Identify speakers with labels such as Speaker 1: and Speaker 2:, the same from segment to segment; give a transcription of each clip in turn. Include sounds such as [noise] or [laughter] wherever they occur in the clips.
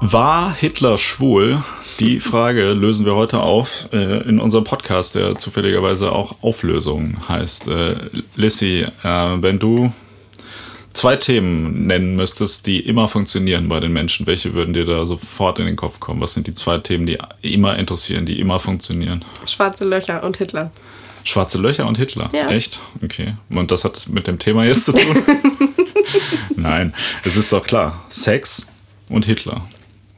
Speaker 1: War Hitler schwul? Die Frage lösen wir heute auf äh, in unserem Podcast, der zufälligerweise auch Auflösung heißt. Äh, Lissy, äh, wenn du zwei Themen nennen müsstest, die immer funktionieren bei den Menschen, welche würden dir da sofort in den Kopf kommen? Was sind die zwei Themen, die immer interessieren, die immer funktionieren?
Speaker 2: Schwarze Löcher und Hitler.
Speaker 1: Schwarze Löcher und Hitler?
Speaker 2: Ja.
Speaker 1: Echt? Okay. Und das hat mit dem Thema jetzt zu tun? [laughs] Nein, es ist doch klar. Sex und Hitler.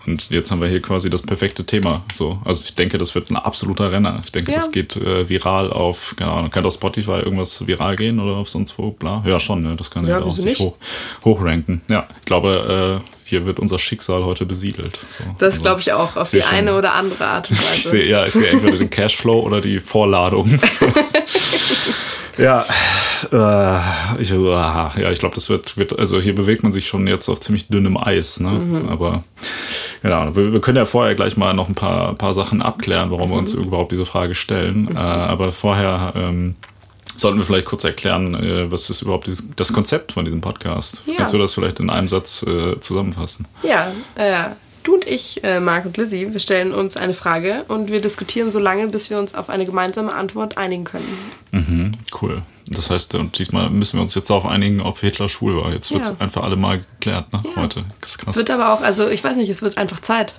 Speaker 1: Und jetzt haben wir hier quasi das perfekte Thema. So, also ich denke, das wird ein absoluter Renner. Ich denke,
Speaker 2: Ja.
Speaker 1: das geht äh, viral auf, keine Ahnung, kann auf Spotify irgendwas viral gehen oder auf sonst wo, bla. Ja, schon, ne? Das kann
Speaker 2: Ja,
Speaker 1: ja, auch sich hoch, hochranken. Ja, ich glaube, äh, hier wird unser Schicksal heute besiedelt. So,
Speaker 2: Das
Speaker 1: also,
Speaker 2: glaube ich auch, auf die
Speaker 1: schon.
Speaker 2: eine oder andere Art und [laughs]
Speaker 1: Ich
Speaker 2: Weise.
Speaker 1: sehe, ja, ich sehe entweder den [laughs] Cashflow oder die Vorladung. [laughs] ja, äh, ich, äh, ja, ich glaube, das wird, wird, also hier bewegt man sich schon jetzt auf ziemlich dünnem Eis, ne?
Speaker 2: Mhm.
Speaker 1: Aber genau, wir, wir können ja vorher gleich mal noch ein paar, paar Sachen abklären, warum wir
Speaker 2: Mhm.
Speaker 1: uns überhaupt diese Frage stellen. Äh, aber vorher ähm, sollten wir vielleicht kurz erklären, äh, was ist überhaupt dieses, das Konzept von diesem Podcast?
Speaker 2: Ja.
Speaker 1: Kannst du das vielleicht in einem Satz äh, zusammenfassen?
Speaker 2: Ja, äh, du und ich, äh, Marc und Lizzie, wir stellen uns eine Frage und wir diskutieren so lange, bis wir uns auf eine gemeinsame Antwort einigen können.
Speaker 1: Mhm, cool. Das heißt, und diesmal müssen wir uns jetzt darauf einigen, ob Hitler schwul war. Jetzt wird es
Speaker 2: Ja.
Speaker 1: einfach alle mal geklärt, ne? Heute. Das ist krass.
Speaker 2: Es wird aber auch, also ich weiß nicht, es wird einfach Zeit.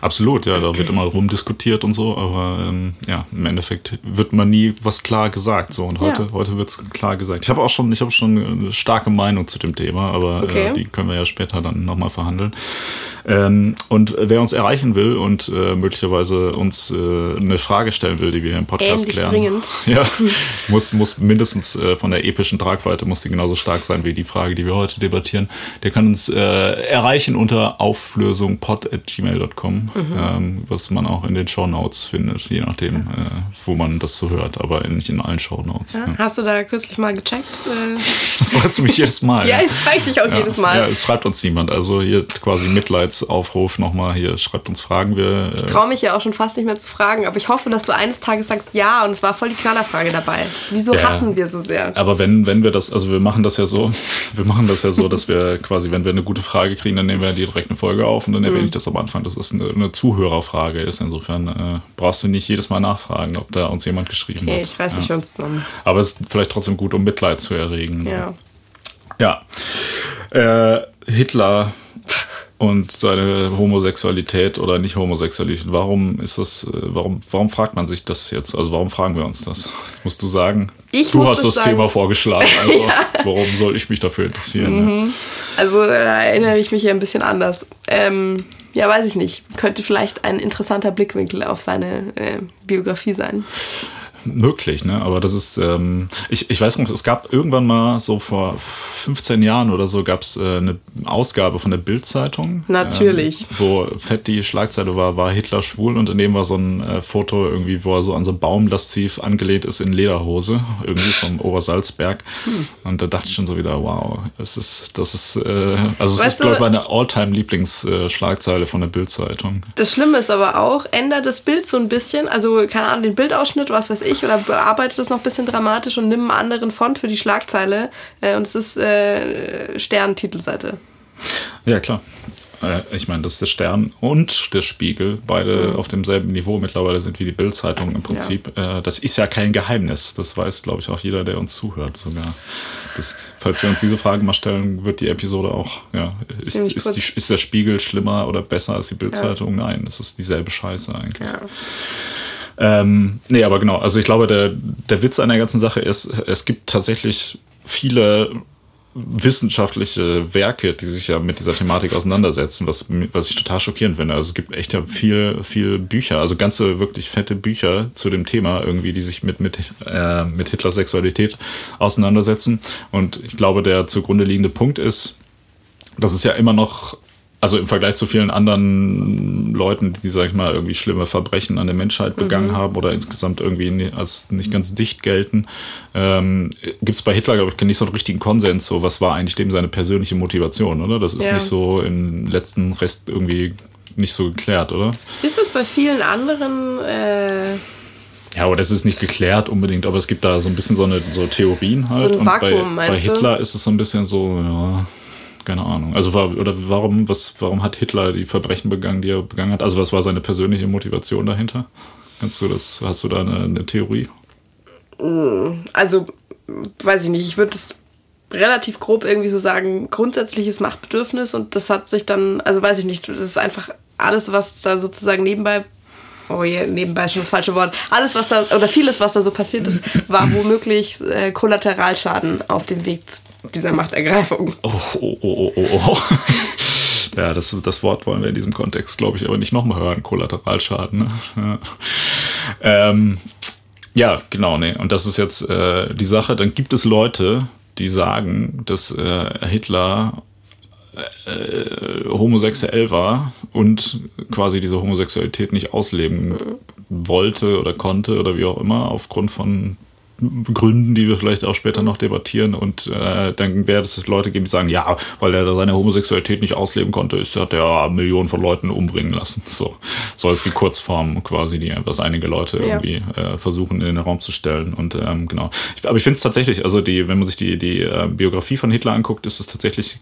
Speaker 1: Absolut, ja, da wird immer rumdiskutiert und so, aber ähm, ja, im Endeffekt wird man nie was klar gesagt. So, und heute,
Speaker 2: Ja.
Speaker 1: heute wird es klar gesagt. Ich habe auch schon, ich habe schon eine starke Meinung zu dem Thema, aber
Speaker 2: Okay.
Speaker 1: äh, die können wir ja später dann nochmal verhandeln. Ähm, und wer uns erreichen will und äh, möglicherweise uns äh, eine Frage stellen will, die wir hier im Podcast
Speaker 2: Ähnlich
Speaker 1: klären,
Speaker 2: dringend. [laughs]
Speaker 1: ja, muss, muss mindestens äh, von der epischen Tragweite muss die genauso stark sein wie die Frage, die wir heute debattieren. Der kann uns äh, erreichen unter auflösungpod.gmail.com,
Speaker 2: Mhm.
Speaker 1: ähm, was man auch in den Shownotes findet, je nachdem, äh, wo man das so hört, aber nicht in allen Shownotes.
Speaker 2: Ja?
Speaker 1: Ja.
Speaker 2: Hast du da kürzlich mal gecheckt? Äh, [laughs]
Speaker 1: Das fragst du mich jedes Mal.
Speaker 2: ja, ich frage dich auch
Speaker 1: Ja,
Speaker 2: jedes Mal.
Speaker 1: Ja, es schreibt uns niemand. Also hier quasi Mitleidsaufruf nochmal. Hier schreibt uns Fragen. Wir,
Speaker 2: Ich
Speaker 1: äh,
Speaker 2: traue mich ja auch schon fast nicht mehr zu fragen, aber ich hoffe, dass du eines Tages sagst, ja, und es war voll die Knallerfrage dabei. Wieso hassen wir so sehr?
Speaker 1: aber wenn, wenn wir das, also wir machen das ja so, [laughs] wir machen das ja so, dass wir quasi, wenn wir eine gute Frage kriegen, dann nehmen wir die direkt eine Folge auf und dann
Speaker 2: Mhm.
Speaker 1: erwähne ich das am Anfang, dass es eine, Zuhörerfrage ist. Insofern äh, brauchst du nicht jedes Mal nachfragen, ob da uns jemand geschrieben
Speaker 2: Okay,
Speaker 1: hat.
Speaker 2: ich reiß mich
Speaker 1: ja.
Speaker 2: schon zusammen.
Speaker 1: Aber es ist vielleicht trotzdem gut, um Mitleid zu erregen.
Speaker 2: Ja.
Speaker 1: Ja. Äh, Hitler und seine Homosexualität oder nicht Homosexualität. Warum ist das, äh, warum, warum fragt man sich das jetzt? Also warum fragen wir uns das? Jetzt musst du sagen,
Speaker 2: Ich
Speaker 1: du hast
Speaker 2: das
Speaker 1: das. Thema vorgeschlagen. Also [laughs] warum soll ich mich dafür interessieren? ne?
Speaker 2: Also da erinnere ich mich hier ein bisschen anders. Ähm, ja, weiß ich nicht. Könnte vielleicht ein interessanter Blickwinkel auf seine äh, Biografie sein.
Speaker 1: Möglich, ne? Aber das ist, ähm, ich, ich weiß noch, es gab irgendwann mal so vor 15 Jahren oder so gab es äh, eine Ausgabe von der Bild-Zeitung.
Speaker 2: Natürlich.
Speaker 1: Ähm, wo fett die Schlagzeile war, war Hitler schwul und daneben war so ein äh, Foto irgendwie, wo er so an so ein Baum lasziv angelehnt ist in Lederhose, [laughs] irgendwie vom Obersalzberg.
Speaker 2: Hm.
Speaker 1: Und da dachte ich schon so wieder, wow, es ist, das ist, äh, also es ist, glaube ich, meine All-Time-Lieblings-Schlagzeile von der Bild-Zeitung.
Speaker 2: Das Schlimme ist aber auch, ändert das Bild so ein bisschen, also keine Ahnung, den Bildausschnitt, was weiß ich, oder bearbeitet es noch ein bisschen dramatisch und nimm einen anderen Font für die Schlagzeile äh, und es ist äh, Stern-Titelseite.
Speaker 1: Ja, klar. Äh, Ich meine, dass der Stern und der Spiegel beide auf demselben Niveau mittlerweile sind wie die Bild-Zeitung im Prinzip. Äh, Das ist ja kein Geheimnis. Das weiß, glaube ich, auch jeder, der uns zuhört sogar. Das, falls wir uns diese Frage mal stellen, wird die Episode auch, ja, ist, ist, die, ist der Spiegel schlimmer oder besser als die Bild-Zeitung? Nein, es ist dieselbe Scheiße eigentlich.
Speaker 2: Ja.
Speaker 1: Ähm, nee, aber genau. Also ich glaube, der, der Witz an der ganzen Sache ist, es gibt tatsächlich viele wissenschaftliche Werke, die sich ja mit dieser Thematik auseinandersetzen, was, was ich total schockierend finde. Also es gibt echt ja viel, viel Bücher, also ganze wirklich fette Bücher zu dem Thema irgendwie, die sich mit, mit, äh, mit Hitlers Sexualität auseinandersetzen. Und ich glaube, der zugrunde liegende Punkt ist, dass es ja immer noch, also im Vergleich zu vielen anderen Leuten, die, sag ich mal, irgendwie schlimme Verbrechen an der Menschheit begangen haben oder insgesamt irgendwie als nicht ganz dicht gelten, ähm, gibt es bei Hitler, glaube ich, nicht so einen richtigen Konsens, so was war eigentlich dem seine persönliche Motivation, oder? Das ist
Speaker 2: Ja.
Speaker 1: nicht so im letzten Rest irgendwie nicht so geklärt, oder?
Speaker 2: Ist das bei vielen anderen äh,
Speaker 1: Ja, aber das ist nicht geklärt unbedingt, aber es gibt da so ein bisschen so eine so Theorien halt.
Speaker 2: So ein
Speaker 1: und
Speaker 2: Vakuum,
Speaker 1: bei, bei
Speaker 2: meinst du?
Speaker 1: Hitler ist es so ein bisschen so, ja, keine Ahnung. Also war, oder warum, was, warum hat Hitler die Verbrechen begangen, die er begangen hat? Also was war seine persönliche Motivation dahinter? Kannst du das, hast du da eine, eine Theorie?
Speaker 2: Also, weiß ich nicht, ich würde es relativ grob irgendwie so sagen, grundsätzliches Machtbedürfnis und das hat sich dann, also weiß ich nicht, das ist einfach alles, was da sozusagen nebenbei, oh je, nebenbei schon das falsche Wort, alles, was da, oder vieles, was da so passiert ist, war womöglich äh, Kollateralschaden auf dem Weg dieser Machtergreifung.
Speaker 1: Oh, oh, oh, oh, oh, oh. [laughs] Ja, das, das Wort wollen wir in diesem Kontext, glaube ich, aber nicht nochmal hören. Kollateralschaden. Ne? Ja. Ähm, ja, genau, nee. Und das ist jetzt äh, die Sache. Dann gibt es Leute, die sagen, dass äh, Hitler äh, homosexuell war und quasi diese Homosexualität nicht ausleben wollte oder konnte oder wie auch immer, aufgrund von Gründen, die wir vielleicht auch später noch debattieren. Und äh, dann werde es Leute geben, die sagen, ja, weil er seine Homosexualität nicht ausleben konnte, ist, hat er Millionen von Leuten umbringen lassen. So, so ist die Kurzform quasi, die was einige Leute
Speaker 2: Ja.
Speaker 1: irgendwie äh, versuchen in den Raum zu stellen. Und ähm, genau. Ich, aber ich finde es tatsächlich, also die, wenn man sich die, die äh, Biografie von Hitler anguckt, ist es tatsächlich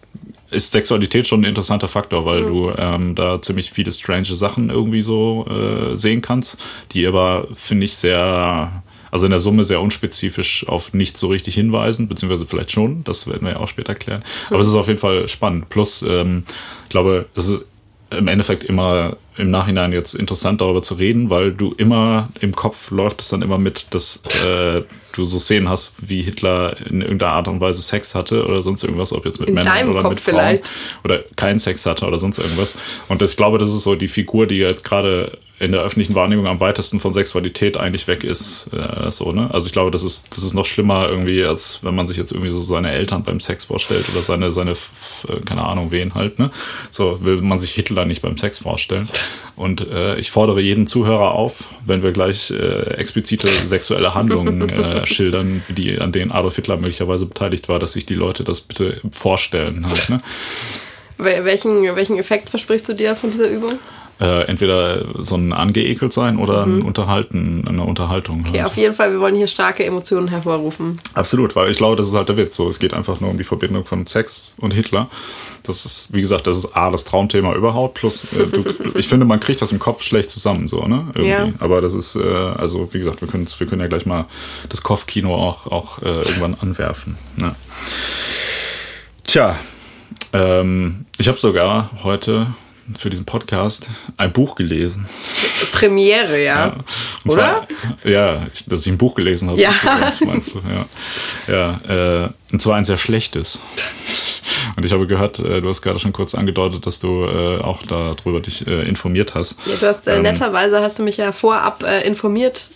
Speaker 1: ist Sexualität schon ein interessanter Faktor, weil du ähm, da ziemlich viele strange Sachen irgendwie so äh, sehen kannst, die aber, finde ich, sehr, also in der Summe sehr unspezifisch auf nichts so richtig hinweisen, beziehungsweise vielleicht schon, das werden wir ja auch später klären. Aber es ist auf jeden Fall spannend. Plus, ähm, ich glaube, es ist im Endeffekt immer im Nachhinein jetzt interessant darüber zu reden, weil du immer im Kopf läuft es dann immer mit, dass äh, du so Szenen hast, wie Hitler in irgendeiner Art und Weise Sex hatte oder sonst irgendwas, ob jetzt mit
Speaker 2: In
Speaker 1: Männern oder
Speaker 2: Kopf
Speaker 1: mit Frauen
Speaker 2: vielleicht.
Speaker 1: oder keinen Sex hatte oder sonst irgendwas. Und das, ich glaube, das ist so die Figur, die jetzt gerade in der öffentlichen Wahrnehmung am weitesten von Sexualität eigentlich weg ist. Äh, so, ne? Also ich glaube, das ist, das ist noch schlimmer irgendwie, als wenn man sich jetzt irgendwie so seine Eltern beim Sex vorstellt oder seine, seine, f- keine Ahnung, wen halt, ne? So will man sich Hitler nicht beim Sex vorstellen. Und äh, ich fordere jeden Zuhörer auf, wenn wir gleich äh, explizite sexuelle Handlungen [laughs] äh, schildern, die, an denen Adolf Hitler möglicherweise beteiligt war, dass sich die Leute das bitte vorstellen halt, ne?
Speaker 2: Wel- Welchen, welchen Effekt versprichst du dir von dieser Übung?
Speaker 1: Äh, entweder so ein angeekelt sein oder ein Unterhalten, eine Unterhaltung.
Speaker 2: Mhm. Okay,
Speaker 1: halt.
Speaker 2: auf jeden Fall, wir wollen hier starke Emotionen hervorrufen.
Speaker 1: Absolut, weil ich glaube, das ist halt der Witz. So, es geht einfach nur um die Verbindung von Sex und Hitler. Das ist, wie gesagt, das ist A, das Traumthema überhaupt. Plus, äh, du, [laughs] ich finde, man kriegt das im Kopf schlecht zusammen, so, ne? Irgendwie.
Speaker 2: Ja.
Speaker 1: Aber das ist, äh, also, wie gesagt, wir können, wir können ja gleich mal das Kopfkino auch, auch äh, irgendwann anwerfen. Ne? Tja, ähm, ich habe sogar heute für diesen Podcast ein Buch gelesen.
Speaker 2: Premiere, ja.
Speaker 1: Und
Speaker 2: Oder?
Speaker 1: Zwar, ja, dass ich ein Buch gelesen habe.
Speaker 2: Ja.
Speaker 1: meinst du? Ja. ja äh, und zwar ein sehr schlechtes. Und ich habe gehört, äh, du hast gerade schon kurz angedeutet, dass du äh, auch darüber dich äh, informiert hast.
Speaker 2: Ja, du hast äh,
Speaker 1: Ähm,
Speaker 2: netterweise hast du mich ja vorab äh, informiert,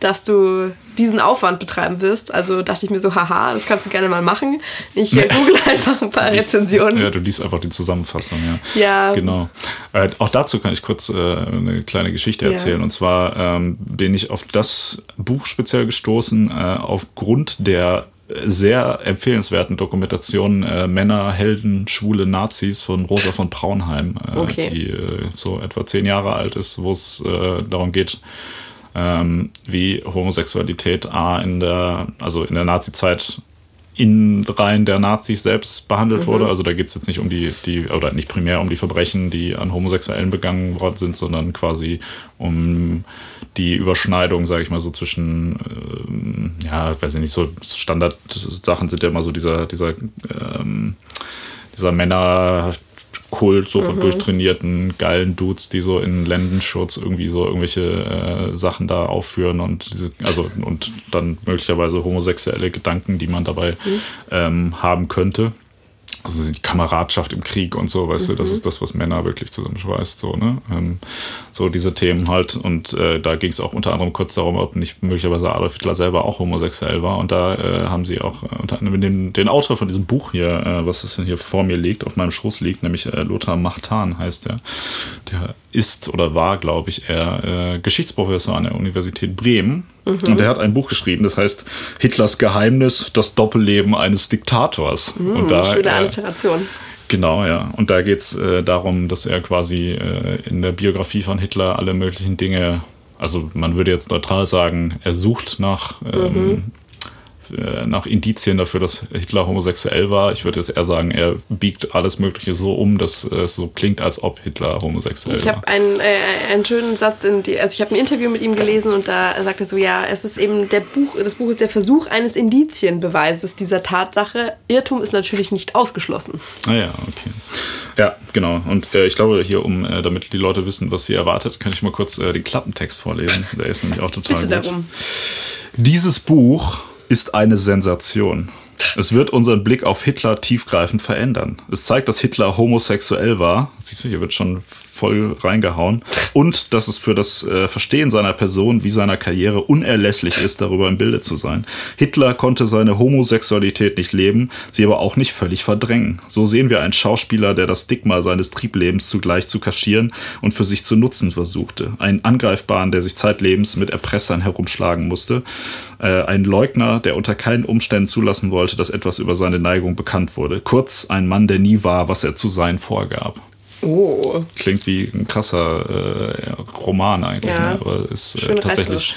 Speaker 2: dass du diesen Aufwand betreiben wirst. Also dachte ich mir so, haha, das kannst du gerne mal machen. Ich äh, google einfach ein paar
Speaker 1: liest-
Speaker 2: Rezensionen.
Speaker 1: Ja, du liest einfach die Zusammenfassung, ja.
Speaker 2: Ja.
Speaker 1: Genau. Äh, auch dazu kann ich kurz äh, eine kleine Geschichte
Speaker 2: Ja.
Speaker 1: erzählen. Und zwar ähm, bin ich auf das Buch speziell gestoßen, äh, aufgrund der sehr empfehlenswerten Dokumentation äh, Männer, Helden, schwule Nazis von Rosa von Braunheim, äh,
Speaker 2: Okay.
Speaker 1: die äh, so etwa zehn Jahre alt ist, wo es äh, darum geht, ähm, wie Homosexualität A in der, also in der Nazi-Zeit in Reihen der Nazis selbst behandelt wurde. Also da geht es jetzt nicht um die, die, oder nicht primär um die Verbrechen, die an Homosexuellen begangen worden sind, sondern quasi um die Überschneidung, sage ich mal, so zwischen, ähm, ja, weiß ich nicht, so Standardsachen sind ja immer so dieser, dieser, ähm, dieser Männerkult, so von durchtrainierten, geilen Dudes, die so in Lendenschutz irgendwie so irgendwelche äh, Sachen da aufführen und diese, also und dann möglicherweise homosexuelle Gedanken, die man dabei ähm, haben könnte. Also die Kameradschaft im Krieg und so, weißt du, das ist das, was Männer wirklich zusammenschweißt, so, ne? Ähm, so diese Themen halt. Und äh, da ging es auch unter anderem kurz darum, ob nicht möglicherweise Adolf Hitler selber auch homosexuell war. Und da äh, haben sie auch äh, unter anderem den, den Autor von diesem Buch hier, äh, was das denn hier vor mir liegt, auf meinem Schoß liegt, nämlich äh, Lothar Machtan heißt der. Der ist oder war, glaube ich, er äh, Geschichtsprofessor an der Universität Bremen. Und er hat ein Buch geschrieben, das heißt Hitlers Geheimnis, das Doppelleben eines Diktators. und da,
Speaker 2: Schöne
Speaker 1: äh,
Speaker 2: Alliteration.
Speaker 1: Genau, ja. Und da geht's äh, darum, dass er quasi äh, in der Biografie von Hitler alle möglichen Dinge also man würde jetzt neutral sagen, er sucht nach, ähm, äh, nach Indizien dafür, dass Hitler homosexuell war. Ich würde jetzt eher sagen, er biegt alles Mögliche so um, dass es so klingt, als ob Hitler homosexuell
Speaker 2: Ich
Speaker 1: war.
Speaker 2: habe einen, äh, einen schönen Satz in die, also ich habe ein Interview mit ihm gelesen und da sagt er so, ja, es ist eben der Buch, das Buch ist der Versuch eines Indizienbeweises dieser Tatsache. Irrtum ist natürlich nicht ausgeschlossen.
Speaker 1: Ah ja, okay. Ja, genau. Und äh, ich glaube, hier, um äh, damit die Leute wissen, was sie erwartet, kann ich mal kurz äh, den Klappentext vorlesen. Der ist nämlich auch total
Speaker 2: Bitte
Speaker 1: gut.
Speaker 2: darum.
Speaker 1: Dieses Buch ist eine Sensation. Es wird unseren Blick auf Hitler tiefgreifend verändern. Es zeigt, dass Hitler homosexuell war. Siehst du, hier wird schon voll reingehauen. Und dass es für das äh, Verstehen seiner Person wie seiner Karriere unerlässlich ist, darüber im Bilde zu sein. Hitler konnte seine Homosexualität nicht leben, sie aber auch nicht völlig verdrängen. So sehen wir einen Schauspieler, der das Stigma seines Trieblebens zugleich zu kaschieren und für sich zu nutzen versuchte. Einen Angreifbaren, der sich zeitlebens mit Erpressern herumschlagen musste. Äh, ein Leugner, der unter keinen Umständen zulassen wollte, dass etwas über seine Neigung bekannt wurde. Kurz, ein Mann, der nie war, was er zu sein vorgab.
Speaker 2: Oh.
Speaker 1: Klingt wie ein krasser äh, Roman eigentlich,
Speaker 2: Ja.
Speaker 1: ne? aber ist äh, tatsächlich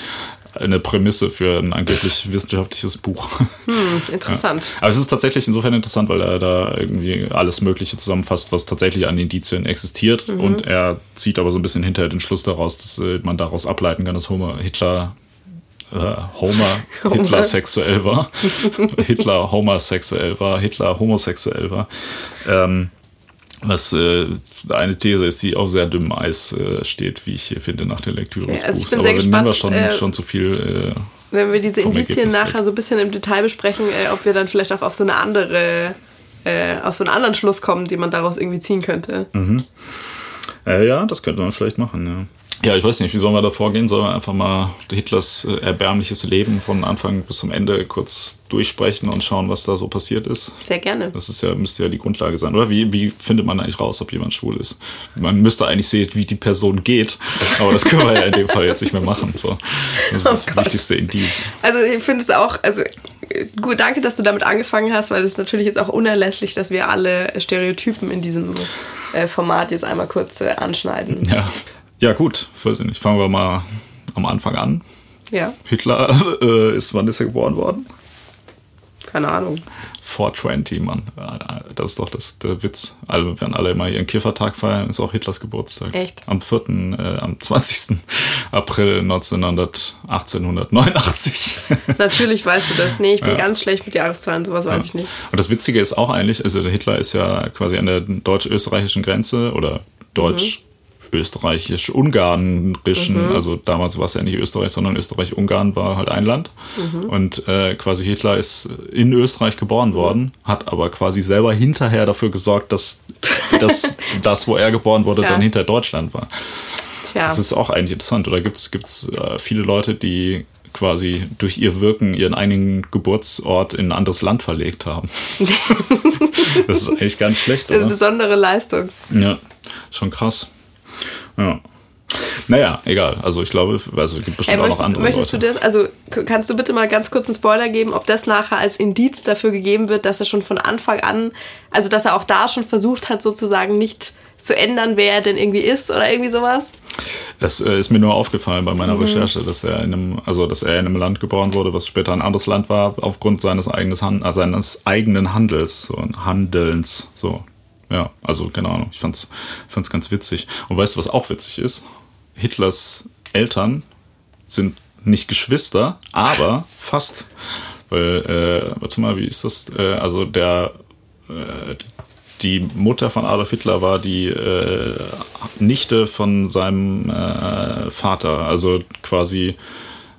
Speaker 1: eine Prämisse für ein angeblich wissenschaftliches Buch. [laughs]
Speaker 2: Hm, interessant.
Speaker 1: Aber es ist tatsächlich insofern interessant, weil er da irgendwie alles Mögliche zusammenfasst, was tatsächlich an Indizien existiert.
Speaker 2: Mhm.
Speaker 1: Und er zieht aber so ein bisschen hinterher den Schluss daraus, dass äh, man daraus ableiten kann, dass Homer Hitler äh, Homer [laughs] Hitler sexuell war. [laughs] Hitler homosexuell war, Hitler homosexuell war. Ähm, was äh, eine These ist, die auf sehr dünnem Eis äh, steht, wie ich hier finde, nach der Lektüre des
Speaker 2: Ja, also ich
Speaker 1: Buchs. Aber wir nehmen wir
Speaker 2: gespannt,
Speaker 1: schon,
Speaker 2: äh,
Speaker 1: schon zu viel. Äh,
Speaker 2: Wenn wir diese Indizien nachher
Speaker 1: weg.
Speaker 2: so ein bisschen im Detail besprechen, äh, ob wir dann vielleicht auch auf so eine andere, äh, auf so einen anderen Schluss kommen, den man daraus irgendwie ziehen könnte.
Speaker 1: Äh, ja, das könnte man vielleicht machen, ja. Ja, ich weiß nicht, wie sollen wir da vorgehen? Sollen wir einfach mal Hitlers äh, erbärmliches Leben von Anfang bis zum Ende kurz durchsprechen und schauen, was da so passiert ist?
Speaker 2: Sehr gerne.
Speaker 1: Das ist ja, müsste ja die Grundlage sein. Oder wie, wie findet man eigentlich raus, ob jemand schwul ist? Man müsste eigentlich sehen, wie die Person geht, aber das können wir ja in dem Fall jetzt nicht mehr machen. So. Das ist
Speaker 2: Oh
Speaker 1: das
Speaker 2: Gott.
Speaker 1: wichtigste Indiz.
Speaker 2: Also ich finde es auch, also gut, danke, dass du damit angefangen hast, weil es ist natürlich jetzt auch unerlässlich, dass wir alle Stereotypen in diesem äh, Format jetzt einmal kurz äh, anschneiden.
Speaker 1: Ja. Ja, gut, weiß ich nicht. Fangen wir mal am Anfang an.
Speaker 2: Ja,
Speaker 1: Hitler [laughs] äh, ist, wann ist er geboren worden?
Speaker 2: keine Ahnung.
Speaker 1: 420, Mann. Das ist doch das, der Witz. Alle, wenn alle immer ihren Kiffertag feiern, ist auch Hitlers Geburtstag.
Speaker 2: Echt?
Speaker 1: Am 4., äh, am 20. [laughs] April 1900, 1889. [laughs]
Speaker 2: Natürlich weißt du das. Nee, ich bin ganz schlecht mit Jahreszahlen, sowas weiß ich nicht.
Speaker 1: Und das Witzige ist auch eigentlich, also der Hitler ist ja quasi an der deutsch-österreichischen Grenze oder deutsch österreichisch-ungarischen, also damals war es ja nicht Österreich, sondern Österreich-Ungarn war halt ein Land. Und äh, quasi Hitler ist in Österreich geboren worden, hat aber quasi selber hinterher dafür gesorgt, dass, [laughs] dass das, wo er geboren wurde,
Speaker 2: Ja.
Speaker 1: dann hinter Deutschland war.
Speaker 2: Tja,
Speaker 1: Das ist auch eigentlich interessant. Oder gibt es äh, viele Leute, die quasi durch ihr Wirken ihren eigenen Geburtsort in ein anderes Land verlegt haben? [laughs] das ist eigentlich ganz schlecht,
Speaker 2: das ist eine
Speaker 1: oder?
Speaker 2: besondere Leistung.
Speaker 1: Ja, schon krass. Ja. Naja, egal. Also ich glaube, also es gibt bestimmt
Speaker 2: Ey,
Speaker 1: auch noch
Speaker 2: möchtest,
Speaker 1: andere
Speaker 2: möchtest
Speaker 1: Leute.
Speaker 2: du das, also kannst du bitte mal ganz kurz einen Spoiler geben, ob das nachher als Indiz dafür gegeben wird, dass er schon von Anfang an, also dass er auch da schon versucht hat, sozusagen nicht zu ändern, wer er denn irgendwie ist oder irgendwie sowas?
Speaker 1: Das äh, ist mir nur aufgefallen bei
Speaker 2: Mhm.
Speaker 1: meiner Recherche, dass er in einem, also dass er in einem Land geboren wurde, was später ein anderes Land war, aufgrund seines eigenes Han äh, seines eigenen Handels, so Handelns, so. Ja, also keine Ahnung. Ich fand's, fand's ganz witzig. Und weißt du, was auch witzig ist? Hitlers Eltern sind nicht Geschwister, aber fast. Weil, äh, warte mal, wie ist das? Äh, also der äh, die Mutter von Adolf Hitler war die äh, Nichte von seinem äh, Vater, also quasi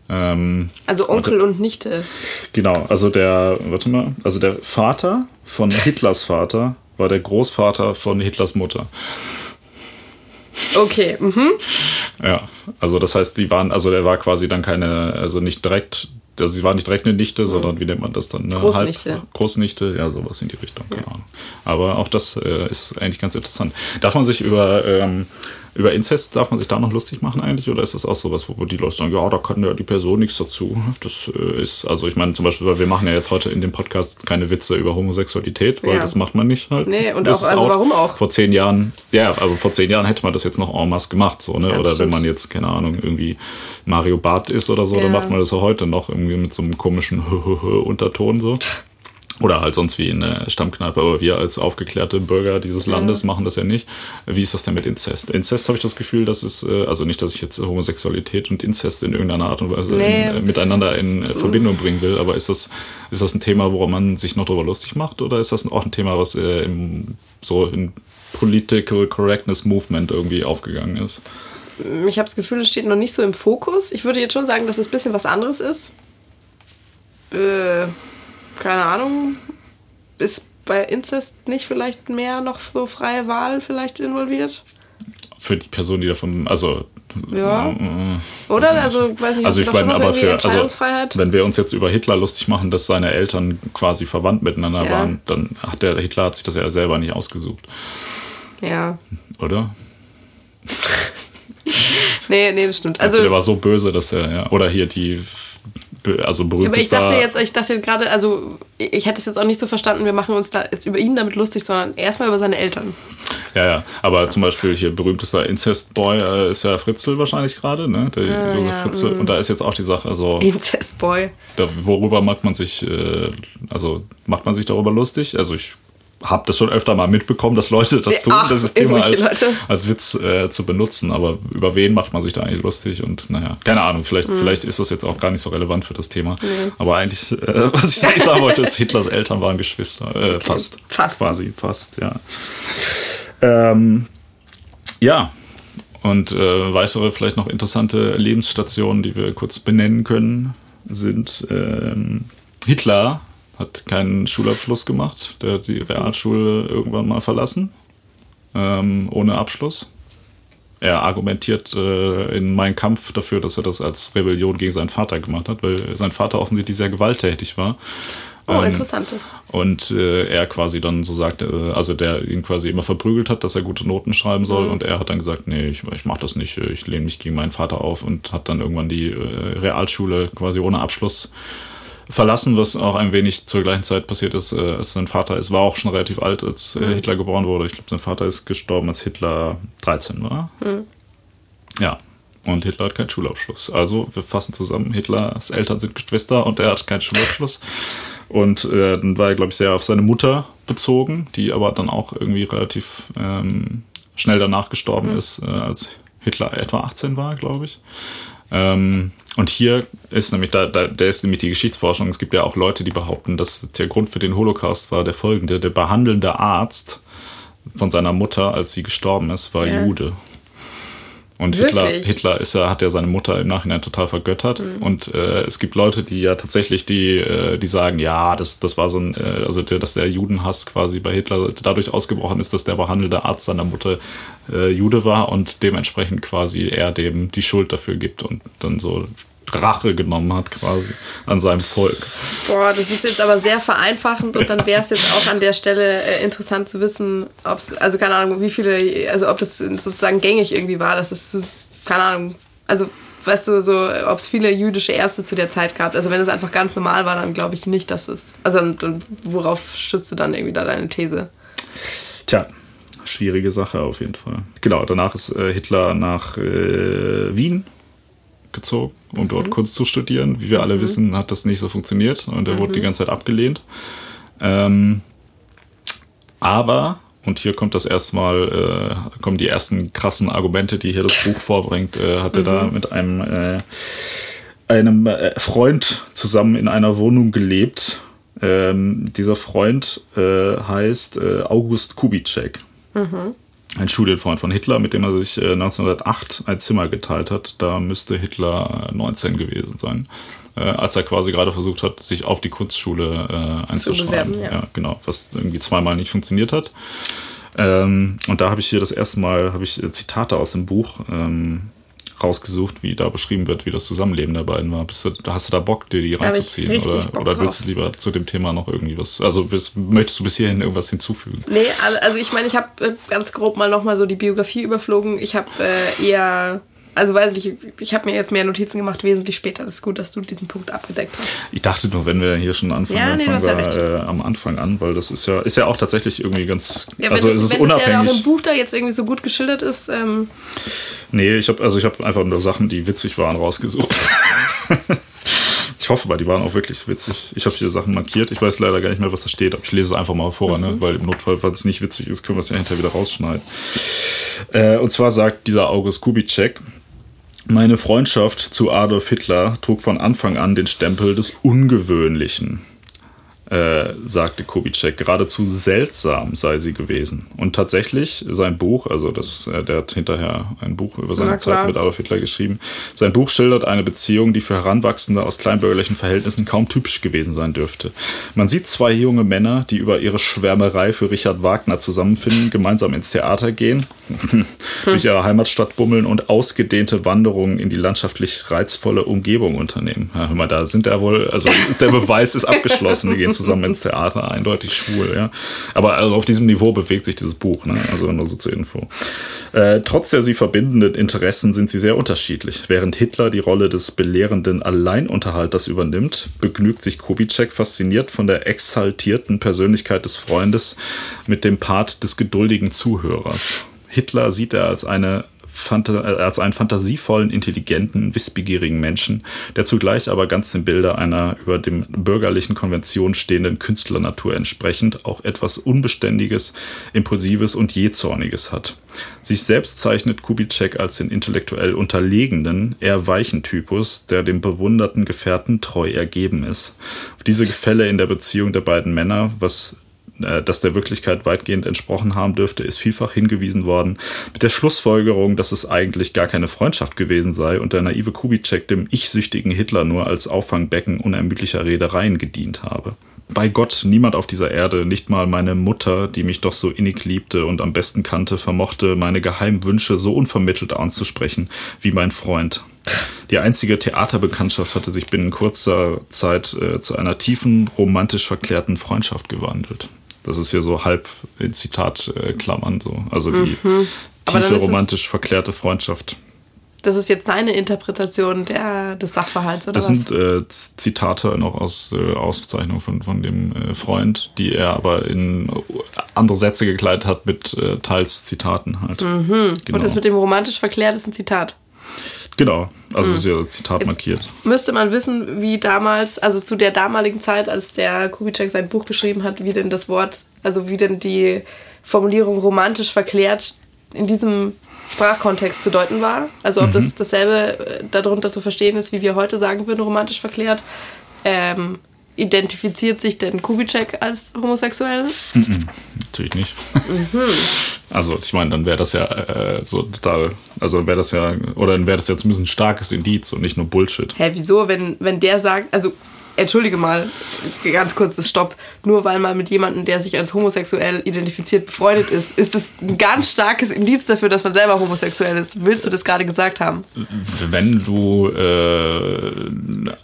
Speaker 1: ähm,
Speaker 2: Also Onkel und Nichte.
Speaker 1: genau, also der, warte mal, also der Vater von Hitlers Vater war der Großvater von Hitlers Mutter.
Speaker 2: Okay, mhm.
Speaker 1: Ja, also das heißt, die waren, also der war quasi dann keine, also nicht direkt, also sie war nicht direkt eine Nichte, sondern wie nennt man das dann? Eine
Speaker 2: Großnichte.
Speaker 1: Halb, Großnichte, ja, sowas in die Richtung, keine Ahnung. Aber auch das äh, ist eigentlich ganz interessant. Darf man sich über ähm, Über Inzest darf man sich da noch lustig machen eigentlich? Oder ist das auch sowas, wo die Leute sagen, ja, da kann ja die Person nichts dazu? Das äh, ist, also ich meine zum Beispiel, weil wir machen ja jetzt heute in dem Podcast keine Witze über Homosexualität, weil
Speaker 2: Ja.
Speaker 1: das macht man nicht halt.
Speaker 2: Nee, und
Speaker 1: Das
Speaker 2: auch- also warum auch?
Speaker 1: Vor zehn Jahren, ja, also vor zehn Jahren hätte man das jetzt noch en masse gemacht, so, ne?
Speaker 2: Ja,
Speaker 1: oder wenn
Speaker 2: stimmt.
Speaker 1: man jetzt, keine Ahnung, irgendwie Mario Barth ist oder so, dann
Speaker 2: Ja.
Speaker 1: macht man das auch heute noch irgendwie mit so einem komischen Unterton so. Oder halt sonst wie in der Stammkneipe, aber wir als aufgeklärte Bürger dieses Landes machen das ja nicht. Wie ist das denn mit Inzest? Inzest habe ich das Gefühl, dass es, äh, also nicht, dass ich jetzt Homosexualität und Inzest in irgendeiner Art und Weise
Speaker 2: Nee.
Speaker 1: in, äh, miteinander in äh, Verbindung bringen will, aber ist das, ist das ein Thema, woran man sich noch darüber lustig macht oder ist das auch ein Thema, was äh, im, so in Political Correctness Movement irgendwie aufgegangen ist?
Speaker 2: Ich habe das Gefühl, es steht noch nicht so im Fokus. Ich würde jetzt schon sagen, dass es ein bisschen was anderes ist. Äh, keine Ahnung. Ist bei Inzest nicht vielleicht mehr noch so freie Wahl vielleicht involviert?
Speaker 1: Für die Person, die davon, also
Speaker 2: Ja.
Speaker 1: äh,
Speaker 2: Oder? Also, weiß nicht,
Speaker 1: Also ich meine, aber für, also, wenn wir uns jetzt über Hitler lustig machen, dass seine Eltern quasi verwandt miteinander
Speaker 2: Ja.
Speaker 1: waren, dann hat der Hitler hat sich das ja selber nicht ausgesucht,
Speaker 2: ja.
Speaker 1: oder? [laughs]
Speaker 2: Nee, nee, das stimmt.
Speaker 1: Also,
Speaker 2: Also,
Speaker 1: der war so böse, dass er, ja, oder hier die, also
Speaker 2: aber ich dachte jetzt, ich dachte gerade, also ich hätte es jetzt auch nicht so verstanden, wir machen uns da jetzt über ihn damit lustig, sondern erstmal über seine Eltern.
Speaker 1: Ja, ja, aber zum Beispiel hier berühmtester Incest-Boy äh, ist ja Fritzl wahrscheinlich gerade, ne? Der
Speaker 2: Ah,
Speaker 1: Josef
Speaker 2: ja,
Speaker 1: Fritzl. Und da ist jetzt auch die Sache, also
Speaker 2: Incestboy.
Speaker 1: worüber macht man sich, äh, also macht man sich darüber lustig? Also ich habe das schon öfter mal mitbekommen, dass Leute das tun,
Speaker 2: Ach,
Speaker 1: das Thema als,
Speaker 2: Leute.
Speaker 1: als Witz äh, zu benutzen. Aber über wen macht man sich da eigentlich lustig? Und naja, keine Ahnung, vielleicht,
Speaker 2: Hm.
Speaker 1: vielleicht ist das jetzt auch gar nicht so relevant für das Thema. Aber eigentlich, äh, was ich eigentlich sagen wollte, ist, Hitlers Eltern waren Geschwister. Äh, Fast.
Speaker 2: Fast.
Speaker 1: Quasi, fast, ja. Ähm, ja. Und äh, weitere vielleicht noch interessante Lebensstationen, die wir kurz benennen können, sind ähm, Hitler hat keinen Schulabschluss gemacht. Der hat die Realschule irgendwann mal verlassen, ähm, ohne Abschluss. Er argumentiert äh, in Mein Kampf dafür, dass er das als Rebellion gegen seinen Vater gemacht hat, weil sein Vater offensichtlich sehr gewalttätig war.
Speaker 2: Oh,
Speaker 1: Ähm,
Speaker 2: interessant.
Speaker 1: und äh, er quasi dann so sagte, äh, also der ihn quasi immer verprügelt hat, dass er gute Noten schreiben soll. Und er hat dann gesagt, nee, ich, ich mach das nicht, ich lehne mich gegen meinen Vater auf und hat dann irgendwann die äh, Realschule quasi ohne Abschluss verlassen, was auch ein wenig zur gleichen Zeit passiert ist, äh, als sein Vater ist, war auch schon relativ alt, als äh, Hitler geboren wurde. Ich glaube, sein Vater ist gestorben, als Hitler 13 war. Ja. Und Hitler hat keinen Schulabschluss. Also, wir fassen zusammen, Hitlers Eltern sind Geschwister und er hat keinen Schulabschluss. Und äh, dann war er, glaube ich, sehr auf seine Mutter bezogen, die aber dann auch irgendwie relativ ähm, schnell danach gestorben ist, äh, als Hitler etwa 18 war, glaube ich. Ähm, und hier ist nämlich, da, da, der ist nämlich die Geschichtsforschung. Es gibt ja auch Leute, die behaupten, dass der Grund für den Holocaust war der folgende. Der behandelnde Arzt von seiner Mutter, als sie gestorben ist, war
Speaker 2: Ja.
Speaker 1: Jude. Und Hitler,
Speaker 2: Wirklich?
Speaker 1: Hitler ist ja, hat ja seine Mutter im Nachhinein total vergöttert.
Speaker 2: Mhm.
Speaker 1: Und äh, es gibt Leute, die ja tatsächlich, die, äh, die sagen, ja, das, das war so ein, äh, also der, dass der Judenhass quasi bei Hitler dadurch ausgebrochen ist, dass der behandelte Arzt seiner Mutter äh, Jude war und dementsprechend quasi er dem die Schuld dafür gibt und dann so Rache genommen hat quasi an seinem Volk.
Speaker 2: Boah, das ist jetzt aber sehr vereinfachend und dann wäre es jetzt auch an der Stelle äh, interessant zu wissen, ob es, also keine Ahnung, wie viele, also ob das sozusagen gängig irgendwie war, dass es, keine Ahnung, also weißt du, so, ob es viele jüdische Ärzte zu der Zeit gab. Also wenn es einfach ganz normal war, dann glaube ich nicht, dass es, also und, und worauf stützt du dann irgendwie da deine These?
Speaker 1: Tja, schwierige Sache auf jeden Fall. Genau, danach ist äh, Hitler nach äh, Wien gezogen, um dort Kunst zu studieren. Wie wir alle wissen, hat das nicht so funktioniert und er wurde die ganze Zeit abgelehnt. Ähm, aber, und hier kommt das erstmal, äh, kommen die ersten krassen Argumente, die hier das Buch vorbringt, äh, hat er da mit einem, äh, einem äh, Freund zusammen in einer Wohnung gelebt. Ähm, dieser Freund äh, heißt äh, August Kubitschek. Ein Studienfreund von Hitler, mit dem er sich äh, 1908 ein Zimmer geteilt hat. Da müsste Hitler äh, 19 gewesen sein, äh, als er quasi gerade versucht hat, sich auf die Kunstschule äh, einzuschreiben.
Speaker 2: bewerben, ja.
Speaker 1: genau, was irgendwie zweimal nicht funktioniert hat. Ähm, und da habe ich hier das erste Mal habe ich äh, Zitate aus dem Buch. Rausgesucht, wie da beschrieben wird, wie das Zusammenleben der beiden war. Bist du, hast du da Bock, dir die reinzuziehen? Oder, oder willst du lieber zu dem Thema noch irgendwie was? Also willst, möchtest du bis hierhin irgendwas hinzufügen?
Speaker 2: Nee, also ich meine, ich habe äh, ganz grob mal nochmal so die Biografie überflogen. Ich habe äh, eher also weiß nicht, ich habe mir jetzt mehr Notizen gemacht, wesentlich später. Das ist gut, dass du diesen Punkt abgedeckt hast.
Speaker 1: Ich dachte nur, wenn wir hier schon anfangen, ja, nee, fangen wir ja äh, am Anfang an, weil das ist ja, ist ja auch tatsächlich irgendwie ganz. Ja, also es, ist wenn unabhängig. Wenn ja auch im
Speaker 2: Buch da jetzt irgendwie so gut geschildert ist. Ähm
Speaker 1: nee, ich habe also ich habe einfach nur Sachen, die witzig waren, rausgesucht. [laughs] Ich hoffe mal, die waren auch wirklich witzig. Ich habe hier Sachen markiert. Ich weiß leider gar nicht mehr, was da steht, aber ich lese es einfach mal vor, ne? mhm. ne? weil im Notfall, falls es nicht witzig ist, können wir es ja hinterher wieder rausschneiden. Äh, und zwar sagt dieser August Kubitschek, meine Freundschaft zu Adolf Hitler trug von Anfang an den Stempel des Ungewöhnlichen. Äh, sagte Kubitschek, geradezu seltsam sei sie gewesen. Und tatsächlich, sein Buch, also das, äh, der hat hinterher ein Buch über seine Zeit mit Adolf Hitler geschrieben, sein Buch schildert eine Beziehung, die für Heranwachsende aus kleinbürgerlichen Verhältnissen kaum typisch gewesen sein dürfte. Man sieht zwei junge Männer, die über ihre Schwärmerei für Richard Wagner zusammenfinden, gemeinsam ins Theater gehen, [laughs] durch ihre Heimatstadt bummeln und ausgedehnte Wanderungen in die landschaftlich reizvolle Umgebung unternehmen. Ja, hör mal, da sind ja wohl, also der Beweis ist abgeschlossen, die gehen zusammen [laughs] ins Theater, eindeutig schwul, ja. Aber also auf diesem Niveau bewegt sich dieses Buch, ne? Also nur so zur Info. Äh, trotz der sie verbindenden Interessen sind sie sehr unterschiedlich. Während Hitler die Rolle des belehrenden Alleinunterhalters übernimmt, begnügt sich Kubitschek fasziniert von der exaltierten Persönlichkeit des Freundes mit dem Part des geduldigen Zuhörers. Hitler sieht er als eine als einen fantasievollen, intelligenten, wissbegierigen Menschen, der zugleich aber ganz im Bilde einer über dem bürgerlichen Konvention stehenden Künstlernatur entsprechend auch etwas Unbeständiges, Impulsives und Jähzorniges hat. Sich selbst zeichnet Kubitschek als den intellektuell unterlegenen, eher weichen Typus, der dem bewunderten Gefährten treu ergeben ist. Diese Gefälle in der Beziehung der beiden Männer, was äh, das der Wirklichkeit weitgehend entsprochen haben dürfte, ist vielfach hingewiesen worden, mit der Schlussfolgerung, dass es eigentlich gar keine Freundschaft gewesen sei und der naive Kubitschek dem ich-süchtigen Hitler nur als Auffangbecken unermüdlicher Redereien gedient habe. Bei Gott, niemand auf dieser Erde, nicht mal meine Mutter, die mich doch so innig liebte und am besten kannte, vermochte, meine geheimen Wünsche so unvermittelt anzusprechen wie mein Freund. Die einzige Theaterbekanntschaft hatte sich binnen kurzer Zeit äh, zu einer tiefen, romantisch verklärten Freundschaft gewandelt. Das ist hier so halb in Zitatklammern so. Also die mhm. tiefe, romantisch verklärte Freundschaft.
Speaker 2: Das ist jetzt seine Interpretation der, des Sachverhalts, oder
Speaker 1: Das was? sind äh, Zitate noch aus äh, Auszeichnungen von, von dem äh, Freund, die er aber in andere Sätze gekleidet hat mit äh, teils Zitaten halt.
Speaker 2: Mhm. Genau. Und das mit dem romantisch verklärt ist ein Zitat.
Speaker 1: Genau, also mhm. ist ja Zitat Jetzt markiert.
Speaker 2: Müsste man wissen, wie damals, also zu der damaligen Zeit, als der Kubitschek sein Buch geschrieben hat, wie denn das Wort, also wie denn die Formulierung romantisch verklärt in diesem Sprachkontext zu deuten war. Also ob mhm. das dasselbe äh, darunter zu verstehen ist, wie wir heute sagen würden, romantisch verklärt. Ähm, identifiziert sich denn Kubitschek als homosexuell?
Speaker 1: Mhm, natürlich nicht. Mhm. [laughs] Also ich meine, dann wäre das ja äh, so total, also wäre das ja, oder dann wäre das ja zumindest ein starkes Indiz und nicht nur Bullshit.
Speaker 2: Hä, wieso, wenn, wenn der sagt, also entschuldige mal, ganz kurzes Stopp, nur weil man mit jemandem, der sich als homosexuell identifiziert, befreundet ist, ist das ein ganz starkes Indiz dafür, dass man selber homosexuell ist. Willst du das gerade gesagt haben?
Speaker 1: Wenn du äh,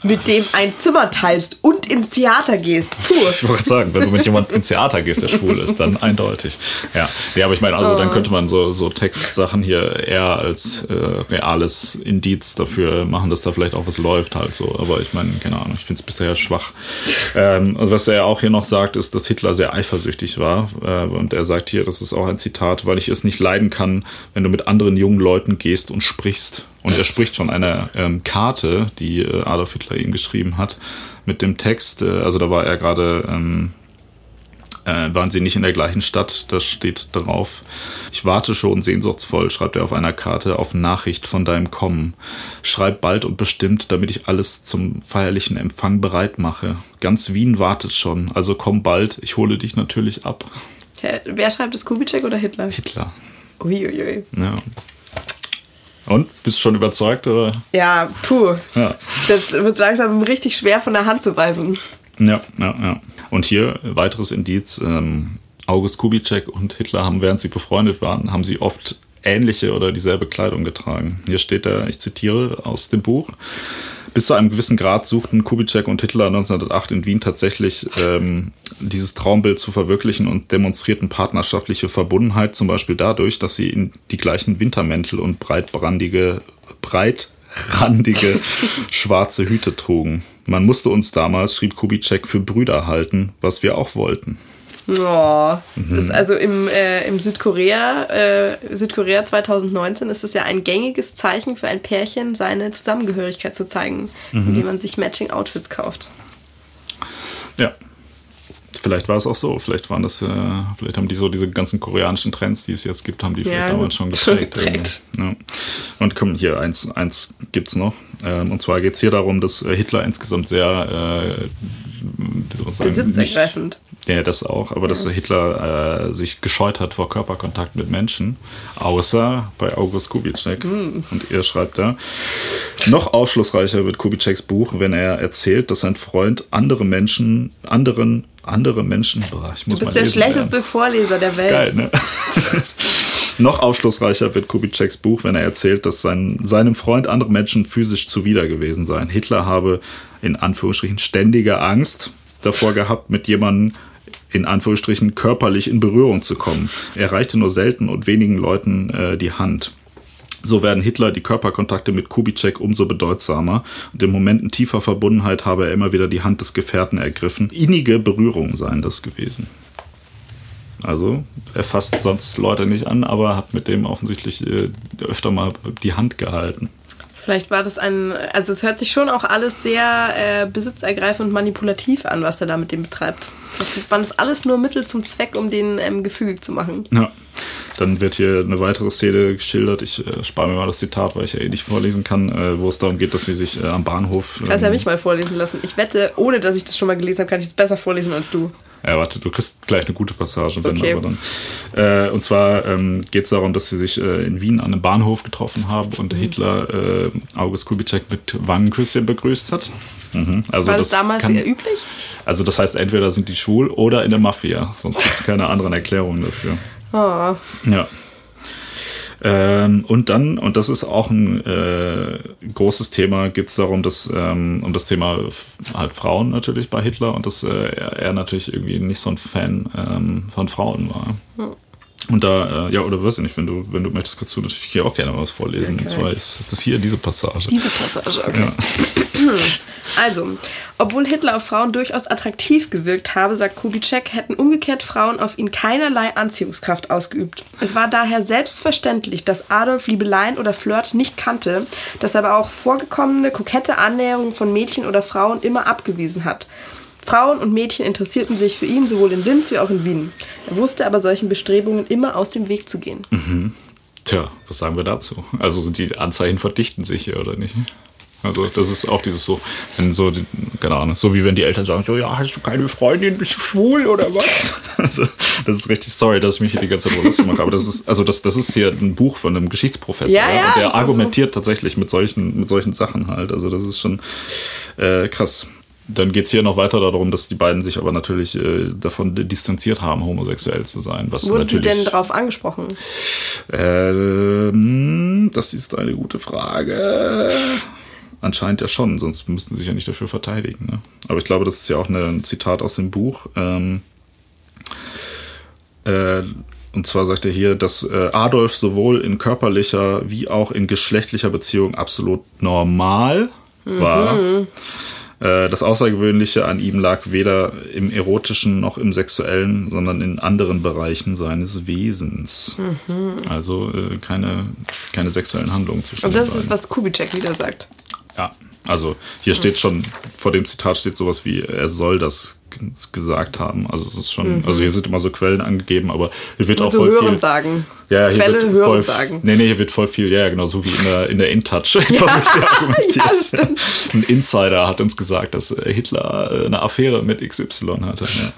Speaker 2: mit dem ein Zimmer teilst und ins Theater gehst. Puh.
Speaker 1: Ich wollte sagen, wenn du mit jemandem ins Theater gehst, der schwul ist, dann eindeutig. Ja, ja aber ich meine, also oh. dann könnte man so, so Textsachen hier eher als äh, reales Indiz dafür machen, dass da vielleicht auch was läuft halt so. Aber ich meine, keine Ahnung, ich finde es bisher sehr schwach. Ähm, was er auch hier noch sagt, ist, dass Hitler sehr eifersüchtig war. Äh, und er sagt hier, das ist auch ein Zitat, weil ich es nicht leiden kann, wenn du mit anderen jungen Leuten gehst und sprichst. Und er spricht von einer ähm, Karte, die äh, Adolf Hitler ihm geschrieben hat, mit dem Text, äh, also da war er gerade ähm, äh, waren sie nicht in der gleichen Stadt. Das steht drauf. Ich warte schon sehnsuchtsvoll, schreibt er auf einer Karte, auf Nachricht von deinem Kommen. Schreib bald und bestimmt, damit ich alles zum feierlichen Empfang bereit mache. Ganz Wien wartet schon, also komm bald, ich hole dich natürlich ab.
Speaker 2: Wer schreibt das, Kubitschek oder Hitler?
Speaker 1: Hitler.
Speaker 2: Uiuiui.
Speaker 1: Ja. Und? Bist du schon überzeugt, oder?
Speaker 2: Ja, puh. Ja. Das wird langsam richtig schwer von der Hand zu weisen.
Speaker 1: Ja, ja, ja. Und hier weiteres Indiz. Ähm, August Kubitschek und Hitler haben, während sie befreundet waren, haben sie oft ähnliche oder dieselbe Kleidung getragen. Hier steht da, ich zitiere aus dem Buch. Bis zu einem gewissen Grad suchten Kubitschek und Hitler 1908 in Wien tatsächlich ähm, dieses Traumbild zu verwirklichen und demonstrierten partnerschaftliche Verbundenheit, zum Beispiel dadurch, dass sie in die gleichen Wintermäntel und breitbrandige, breitrandige [laughs] schwarze Hüte trugen. Man musste uns damals, schrieb Kubitschek, für Brüder halten, was wir auch wollten.
Speaker 2: Oh, das ist also im, äh, im Südkorea, äh, Südkorea 2019 ist es ja ein gängiges Zeichen für ein Pärchen, seine Zusammengehörigkeit zu zeigen,
Speaker 1: Mhm.
Speaker 2: indem man sich Matching Outfits kauft.
Speaker 1: Ja. Vielleicht war es auch so. Vielleicht waren das, äh, vielleicht haben die so diese ganzen koreanischen Trends, die es jetzt gibt, haben die vielleicht
Speaker 2: Ja,
Speaker 1: damals [laughs] schon geprägt.
Speaker 2: geprägt.
Speaker 1: Ja. Und komm, hier, eins, eins gibt's noch. Ähm, und zwar geht es hier darum, dass äh, Hitler insgesamt sehr, äh, wie soll man sagen,
Speaker 2: Besitzergreifend.
Speaker 1: Ja, das auch, aber dass Hitler äh, sich gescheut hat vor Körperkontakt mit Menschen, außer bei August Kubitschek.
Speaker 2: Hm.
Speaker 1: Und er schreibt da, noch aufschlussreicher wird Kubitscheks Buch, wenn er erzählt, dass sein Freund andere Menschen, anderen, andere Menschen, boah, ich muss
Speaker 2: Du bist der
Speaker 1: lesen
Speaker 2: schlechteste Vorleser der
Speaker 1: Ist
Speaker 2: Welt.
Speaker 1: geil, ne? [laughs] Noch aufschlussreicher wird Kubitscheks Buch, wenn er erzählt, dass sein, seinem Freund andere Menschen physisch zuwider gewesen seien. Hitler habe in Anführungsstrichen ständige Angst davor gehabt, mit jemandem in Anführungsstrichen körperlich in Berührung zu kommen. Er reichte nur selten und wenigen Leuten äh, die Hand. So werden Hitler die Körperkontakte mit Kubitschek umso bedeutsamer und in Momenten tiefer Verbundenheit habe er immer wieder die Hand des Gefährten ergriffen. Innige Berührungen seien das gewesen. Also er fasst sonst Leute nicht an, aber hat mit dem offensichtlich äh, öfter mal die Hand gehalten.
Speaker 2: Vielleicht war das ein, also es hört sich schon auch alles sehr äh, besitzergreifend und manipulativ an, was er da mit dem betreibt. Das waren das alles nur Mittel zum Zweck, um den ähm, gefügig zu machen.
Speaker 1: Ja. Dann wird hier eine weitere Szene geschildert. Ich äh, spare mir mal das Zitat, weil ich ja eh nicht vorlesen kann, äh, wo es darum geht, dass sie sich äh, am Bahnhof.
Speaker 2: Kannst ja mich mal vorlesen lassen. Ich wette, ohne dass ich das schon mal gelesen habe, kann ich es besser vorlesen als du.
Speaker 1: Ja, warte, du kriegst gleich eine gute Passage, wenn
Speaker 2: Okay.
Speaker 1: aber dann. Äh, und zwar ähm, geht es darum, dass sie sich äh, in Wien an einem Bahnhof getroffen haben und
Speaker 2: Mhm.
Speaker 1: Hitler äh, August Kubitschek mit Wangenküsschen begrüßt hat. Mhm. Also
Speaker 2: War das, damals
Speaker 1: kann-
Speaker 2: eher üblich?
Speaker 1: Also das heißt, entweder sind die schwul oder in der Mafia. Sonst gibt es keine anderen Erklärungen dafür.
Speaker 2: Oh.
Speaker 1: Ja. Ähm, und dann, und das ist auch ein äh, großes Thema, geht es darum, dass ähm, um das Thema halt Frauen natürlich bei Hitler und dass äh, er, er natürlich irgendwie nicht so ein Fan ähm, von Frauen war. Und da, äh, ja, oder weiß ich nicht, wenn du, wenn du möchtest, kannst du natürlich hier auch gerne was vorlesen.
Speaker 2: Okay.
Speaker 1: Und zwar ist das hier diese Passage.
Speaker 2: Diese Passage, okay.
Speaker 1: Ja. [clears throat]
Speaker 2: Also, obwohl Hitler auf Frauen durchaus attraktiv gewirkt habe, sagt Kubitschek, hätten umgekehrt Frauen auf ihn keinerlei Anziehungskraft ausgeübt. Es war daher selbstverständlich, dass Adolf Liebeleien oder Flirt nicht kannte, dass er aber auch vorgekommene kokette Annäherungen von Mädchen oder Frauen immer abgewiesen hat. Frauen und Mädchen interessierten sich für ihn sowohl in Linz wie auch in Wien. Er wusste aber solchen Bestrebungen immer aus dem Weg zu gehen.
Speaker 1: Tja, was sagen wir dazu? Also sind die Anzeichen verdichten sich hier oder nicht? Also das ist auch dieses so, wenn so, keine Ahnung, so wie wenn die Eltern sagen, so ja, hast du keine Freundin, bist du schwul oder was? [laughs] Also das ist richtig, sorry, dass ich mich hier die ganze Zeit lustig mache, aber das ist, also das, das ist hier ein Buch von einem Geschichtsprofessor,
Speaker 2: Ja, ja,
Speaker 1: der argumentiert tatsächlich mit solchen, mit solchen Sachen halt. Also das ist schon äh, krass. Dann geht es hier noch weiter darum, dass die beiden sich aber natürlich äh, davon distanziert haben, homosexuell zu sein. Was
Speaker 2: Wurden Sie denn darauf angesprochen?
Speaker 1: ähm, das ist eine gute Frage. Anscheinend ja schon, sonst müssten sie sich ja nicht dafür verteidigen. Ne? Aber ich glaube, das ist ja auch ein Zitat aus dem Buch. Ähm, äh, und zwar sagt er hier, dass äh, Adolf sowohl in körperlicher wie auch in geschlechtlicher Beziehung absolut normal war. Äh, Das Außergewöhnliche an ihm lag weder im erotischen noch im sexuellen, sondern in anderen Bereichen seines Wesens. Also äh, keine, keine sexuellen Handlungen zwischen
Speaker 2: Und das ist, was Kubitschek wieder sagt.
Speaker 1: Ja, also hier steht schon, vor dem Zitat steht sowas wie, er soll das gesagt haben. Also es ist schon, also hier sind immer so Quellen angegeben, aber hier wird auch
Speaker 2: so
Speaker 1: voll
Speaker 2: hören
Speaker 1: viel.
Speaker 2: sagen.
Speaker 1: Ja, hier
Speaker 2: Quelle
Speaker 1: wird
Speaker 2: hören
Speaker 1: voll,
Speaker 2: sagen.
Speaker 1: Nee, nee, hier wird voll viel, ja, genau, so wie in der, in der InTouch. [laughs] [laughs]
Speaker 2: Ja, das stimmt.
Speaker 1: Ein Insider hat uns gesagt, dass äh, Hitler äh, eine Affäre mit XY hatte. Ja.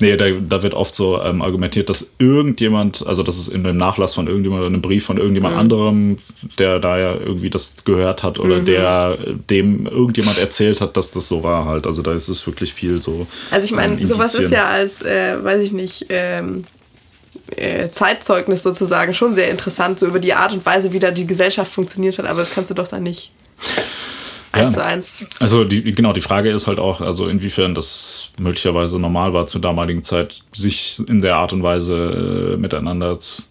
Speaker 1: Nee, da, da wird oft so ähm, argumentiert, dass irgendjemand, also dass es in dem Nachlass von irgendjemand, einem Brief von
Speaker 2: Mhm.
Speaker 1: irgendjemand anderem, der da ja irgendwie das gehört hat oder
Speaker 2: Mhm.
Speaker 1: der äh, dem irgendjemand erzählt hat, dass das so war halt. Also da ist es wirklich viel so.
Speaker 2: Also ich meine, sowas ist ja als, äh, weiß ich nicht, ähm, äh, Zeitzeugnis sozusagen schon sehr interessant, so über die Art und Weise, wie da die Gesellschaft funktioniert hat, aber das kannst du doch dann nicht eins
Speaker 1: Ja.
Speaker 2: zu eins.
Speaker 1: Also die, genau, die Frage ist halt auch, also inwiefern das möglicherweise normal war zur damaligen Zeit, sich in der Art und Weise äh, miteinander zu,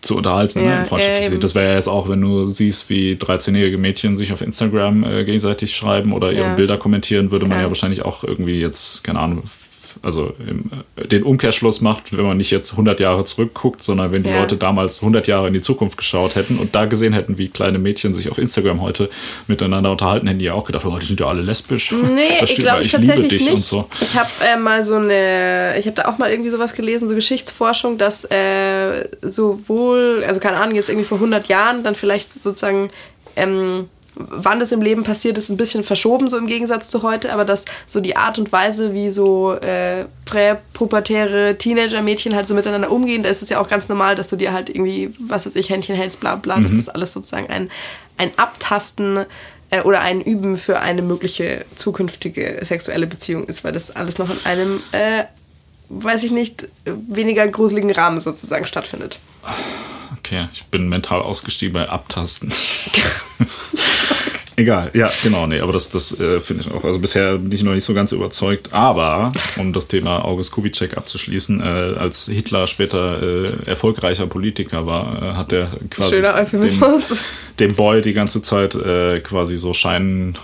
Speaker 1: zu unterhalten,
Speaker 2: Ja,
Speaker 1: ne, im Freundschaftlich
Speaker 2: eben.
Speaker 1: Das wäre ja jetzt auch, wenn du siehst, wie 13-jährige Mädchen sich auf Instagram äh, gegenseitig schreiben oder ihre
Speaker 2: Ja.
Speaker 1: Bilder kommentieren, würde man ja.
Speaker 2: Ja.
Speaker 1: wahrscheinlich auch irgendwie jetzt, keine Ahnung, also im, äh, den Umkehrschluss macht, wenn man nicht jetzt 100 Jahre zurückguckt, sondern wenn die
Speaker 2: Ja.
Speaker 1: Leute damals 100 Jahre in die Zukunft geschaut hätten und da gesehen hätten, wie kleine Mädchen sich auf Instagram heute miteinander unterhalten, hätten die ja auch gedacht, oh, die sind ja alle lesbisch.
Speaker 2: Nee,
Speaker 1: Das
Speaker 2: ich glaube ich
Speaker 1: liebe
Speaker 2: tatsächlich
Speaker 1: dich
Speaker 2: nicht.
Speaker 1: und so.
Speaker 2: Ich habe äh, mal so eine, ich habe da auch mal irgendwie sowas gelesen, so Geschichtsforschung, dass äh, sowohl, also keine Ahnung, jetzt irgendwie vor 100 Jahren dann vielleicht sozusagen, ähm, wann das im Leben passiert ist, ein bisschen verschoben, so im Gegensatz zu heute, aber dass so die Art und Weise, wie so äh, präpubertäre Teenager-Mädchen halt so miteinander umgehen, da ist es ja auch ganz normal, dass du dir halt irgendwie, was weiß ich, Händchen hältst, bla bla, dass das alles sozusagen ein, ein Abtasten äh, oder ein Üben für eine mögliche zukünftige sexuelle Beziehung ist, weil das alles noch in einem, äh, weiß ich nicht, weniger gruseligen Rahmen sozusagen stattfindet.
Speaker 1: Okay, ich bin mental ausgestiegen bei Abtasten. [laughs] Egal, ja, genau, nee, aber das, das äh, finde ich auch. Also bisher bin ich noch nicht so ganz überzeugt. Aber, um das Thema August Kubitschek abzuschließen, äh, als Hitler später äh, erfolgreicher Politiker war, äh, hat er quasi dem, dem Boy die ganze Zeit äh, quasi so Scheingeld,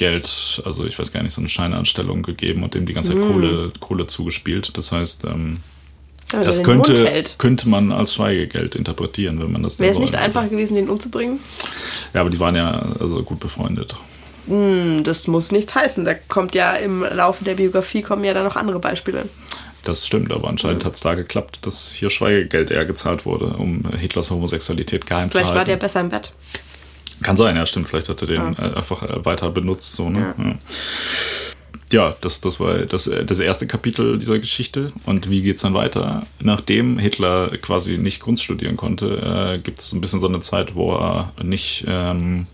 Speaker 1: äh, also ich weiß gar nicht, so eine Scheinanstellung gegeben und dem die ganze Zeit
Speaker 2: Mm.
Speaker 1: Kohle, Kohle zugespielt. Das heißt, ähm,
Speaker 2: Damit
Speaker 1: das könnte, könnte man als Schweigegeld interpretieren, wenn man das
Speaker 2: Wäre es nicht einfacher gewesen, den umzubringen?
Speaker 1: Ja, aber die waren ja also gut befreundet.
Speaker 2: Hm, Das muss nichts heißen. Da kommt ja im Laufe der Biografie kommen ja dann noch andere Beispiele.
Speaker 1: Das stimmt, aber anscheinend hat es da geklappt, dass hier Schweigegeld eher gezahlt wurde, um Hitlers Homosexualität geheim
Speaker 2: Vielleicht
Speaker 1: zu
Speaker 2: war der
Speaker 1: halten.
Speaker 2: besser im Bett.
Speaker 1: Kann sein, ja, stimmt. Vielleicht hat er den
Speaker 2: Ja.
Speaker 1: äh, einfach äh, weiter benutzt. So, ne? ja. Ja, das, das war das, äh, das erste Kapitel dieser Geschichte. Und wie geht's dann weiter? Nachdem Hitler quasi nicht Kunst studieren konnte, äh, gibt es ein bisschen so eine Zeit, wo er nicht, ähm,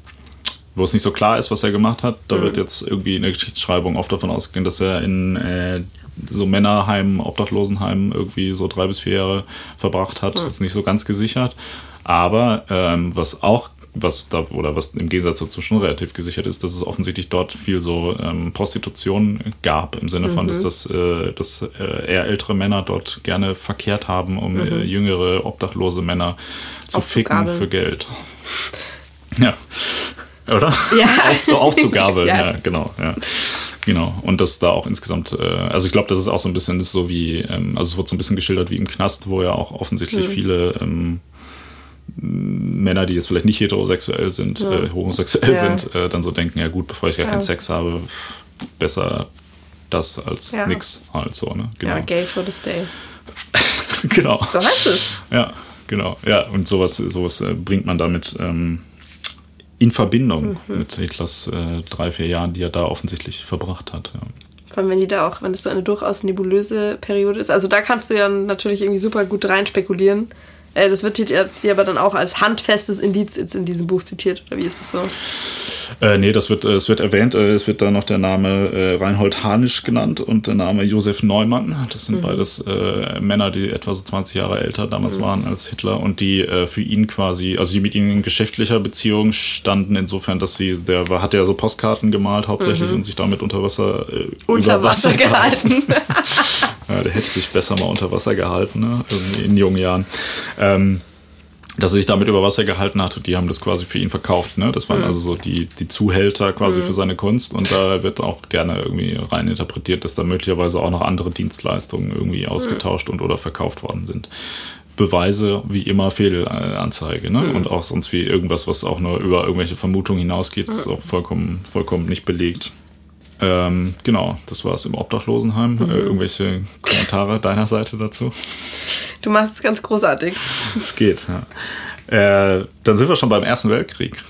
Speaker 1: wo es nicht so klar ist, was er gemacht hat. Da wird jetzt irgendwie in der Geschichtsschreibung oft davon ausgehen, dass er in äh, so Männerheimen, Obdachlosenheimen irgendwie so drei bis vier Jahre verbracht hat. Das ist nicht so ganz gesichert. Aber ähm, was auch, was da, oder was im Gegensatz dazu schon relativ gesichert ist, dass es offensichtlich dort viel so ähm, Prostitution gab, im Sinne von, dass das, äh, dass äh, eher ältere Männer dort gerne verkehrt haben, um äh, jüngere, obdachlose Männer zu ficken
Speaker 2: Aufzugabeln.
Speaker 1: für Geld. [laughs] Ja. Oder?
Speaker 2: Ja. [laughs]
Speaker 1: Auf, aufzugabeln, [laughs] ja.
Speaker 2: Ja.
Speaker 1: genau, ja. Genau. Und das da auch insgesamt, äh, also ich glaube, das ist auch so ein bisschen so wie, ähm, also es wird so ein bisschen geschildert wie im Knast, wo ja auch offensichtlich viele ähm, Männer, die jetzt vielleicht nicht heterosexuell sind, äh, homosexuell
Speaker 2: Ja.
Speaker 1: sind, äh, dann so denken, ja gut, bevor ich gar
Speaker 2: Ja.
Speaker 1: keinen Sex habe, besser das als
Speaker 2: Ja.
Speaker 1: nix halt so, ne? Genau.
Speaker 2: Ja, gay for the stay. [laughs]
Speaker 1: genau.
Speaker 2: So heißt es.
Speaker 1: Ja, genau. Ja, und sowas, sowas äh, bringt man damit ähm, in Verbindung
Speaker 2: Mhm.
Speaker 1: mit Hitlers äh, drei, vier Jahren, die er da offensichtlich verbracht hat. Ja.
Speaker 2: Vor allem, wenn die da auch, wenn das so eine durchaus nebulöse Periode ist. Also da kannst du ja natürlich irgendwie super gut rein spekulieren. Äh, Das wird jetzt hier aber dann auch als handfestes Indiz jetzt in diesem Buch zitiert, oder wie ist das so?
Speaker 1: Äh, nee, das wird, äh, es wird erwähnt, äh, es wird da noch der Name äh, Reinhold Hanisch genannt und der Name Josef Neumann. Das sind beides äh, Männer, die etwa so 20 Jahre älter damals waren als Hitler und die äh, für ihn quasi, also die mit ihm in geschäftlicher Beziehung standen, insofern, dass sie, der war, hat ja so Postkarten gemalt hauptsächlich und sich damit unter Wasser,
Speaker 2: Unter
Speaker 1: über
Speaker 2: Wasser gehalten. [laughs] [laughs]
Speaker 1: Ja, der hätte sich besser mal unter Wasser gehalten, ne? In jungen Jahren. Ähm, dass er sich damit über Wasser gehalten hat und die haben das quasi für ihn verkauft. Ne? Das waren also so die, die Zuhälter quasi für seine Kunst und da wird auch gerne irgendwie rein interpretiert, dass da möglicherweise auch noch andere Dienstleistungen irgendwie ausgetauscht und oder verkauft worden sind. Beweise wie immer Fehlanzeige ne? und auch sonst wie irgendwas, was auch nur über irgendwelche Vermutungen hinausgeht, ist auch vollkommen, vollkommen nicht belegt. Ähm, genau, das war es im Obdachlosenheim. Äh, irgendwelche Kommentare deiner Seite dazu?
Speaker 2: Du machst es ganz großartig.
Speaker 1: Es geht, ja. Äh, dann sind wir schon beim Ersten Weltkrieg.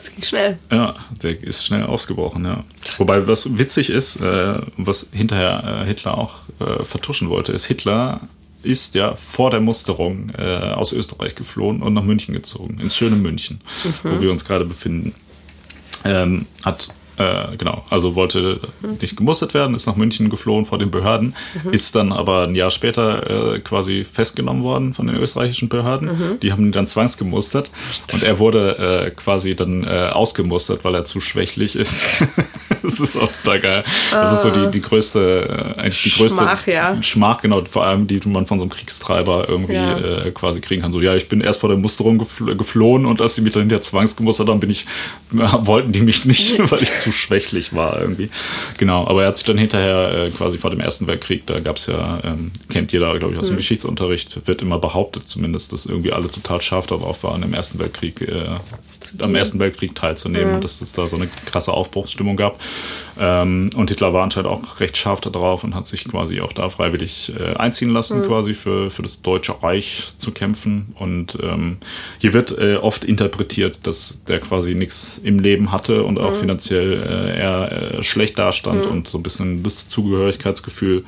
Speaker 2: Es ging schnell.
Speaker 1: Ja, der ist schnell ausgebrochen, ja. Wobei, was witzig ist, äh, was hinterher äh, Hitler auch äh, vertuschen wollte, ist, Hitler ist ja vor der Musterung äh, aus Österreich geflohen und nach München gezogen, ins schöne München, wo wir uns gerade befinden. Ähm, hat äh, genau, also wollte nicht gemustert werden, ist nach München geflohen vor den Behörden, mhm. ist dann aber ein Jahr später äh, quasi festgenommen worden von den österreichischen Behörden. Mhm. Die haben ihn dann zwangsgemustert und er wurde äh, quasi dann äh, ausgemustert, weil er zu schwächlich ist. [laughs] das ist auch da geil. Das ist so die, die größte, äh, eigentlich die größte
Speaker 2: Schmach, ja.
Speaker 1: Schmach, genau, vor allem die man von so einem Kriegstreiber irgendwie
Speaker 2: Ja.
Speaker 1: äh, quasi kriegen kann. So, ja, ich bin erst vor der Musterung gefl geflohen und als sie mich dann hinterher zwangsgemustert haben, bin ich, wollten die mich nicht, [laughs] weil ich zu schwächlich war irgendwie. Genau, aber er hat sich dann hinterher äh, quasi vor dem Ersten Weltkrieg, da gab es ja, ähm, kennt jeder, glaube ich, aus dem Geschichtsunterricht, wird immer behauptet zumindest, dass irgendwie alle total scharf darauf waren, im Ersten Weltkrieg, äh, am Ersten Weltkrieg teilzunehmen und dass es da so eine krasse Aufbruchsstimmung gab. Ähm, und Hitler war anscheinend auch recht scharf darauf und hat sich quasi auch da freiwillig äh, einziehen lassen, quasi für, für das Deutsche Reich zu kämpfen. Und ähm, hier wird äh, oft interpretiert, dass der quasi nichts im Leben hatte und auch finanziell äh, eher äh, schlecht dastand und so ein bisschen das Zugehörigkeitsgefühl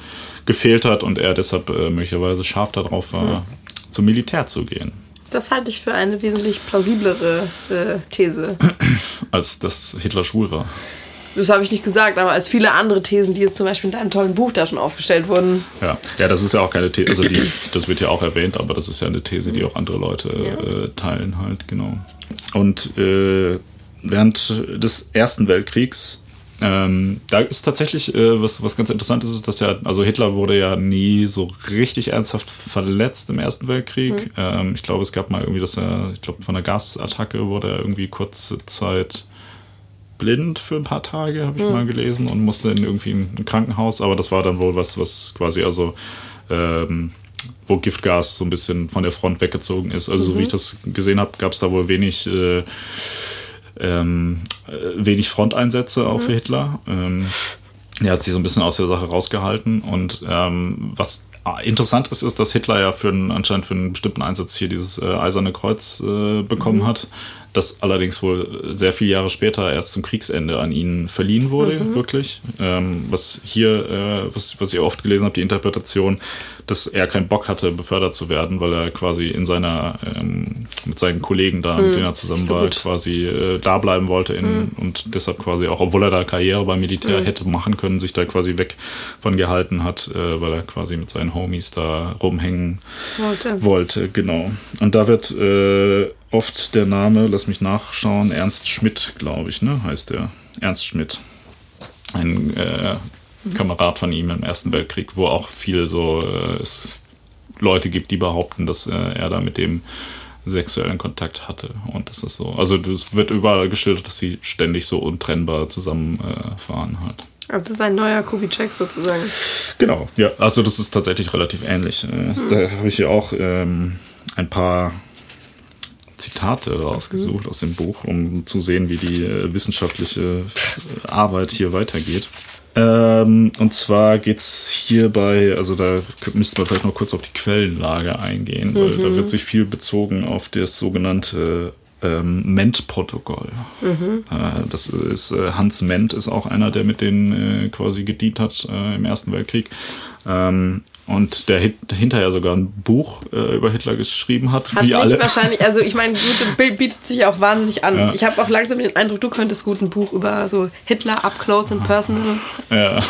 Speaker 1: gefehlt hat und er deshalb äh, möglicherweise scharf darauf war, zum Militär zu gehen.
Speaker 2: Das halte ich für eine wesentlich plausiblere äh, These. [clears throat]
Speaker 1: Als dass Hitler schwul war.
Speaker 2: Das habe ich nicht gesagt, aber als viele andere Thesen, die jetzt zum Beispiel in deinem tollen Buch da schon aufgestellt wurden.
Speaker 1: Ja, ja, das ist ja auch keine These, also die, das wird ja auch erwähnt, aber das ist ja eine These, die auch andere Leute
Speaker 2: Ja.
Speaker 1: äh, teilen halt, genau. Und äh, während des Ersten Weltkriegs, ähm, da ist tatsächlich, äh, was, was ganz interessant ist, ist, dass ja, also Hitler wurde ja nie so richtig ernsthaft verletzt im Ersten Weltkrieg. Ähm, ich glaube, es gab mal irgendwie, dass er, ich glaube, von einer Gasattacke wurde er irgendwie kurze Zeit blind für ein paar Tage, habe ich mal gelesen, und musste in irgendwie ein Krankenhaus, aber das war dann wohl was, was quasi also ähm, wo Giftgas so ein bisschen von der Front weggezogen ist. Also so wie ich das gesehen habe, gab es da wohl wenig äh, ähm, äh, wenig Fronteinsätze auch für Hitler. Ähm, er hat sich so ein bisschen aus der Sache rausgehalten. Und ähm, was interessant ist, ist, dass Hitler ja für einen, anscheinend für einen bestimmten Einsatz hier dieses äh, Eiserne Kreuz äh, bekommen hat, das allerdings wohl sehr viele Jahre später erst zum Kriegsende an ihn verliehen wurde, wirklich. Ähm, was hier, äh, was, was ich oft gelesen habe, die Interpretation, dass er keinen Bock hatte, befördert zu werden, weil er quasi in seiner, ähm, mit seinen Kollegen da, mit denen er zusammen
Speaker 2: so
Speaker 1: war,
Speaker 2: gut.
Speaker 1: quasi äh, da bleiben wollte in, und deshalb quasi auch, obwohl er da Karriere beim Militär hätte machen können, sich da quasi weg von gehalten hat, äh, weil er quasi mit seinen Homies da rumhängen
Speaker 2: Wollte.
Speaker 1: wollte, genau. Und da wird äh, oft der Name, lass mich nachschauen, Ernst Schmidt, glaube ich, ne, heißt der. Ernst Schmidt. Ein äh, Kamerad von ihm im Ersten Weltkrieg, wo auch viel so äh, es Leute gibt, die behaupten, dass äh, er da mit dem sexuellen Kontakt hatte. Und das ist so. Also es wird überall geschildert, dass sie ständig so untrennbar zusammen äh, halt.
Speaker 2: Also das ist ein neuer Kubitschek sozusagen.
Speaker 1: Genau, ja. Also das ist tatsächlich relativ ähnlich. Äh, Da habe ich ja auch ähm, ein paar Zitate rausgesucht aus dem Buch, um zu sehen, wie die äh, wissenschaftliche äh, Arbeit hier weitergeht. Ähm, und zwar geht's hierbei, also da müsste man vielleicht noch kurz auf die Quellenlage eingehen, weil da wird sich viel bezogen auf das sogenannte ähm, Ment-Protokoll. Äh, das ist äh, Hans Ment ist auch einer, der mit denen äh, quasi gedient hat äh, im Ersten Weltkrieg. Ähm, und der hit hinterher sogar ein Buch äh, über Hitler geschrieben hat,
Speaker 2: Hat
Speaker 1: wie alle.
Speaker 2: wahrscheinlich, also ich meine, Bild bietet sich auch wahnsinnig an.
Speaker 1: Ja.
Speaker 2: Ich habe auch langsam den Eindruck, du könntest gut ein Buch über so Hitler up close and personal.
Speaker 1: Ja,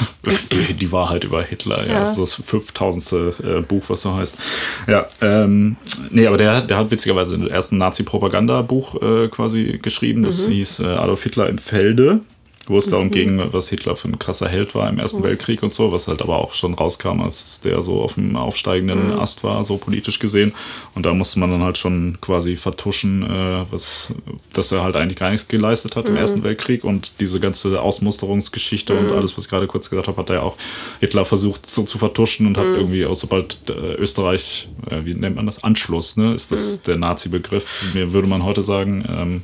Speaker 1: die Wahrheit über Hitler, ja.
Speaker 2: Ja.
Speaker 1: Das ist das 5000. Äh, Buch, was so heißt. Ja, ähm, nee, aber der, der hat witzigerweise erst ein Nazi-Propaganda-Buch äh, quasi geschrieben. Das hieß äh, Adolf Hitler im Felde, wo es darum ging, was Hitler für ein krasser Held war im Ersten Weltkrieg und so, was halt aber auch schon rauskam, als der so auf dem aufsteigenden Ast war, so politisch gesehen. Und da musste man dann halt schon quasi vertuschen, äh, was, dass er halt eigentlich gar nichts geleistet hat im Ersten Weltkrieg. Und diese ganze Ausmusterungsgeschichte und alles, was ich gerade kurz gesagt habe, hat er ja auch Hitler versucht so zu vertuschen und hat irgendwie auch sobald äh, Österreich, äh, wie nennt man das, Anschluss, ne, ist das der Nazi-Begriff, mir würde man heute sagen, ähm,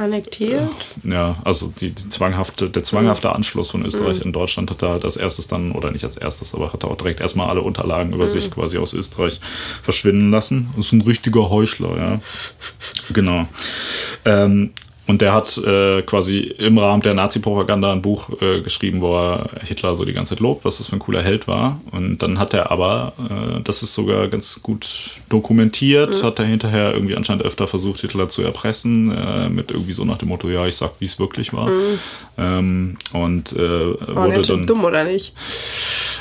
Speaker 2: Annektiert.
Speaker 1: ja, also die, die zwanghafte, der zwanghafte Anschluss von Österreich in Deutschland hat halt als erstes dann, oder nicht als erstes, aber hat er auch direkt erstmal alle Unterlagen über sich quasi aus Österreich verschwinden lassen. Das ist ein richtiger Heuchler, ja. Genau. Ähm, und der hat äh, quasi im Rahmen der Nazi-Propaganda ein Buch äh, geschrieben, wo er Hitler so die ganze Zeit lobt, was das für ein cooler Held war. Und dann hat er aber, äh, das ist sogar ganz gut dokumentiert, mhm. hat er hinterher irgendwie anscheinend öfter versucht, Hitler zu erpressen, äh, mit irgendwie so nach dem Motto, ja, ich sag, wie es wirklich war. Mhm. Ähm, und äh,
Speaker 2: war wurde dann dumm oder nicht?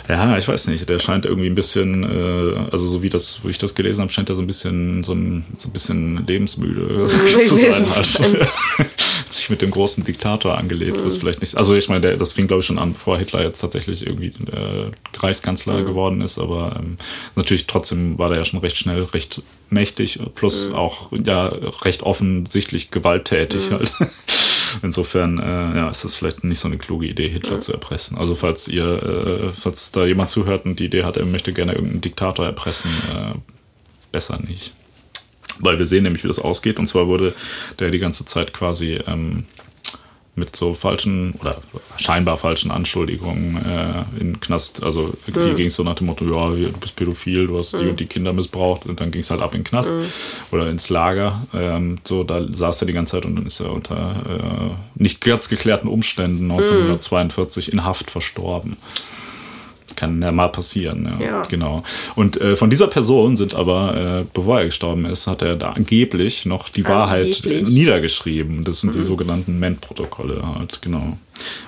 Speaker 1: Ja, ich weiß nicht. Der scheint irgendwie ein bisschen, äh, also so wie das, wo ich das gelesen habe, scheint er so ein bisschen, so ein, so ein bisschen lebensmüde [laughs] zu sein. Halt. [laughs] [laughs] sich mit dem großen Diktator angelegt, mhm. was vielleicht nicht. Also ich meine, der, das fing glaube ich schon an, bevor Hitler jetzt tatsächlich irgendwie äh, Reichskanzler mhm. geworden ist, aber ähm, natürlich trotzdem war der ja schon recht schnell, recht mächtig, plus mhm. auch ja recht offensichtlich gewalttätig mhm. halt. [laughs] Insofern äh, ja, ist das vielleicht nicht so eine kluge Idee, Hitler ja. zu erpressen. Also falls ihr, äh, falls da jemand zuhört und die Idee hat, er möchte gerne irgendeinen Diktator erpressen, äh, besser nicht. Weil wir sehen nämlich, wie das ausgeht. Und zwar wurde der die ganze Zeit quasi ähm, mit so falschen oder scheinbar falschen Anschuldigungen äh, in Knast. Also irgendwie mhm. ging es so nach dem Motto, ja, du bist pädophil, du hast mhm. die und die Kinder missbraucht und dann ging es halt ab in den Knast mhm. oder ins Lager. Ähm, so, da saß er die ganze Zeit und dann ist er unter äh, nicht ganz geklärten Umständen 1942 in Haft verstorben kann ja mal passieren. Ja, ja. Genau. Und äh, von dieser Person sind aber, äh, bevor er gestorben ist, hat er da angeblich noch die Wahrheit niedergeschrieben. Das sind mhm. die sogenannten Ment-Protokolle halt, genau.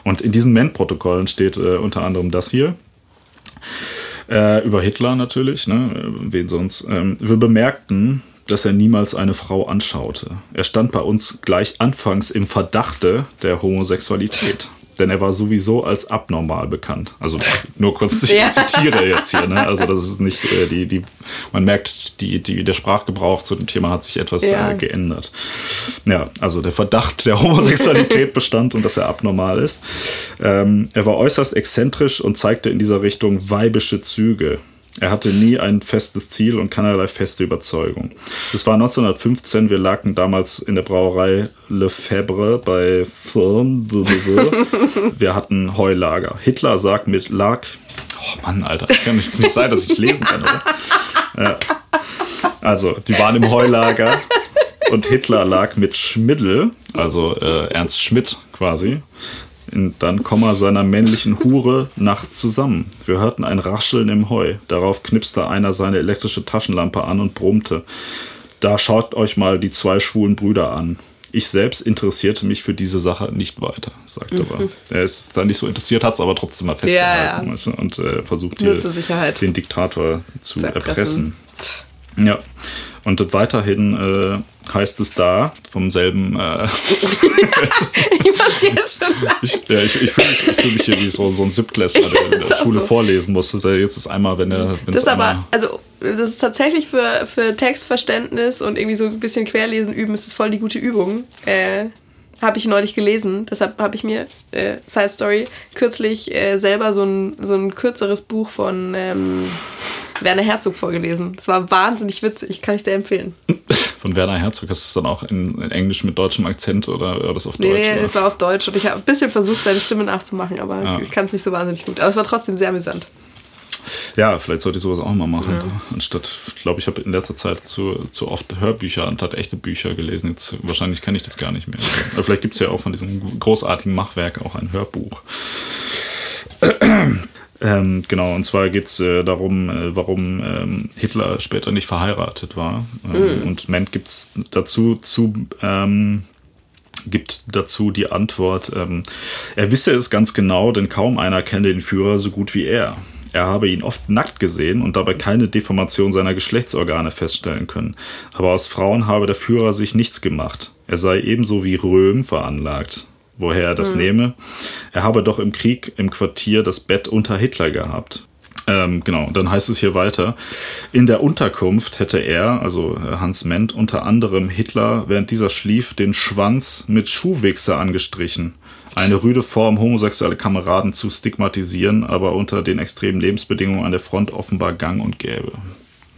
Speaker 1: Und in diesen Ment-Protokollen steht äh, unter anderem das hier. Äh, über Hitler natürlich, ne? Äh, wen sonst. Ähm, wir bemerkten, dass er niemals eine Frau anschaute. Er stand bei uns gleich anfangs im Verdachte der Homosexualität denn er war sowieso als abnormal bekannt. Also nur kurz, ich [laughs] ja. zitiere jetzt hier, ne? Also das ist nicht äh, die, die, man merkt, die, die, der Sprachgebrauch zu dem Thema hat sich etwas ja. äh, geändert. Ja, also der Verdacht der Homosexualität [laughs] bestand und dass er abnormal ist. Ähm, er war äußerst exzentrisch und zeigte in dieser Richtung weibische Züge. Er hatte nie ein festes Ziel und keinerlei feste Überzeugung. Es war 1915, wir lagen damals in der Brauerei Lefebvre bei Firm. Wir hatten Heulager. Hitler sagt mit lag. Oh Mann, Alter, kann nicht, nicht sein, dass ich lesen kann, oder? Ja. Also, die waren im Heulager und Hitler lag mit Schmiddel, also äh, Ernst Schmidt quasi, in dann Komma seiner männlichen Hure nachts zusammen. Wir hörten ein Rascheln im Heu. Darauf knipste einer seine elektrische Taschenlampe an und brummte. Da schaut euch mal die zwei schwulen Brüder an. Ich selbst interessierte mich für diese Sache nicht weiter, sagt mhm. aber. Er ist da nicht so interessiert, hat es aber trotzdem mal festgehalten ja, ja. und äh, versucht hier den Diktator zu, zu erpressen. erpressen. Ja. Und weiterhin äh, heißt es da vom selben. Äh, [laughs] ich muss jetzt [laughs] schon ich, ja, ich, ich fühle mich, fühl mich hier wie so, so ein Siebtklässler, der in der [laughs] Schule so. vorlesen muss. Jetzt ist einmal, wenn er.
Speaker 2: Das ist aber, also das ist tatsächlich für, für Textverständnis und irgendwie so ein bisschen Querlesen üben, ist das voll die gute Übung. Äh, habe ich neulich gelesen. Deshalb habe ich mir, äh, Side Story, kürzlich äh, selber so ein, so ein kürzeres Buch von ähm, Werner Herzog vorgelesen. Das war wahnsinnig witzig, kann ich sehr empfehlen. [laughs]
Speaker 1: Von Werner Herzog, hast du es dann auch in, in, Englisch mit deutschem Akzent oder war das auf Deutsch?
Speaker 2: Nee, nee, es war auf Deutsch und ich habe ein bisschen versucht, seine Stimme nachzumachen, aber ja. ich kann es nicht so wahnsinnig gut. Aber es war trotzdem sehr amüsant.
Speaker 1: Ja, vielleicht sollte ich sowas auch mal machen. Ja. Anstatt, ich glaube, ich habe in letzter Zeit zu, zu oft Hörbücher anstatt echte Bücher gelesen. Jetzt wahrscheinlich kann ich das gar nicht mehr. [laughs] Aber vielleicht gibt es ja auch von diesem großartigen Machwerk auch ein Hörbuch. [clears throat] Ähm, genau, und zwar geht es äh, darum, äh, warum ähm, Hitler später nicht verheiratet war. Ähm, mhm. Und Ment gibt's dazu zu ähm, gibt dazu die Antwort, ähm, er wisse es ganz genau, denn kaum einer kenne den Führer so gut wie er. Er habe ihn oft nackt gesehen und dabei keine Deformation seiner Geschlechtsorgane feststellen können. Aber aus Frauen habe der Führer sich nichts gemacht. Er sei ebenso wie Röhm veranlagt woher er das mhm. nehme. Er habe doch im Krieg im Quartier das Bett unter Hitler gehabt. Ähm, genau, dann heißt es hier weiter. In der Unterkunft hätte er, also Hans Ment, unter anderem Hitler, während dieser schlief, den Schwanz mit Schuhwichser angestrichen. Eine rüde Form, homosexuelle Kameraden zu stigmatisieren, aber unter den extremen Lebensbedingungen an der Front offenbar gang und gäbe.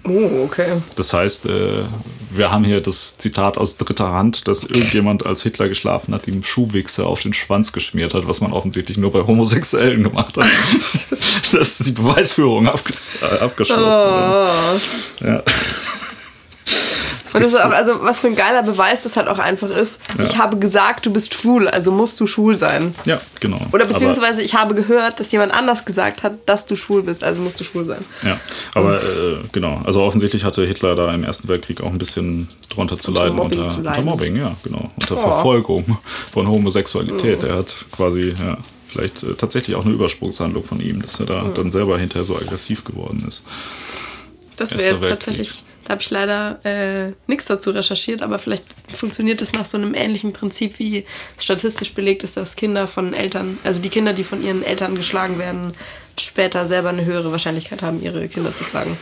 Speaker 2: Oh, okay.
Speaker 1: Das heißt, äh, wir haben hier das Zitat aus dritter Hand, dass irgendjemand als Hitler geschlafen hat, ihm Schuhwichse auf den Schwanz geschmiert hat, was man offensichtlich nur bei Homosexuellen gemacht hat. [laughs] das ist die Beweisführung äh, abgeschlossen. Oh. Ja.
Speaker 2: Und das ist auch, also was für ein geiler Beweis das halt auch einfach ist. Ja. Ich habe gesagt, du bist schwul, also musst du schwul sein.
Speaker 1: Ja, genau.
Speaker 2: Oder beziehungsweise aber ich habe gehört, dass jemand anders gesagt hat, dass du schwul bist, also musst du schwul sein.
Speaker 1: Ja, aber äh, genau. Also offensichtlich hatte Hitler da im Ersten Weltkrieg auch ein bisschen drunter zu unter leiden. Mobbing unter, zu leiden. unter Mobbing, ja, genau. Unter oh. Verfolgung von Homosexualität. Oh. Er hat quasi, ja, vielleicht äh, tatsächlich auch eine Übersprungshandlung von ihm, dass er da mhm. dann selber hinterher so aggressiv geworden ist.
Speaker 2: Das wäre jetzt Weltkrieg. tatsächlich, da habe ich leider äh, nichts dazu recherchiert, aber vielleicht funktioniert es nach so einem ähnlichen Prinzip, wie statistisch belegt ist, dass Kinder von Eltern, also die Kinder, die von ihren Eltern geschlagen werden, später selber eine höhere Wahrscheinlichkeit haben, ihre Kinder zu schlagen.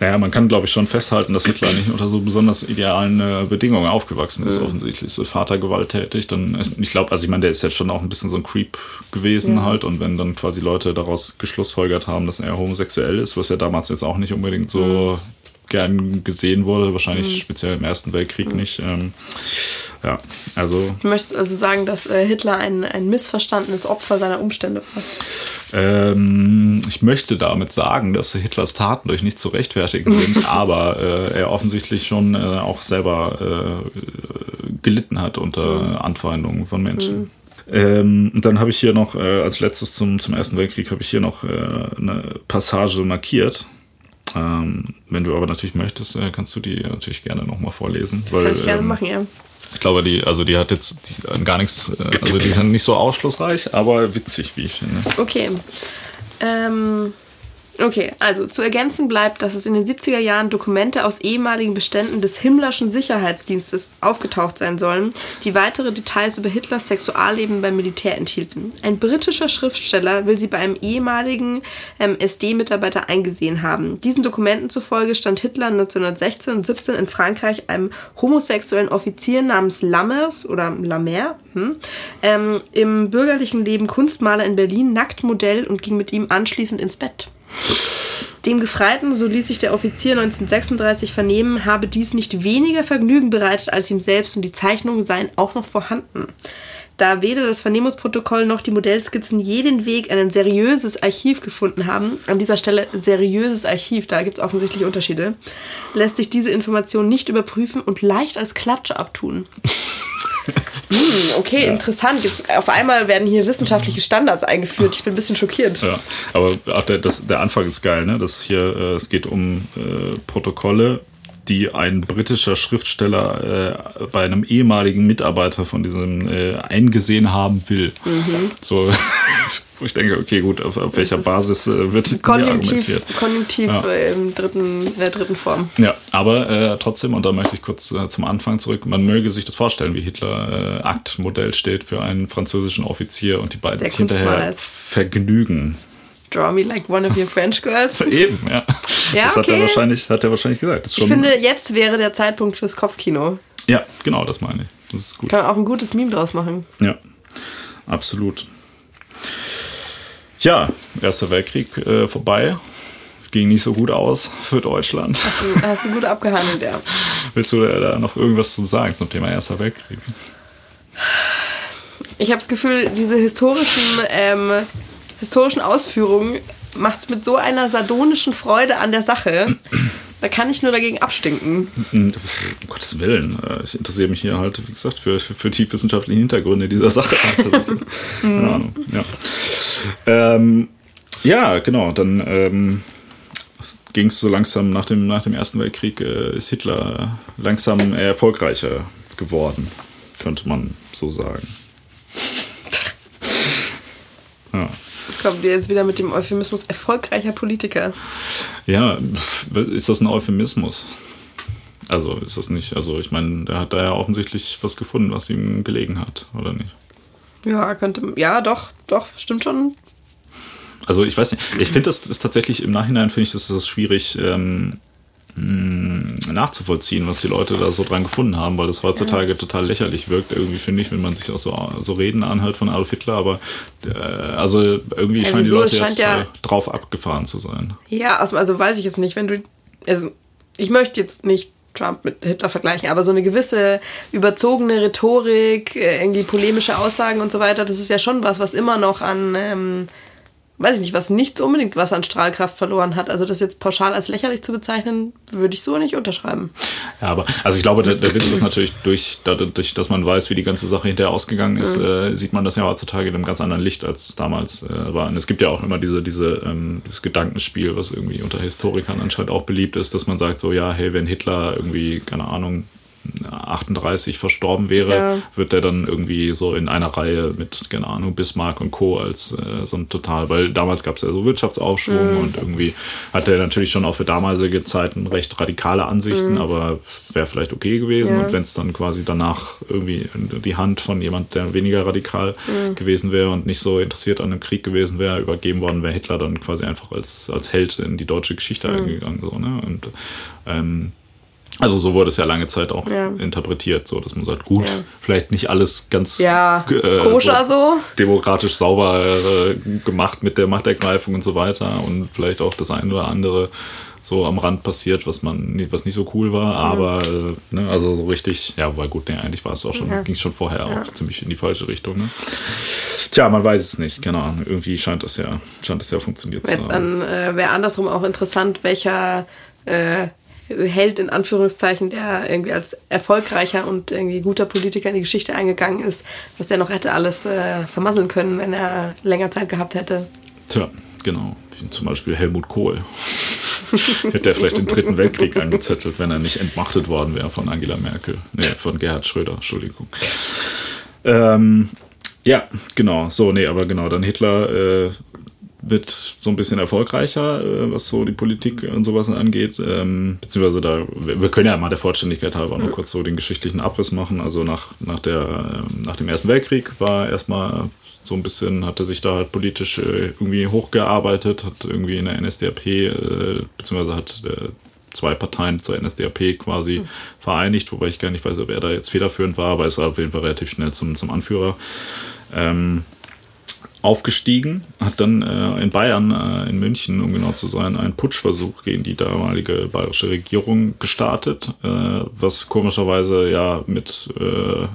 Speaker 1: Naja, man kann, glaube ich, schon festhalten, dass Hitler nicht unter so besonders idealen äh, Bedingungen aufgewachsen ist, mhm. offensichtlich. So Vater gewalttätig, dann, ich glaube, also ich meine, der ist jetzt schon auch ein bisschen so ein Creep gewesen ja. halt und wenn dann quasi Leute daraus geschlussfolgert haben, dass er homosexuell ist, was ja damals jetzt auch nicht unbedingt so mhm. Gern gesehen wurde, wahrscheinlich mhm. speziell im Ersten Weltkrieg mhm. nicht. Ähm, ja, also.
Speaker 2: Du möchtest also sagen, dass äh, Hitler ein, ein missverstandenes Opfer seiner Umstände war?
Speaker 1: Ähm, ich möchte damit sagen, dass Hitlers Taten durch nicht zu rechtfertigen [laughs] sind, aber äh, er offensichtlich schon äh, auch selber äh, gelitten hat unter mhm. Anfeindungen von Menschen. Mhm. Ähm, und dann habe ich hier noch, äh, als letztes zum, zum Ersten Weltkrieg, habe ich hier noch äh, eine Passage markiert. Ähm, wenn du aber natürlich möchtest, äh, kannst du die natürlich gerne nochmal vorlesen.
Speaker 2: Das weil, kann ich gerne ähm, machen, ja.
Speaker 1: Ich glaube, die, also die hat jetzt die, gar nichts, äh, also die sind nicht so ausschlussreich, aber witzig, wie ich finde.
Speaker 2: Okay. Ähm, Okay, also zu ergänzen bleibt, dass es in den 70er Jahren Dokumente aus ehemaligen Beständen des Himmlerschen Sicherheitsdienstes aufgetaucht sein sollen, die weitere Details über Hitlers Sexualleben beim Militär enthielten. Ein britischer Schriftsteller will sie bei einem ehemaligen ähm, SD-Mitarbeiter eingesehen haben. Diesen Dokumenten zufolge stand Hitler 1916 und 17 in Frankreich einem homosexuellen Offizier namens Lammers oder Lammer hm, ähm, im bürgerlichen Leben Kunstmaler in Berlin, Nacktmodell und ging mit ihm anschließend ins Bett. Dem Gefreiten, so ließ sich der Offizier 1936 vernehmen, habe dies nicht weniger Vergnügen bereitet als ihm selbst und die Zeichnungen seien auch noch vorhanden. Da weder das Vernehmungsprotokoll noch die Modellskizzen jeden Weg in ein seriöses Archiv gefunden haben, an dieser Stelle seriöses Archiv, da gibt es offensichtlich Unterschiede, lässt sich diese Information nicht überprüfen und leicht als Klatsche abtun. Hm, okay, ja. interessant. Jetzt auf einmal werden hier wissenschaftliche Standards eingeführt. Ich bin ein bisschen schockiert.
Speaker 1: Ja, aber auch der, das, der Anfang ist geil, ne? Das hier, äh, es geht um äh, Protokolle die ein britischer Schriftsteller äh, bei einem ehemaligen Mitarbeiter von diesem äh, eingesehen haben will. Mhm. So, [laughs] wo ich denke, okay, gut, auf, auf welcher Basis äh, wird
Speaker 2: Konjunktiv, argumentiert? Konjunktiv ja. im dritten, in der dritten Form.
Speaker 1: Ja, aber äh, trotzdem, und da möchte ich kurz äh, zum Anfang zurück, man möge sich das vorstellen, wie Hitler äh, Aktmodell steht für einen französischen Offizier und die beiden sich hinterher vergnügen.
Speaker 2: Draw me like one of your French girls. [laughs]
Speaker 1: Eben, ja. ja das okay. hat, er wahrscheinlich, hat er wahrscheinlich gesagt.
Speaker 2: ich finde, jetzt wäre der Zeitpunkt fürs Kopfkino.
Speaker 1: Ja, genau, das meine ich. Das ist gut.
Speaker 2: Kann man auch ein gutes Meme draus machen.
Speaker 1: Ja, absolut. Ja, Erster Weltkrieg äh, vorbei. Ging nicht so gut aus für Deutschland.
Speaker 2: Hast du, hast du gut abgehandelt, ja.
Speaker 1: Willst du da noch irgendwas zu sagen zum Thema Erster Weltkrieg?
Speaker 2: Ich habe das Gefühl, diese historischen ähm, historischen Ausführungen machst du mit so einer sardonischen Freude an der Sache. Da kann ich nur dagegen abstinken.
Speaker 1: Um Gottes Willen. Äh, ich interessiere mich hier halt, wie gesagt, für, für die wissenschaftlichen Hintergründe dieser Sache. [laughs] Ist, keine Ahnung. Ja. Ähm, ja, genau. Dann ähm, ging es so langsam nach dem, nach dem Ersten Weltkrieg, äh, ist Hitler langsam erfolgreicher geworden, könnte man so sagen. [laughs]
Speaker 2: Ja kommt ihr jetzt wieder mit dem Euphemismus erfolgreicher Politiker.
Speaker 1: Ja, ist das ein Euphemismus? Also ist das nicht, also ich meine, der hat da ja offensichtlich was gefunden, was ihm gelegen hat, oder nicht?
Speaker 2: Ja, könnte, ja, doch, doch, stimmt schon.
Speaker 1: Also ich weiß nicht, ich finde das ist tatsächlich im Nachhinein finde ich das, das schwierig, ähm, hm, nachzuvollziehen, was die Leute da so dran gefunden haben, weil das heutzutage total lächerlich wirkt, irgendwie finde ich, wenn man sich auch so, so Reden anhört von Adolf Hitler, aber äh, also irgendwie ja, scheinen die Leute jetzt ja, drauf abgefahren zu sein.
Speaker 2: Ja, also, also weiß ich jetzt nicht, wenn du, also ich möchte jetzt nicht Trump mit Hitler vergleichen, aber so eine gewisse überzogene Rhetorik, äh, irgendwie polemische Aussagen und so weiter, das ist ja schon was, was immer noch an ähm, weiß ich nicht, was nicht unbedingt was an Strahlkraft verloren hat. Also das jetzt pauschal als lächerlich zu bezeichnen, würde ich so nicht unterschreiben.
Speaker 1: Ja, aber also ich glaube, der, der Witz ist natürlich durch, dadurch, dass man weiß, wie die ganze Sache hinterher ausgegangen ist, mhm. äh, sieht man das ja heutzutage in einem ganz anderen Licht, als es damals äh, war. Und es gibt ja auch immer diese, diese, ähm, dieses Gedankenspiel, was irgendwie unter Historikern anscheinend auch beliebt ist, dass man sagt so, ja, hey, wenn Hitler irgendwie, keine Ahnung, 38 verstorben wäre, ja. wird der dann irgendwie so in einer Reihe mit, keine Ahnung, Bismarck und Co. als äh, so ein total, weil damals gab es ja so Wirtschaftsaufschwung mhm. und irgendwie hat er natürlich schon auch für damalige Zeiten recht radikale Ansichten, mhm. aber wäre vielleicht okay gewesen. Ja. Und wenn es dann quasi danach irgendwie die Hand von jemand, der weniger radikal mhm. gewesen wäre und nicht so interessiert an dem Krieg gewesen wäre, übergeben worden, wäre Hitler dann quasi einfach als, als Held in die deutsche Geschichte mhm. eingegangen. So, ne? Und ähm, also so wurde es ja lange Zeit auch ja. interpretiert, so dass man sagt, gut, ja. vielleicht nicht alles ganz
Speaker 2: ja, äh, koscher so,
Speaker 1: demokratisch sauber äh, gemacht mit der Machtergreifung und so weiter und vielleicht auch das eine oder andere so am Rand passiert, was man was nicht so cool war, aber äh, ne, also so richtig, ja, weil gut, nee, eigentlich war es auch schon, ging es schon vorher auch ziemlich in die falsche Richtung. Ne? Tja, man weiß es nicht, Ahnung. Irgendwie scheint das ja, scheint das ja funktioniert
Speaker 2: Jetzt zu haben. Jetzt äh, wäre andersrum auch interessant, welcher äh, Held in Anführungszeichen, der irgendwie als erfolgreicher und irgendwie guter Politiker in die Geschichte eingegangen ist, was der noch hätte alles äh, vermasseln können, wenn er länger Zeit gehabt hätte.
Speaker 1: Tja, genau. Zum Beispiel Helmut Kohl. [laughs] hätte er vielleicht den dritten Weltkrieg angezettelt, wenn er nicht entmachtet worden wäre von Angela Merkel. Nee, von Gerhard Schröder, Entschuldigung. Ähm, ja, genau. So, nee, aber genau, dann Hitler äh, wird so ein bisschen erfolgreicher, äh, was so die Politik und sowas angeht. Ähm, beziehungsweise da, wir können ja mal der Vollständigkeit halber noch kurz so den geschichtlichen Abriss machen. Also nach, nach, der, ähm, nach dem Ersten Weltkrieg war erstmal so ein bisschen, hat er sich da halt politisch äh, irgendwie hochgearbeitet, hat irgendwie in der NSDAP, äh, beziehungsweise hat zwei Parteien zur NSDAP quasi mhm. vereinigt, wobei ich gar nicht weiß, ob er da jetzt federführend war, aber ist auf jeden Fall relativ schnell zum, zum Anführer. Ähm, aufgestiegen, hat dann äh, in Bayern, äh, in München, um genau zu sein, einen Putschversuch gegen die damalige bayerische Regierung gestartet, äh, was komischerweise ja mit äh,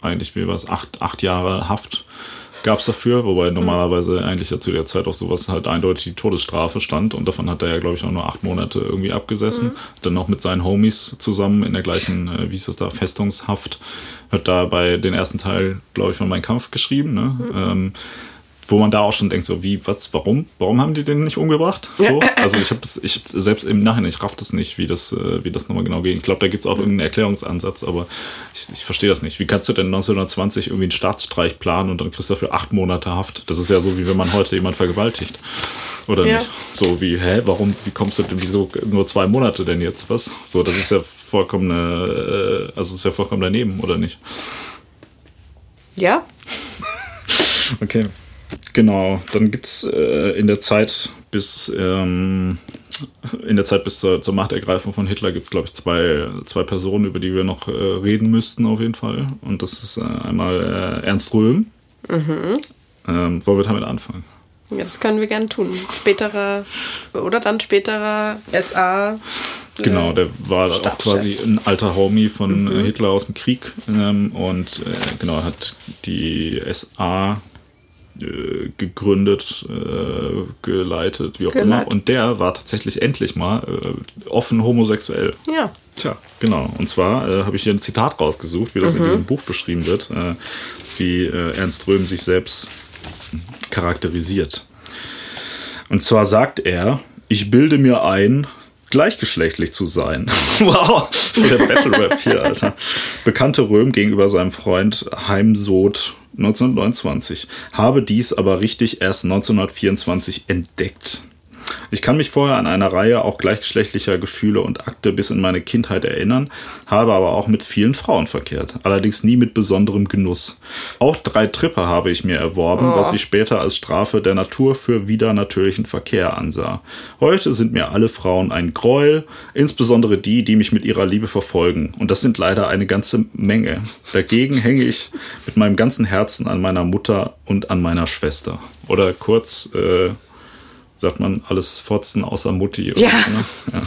Speaker 1: eigentlich, wie war es, acht, acht Jahre Haft gab es dafür, wobei normalerweise eigentlich ja zu der Zeit auch sowas halt eindeutig die Todesstrafe stand und davon hat er ja, glaube ich, auch nur acht Monate irgendwie abgesessen. Mhm. Dann noch mit seinen Homies zusammen in der gleichen, äh, wie ist das da, Festungshaft. Hat da bei den ersten Teil, glaube ich, mal meinen Kampf geschrieben. Ne? Mhm. Ähm, wo man da auch schon denkt, so wie, was, warum? Warum haben die den nicht umgebracht? So? [laughs] Also ich habe das, ich selbst im Nachhinein, ich raff das nicht, wie das, äh, wie das nochmal genau geht. Ich glaube, da gibt es auch irgendeinen Erklärungsansatz, aber ich, ich verstehe das nicht. Wie kannst du denn 1920 irgendwie einen Staatsstreich planen und dann kriegst du dafür acht Monate Haft? Das ist ja so, wie wenn man heute jemand vergewaltigt. Oder ja. nicht? So wie, hä, warum, wie kommst du denn, wieso nur zwei Monate denn jetzt? Was? So, das ist ja vollkommen, äh, also ist ja vollkommen daneben, oder nicht?
Speaker 2: Ja. [laughs]
Speaker 1: okay. Genau, dann gibt es äh, in der Zeit bis ähm, in der Zeit bis zur, zur Machtergreifung von Hitler gibt es, glaube ich, zwei, zwei Personen, über die wir noch äh, reden müssten auf jeden Fall. Und das ist äh, einmal äh, Ernst Röhm. Mhm. Ähm, wollen wir damit anfangen?
Speaker 2: Ja, das können wir gerne tun. Späterer oder dann späterer SA. Äh,
Speaker 1: genau, der war auch quasi ein alter Homie von mhm. Hitler aus dem Krieg ähm, und äh, genau hat die SA äh, gegründet, äh, geleitet, wie auch Geleitet. immer. Und der war tatsächlich endlich mal äh, offen homosexuell.
Speaker 2: Ja.
Speaker 1: Tja, genau. Und zwar äh, habe ich hier ein Zitat rausgesucht, wie das mhm. in diesem Buch beschrieben wird, äh, wie äh, Ernst Röhm sich selbst charakterisiert. Und zwar sagt er, ich bilde mir ein, gleichgeschlechtlich zu sein. [laughs] wow, der Battle Rap hier, [laughs] Alter. Bekannte Röhm gegenüber seinem Freund Heimsod 1929, habe dies aber richtig erst 1924 entdeckt. Ich kann mich vorher an eine Reihe auch gleichgeschlechtlicher Gefühle und Akte bis in meine Kindheit erinnern, habe aber auch mit vielen Frauen verkehrt, allerdings nie mit besonderem Genuss. Auch drei Tripper habe ich mir erworben, oh. was ich später als Strafe der Natur für widernatürlichen Verkehr ansah. Heute sind mir alle Frauen ein Gräuel, insbesondere die, die mich mit ihrer Liebe verfolgen, und das sind leider eine ganze Menge. Dagegen hänge ich mit meinem ganzen Herzen an meiner Mutter und an meiner Schwester. Oder kurz, äh, sagt man alles Fotzen außer Mutti.
Speaker 2: Oder, ja. Ne? ja.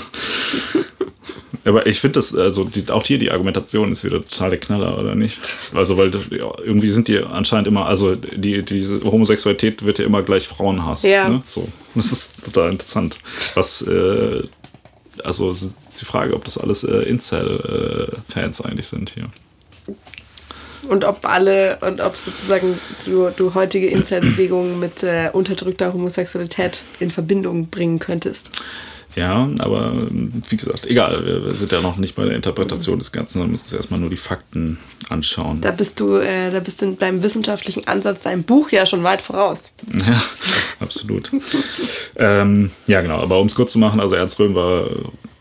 Speaker 1: Aber ich finde das, also die, auch hier die Argumentation ist wieder total der Knaller, oder nicht? Also, weil ja, irgendwie sind die anscheinend immer, also die, diese Homosexualität wird ja immer gleich Frauenhass.
Speaker 2: Ja.
Speaker 1: Ne? So. Das ist total interessant. Was, äh, also ist die Frage, ob das alles äh, Incel-Fans eigentlich sind hier.
Speaker 2: Und ob alle, und ob sozusagen du, du heutige Incel-Bewegungen mit äh, unterdrückter Homosexualität in Verbindung bringen könntest.
Speaker 1: Ja, aber wie gesagt, egal, wir, wir sind ja noch nicht bei der Interpretation des Ganzen, sondern müssen uns erstmal nur die Fakten anschauen.
Speaker 2: Da bist du, äh, da bist du in deinem wissenschaftlichen Ansatz deinem Buch ja schon weit voraus.
Speaker 1: Ja, absolut. ähm, ja, genau, aber um es kurz zu machen, also Ernst Röhm war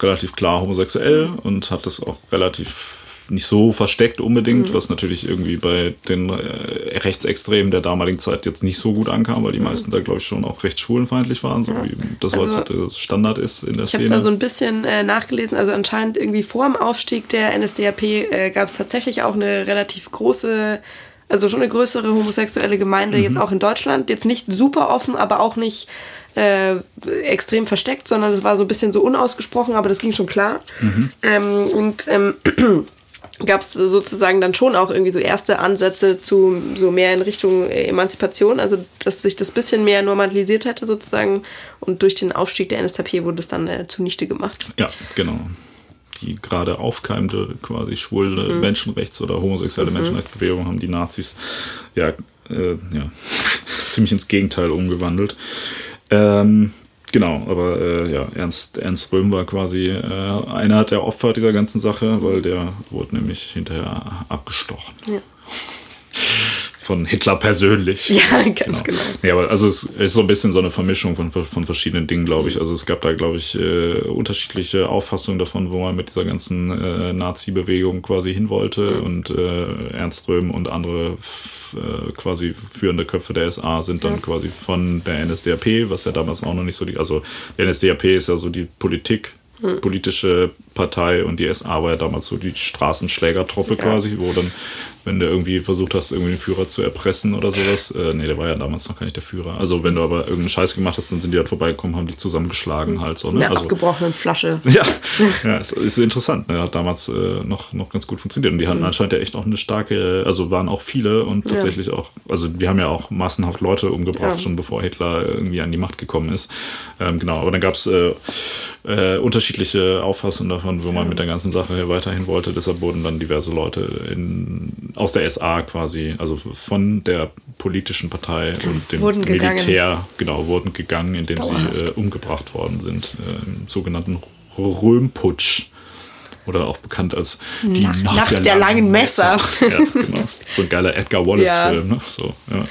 Speaker 1: relativ klar homosexuell und hat das auch relativ nicht so versteckt unbedingt, mhm. was natürlich irgendwie bei den äh, Rechtsextremen der damaligen Zeit jetzt nicht so gut ankam, weil die mhm. meisten da, glaube ich, schon auch recht schwulenfeindlich waren, so ja. wie das also, heutzutage Standard ist in der
Speaker 2: ich
Speaker 1: Szene.
Speaker 2: Ich habe da so ein bisschen äh, nachgelesen, also anscheinend irgendwie vor dem Aufstieg der NSDAP äh, gab es tatsächlich auch eine relativ große also schon eine größere homosexuelle Gemeinde, mhm. jetzt auch in Deutschland. Jetzt nicht super offen, aber auch nicht äh, extrem versteckt, sondern es war so ein bisschen so unausgesprochen, aber das ging schon klar. Mhm. Ähm, und ähm, gab es sozusagen dann schon auch irgendwie so erste Ansätze zu so mehr in Richtung äh, Emanzipation, also dass sich das bisschen mehr normalisiert hätte sozusagen und durch den Aufstieg der NSDAP wurde es dann äh, zunichte gemacht.
Speaker 1: Ja, genau. Die gerade aufkeimende quasi schwule mhm. Menschenrechts- oder homosexuelle mhm. Menschenrechtsbewegung haben die Nazis ja, äh, ja [laughs] ziemlich ins Gegenteil umgewandelt. Ähm, Genau, aber äh, ja, Ernst, Ernst Röhm war quasi äh, einer der Opfer dieser ganzen Sache, weil der wurde nämlich hinterher abgestochen. Ja von Hitler persönlich.
Speaker 2: Ja, ganz genau. genau.
Speaker 1: Ja, aber also es ist so ein bisschen so eine Vermischung von, von verschiedenen Dingen, glaube ich. Also es gab da, glaube ich, äh, unterschiedliche Auffassungen davon, wo man mit dieser ganzen äh, Nazi-Bewegung quasi hin wollte. Mhm. Und äh, Ernst Röhm und andere äh, quasi führende Köpfe der SA sind dann ja. quasi von der NSDAP, was ja damals auch noch nicht so die, also der NSDAP ist ja so die Politik hm. politische Partei und die SA war ja damals so die Straßenschlägertruppe ja. quasi, wo dann, wenn du irgendwie versucht hast, irgendwie den Führer zu erpressen oder sowas, äh, nee, der war ja damals noch gar nicht der Führer. Also wenn du aber irgendeine Scheiße gemacht hast, dann sind die halt vorbeigekommen, haben die zusammengeschlagen mhm. halt so. Ne?
Speaker 2: Eine
Speaker 1: also,
Speaker 2: abgebrochenen Flasche. [laughs]
Speaker 1: Ja, [laughs] ja ist, ist interessant. Ne? Hat damals äh, noch, noch ganz gut funktioniert. Und die hatten mhm. anscheinend ja echt auch eine starke, also waren auch viele und tatsächlich ja. auch, also die haben ja auch massenhaft Leute umgebracht, ja. schon bevor Hitler irgendwie an die Macht gekommen ist. Ähm, genau, aber dann gab es äh, äh, unterschiedliche Auffassungen davon davon, wo man mit der ganzen Sache weiterhin wollte. Deshalb wurden dann diverse Leute in, aus der SA quasi, also von der politischen Partei und dem wurden Militär, gegangen. genau, wurden gegangen, indem Dauerhaft. sie äh, umgebracht worden sind, äh, im sogenannten Röhmputsch oder auch bekannt als
Speaker 2: die Nacht, Nacht, Nacht der, der, langen Messer. Messer. [laughs]
Speaker 1: Ja, genau. So ein geiler Edgar Wallace-Film. Ja. Ne? So, ja.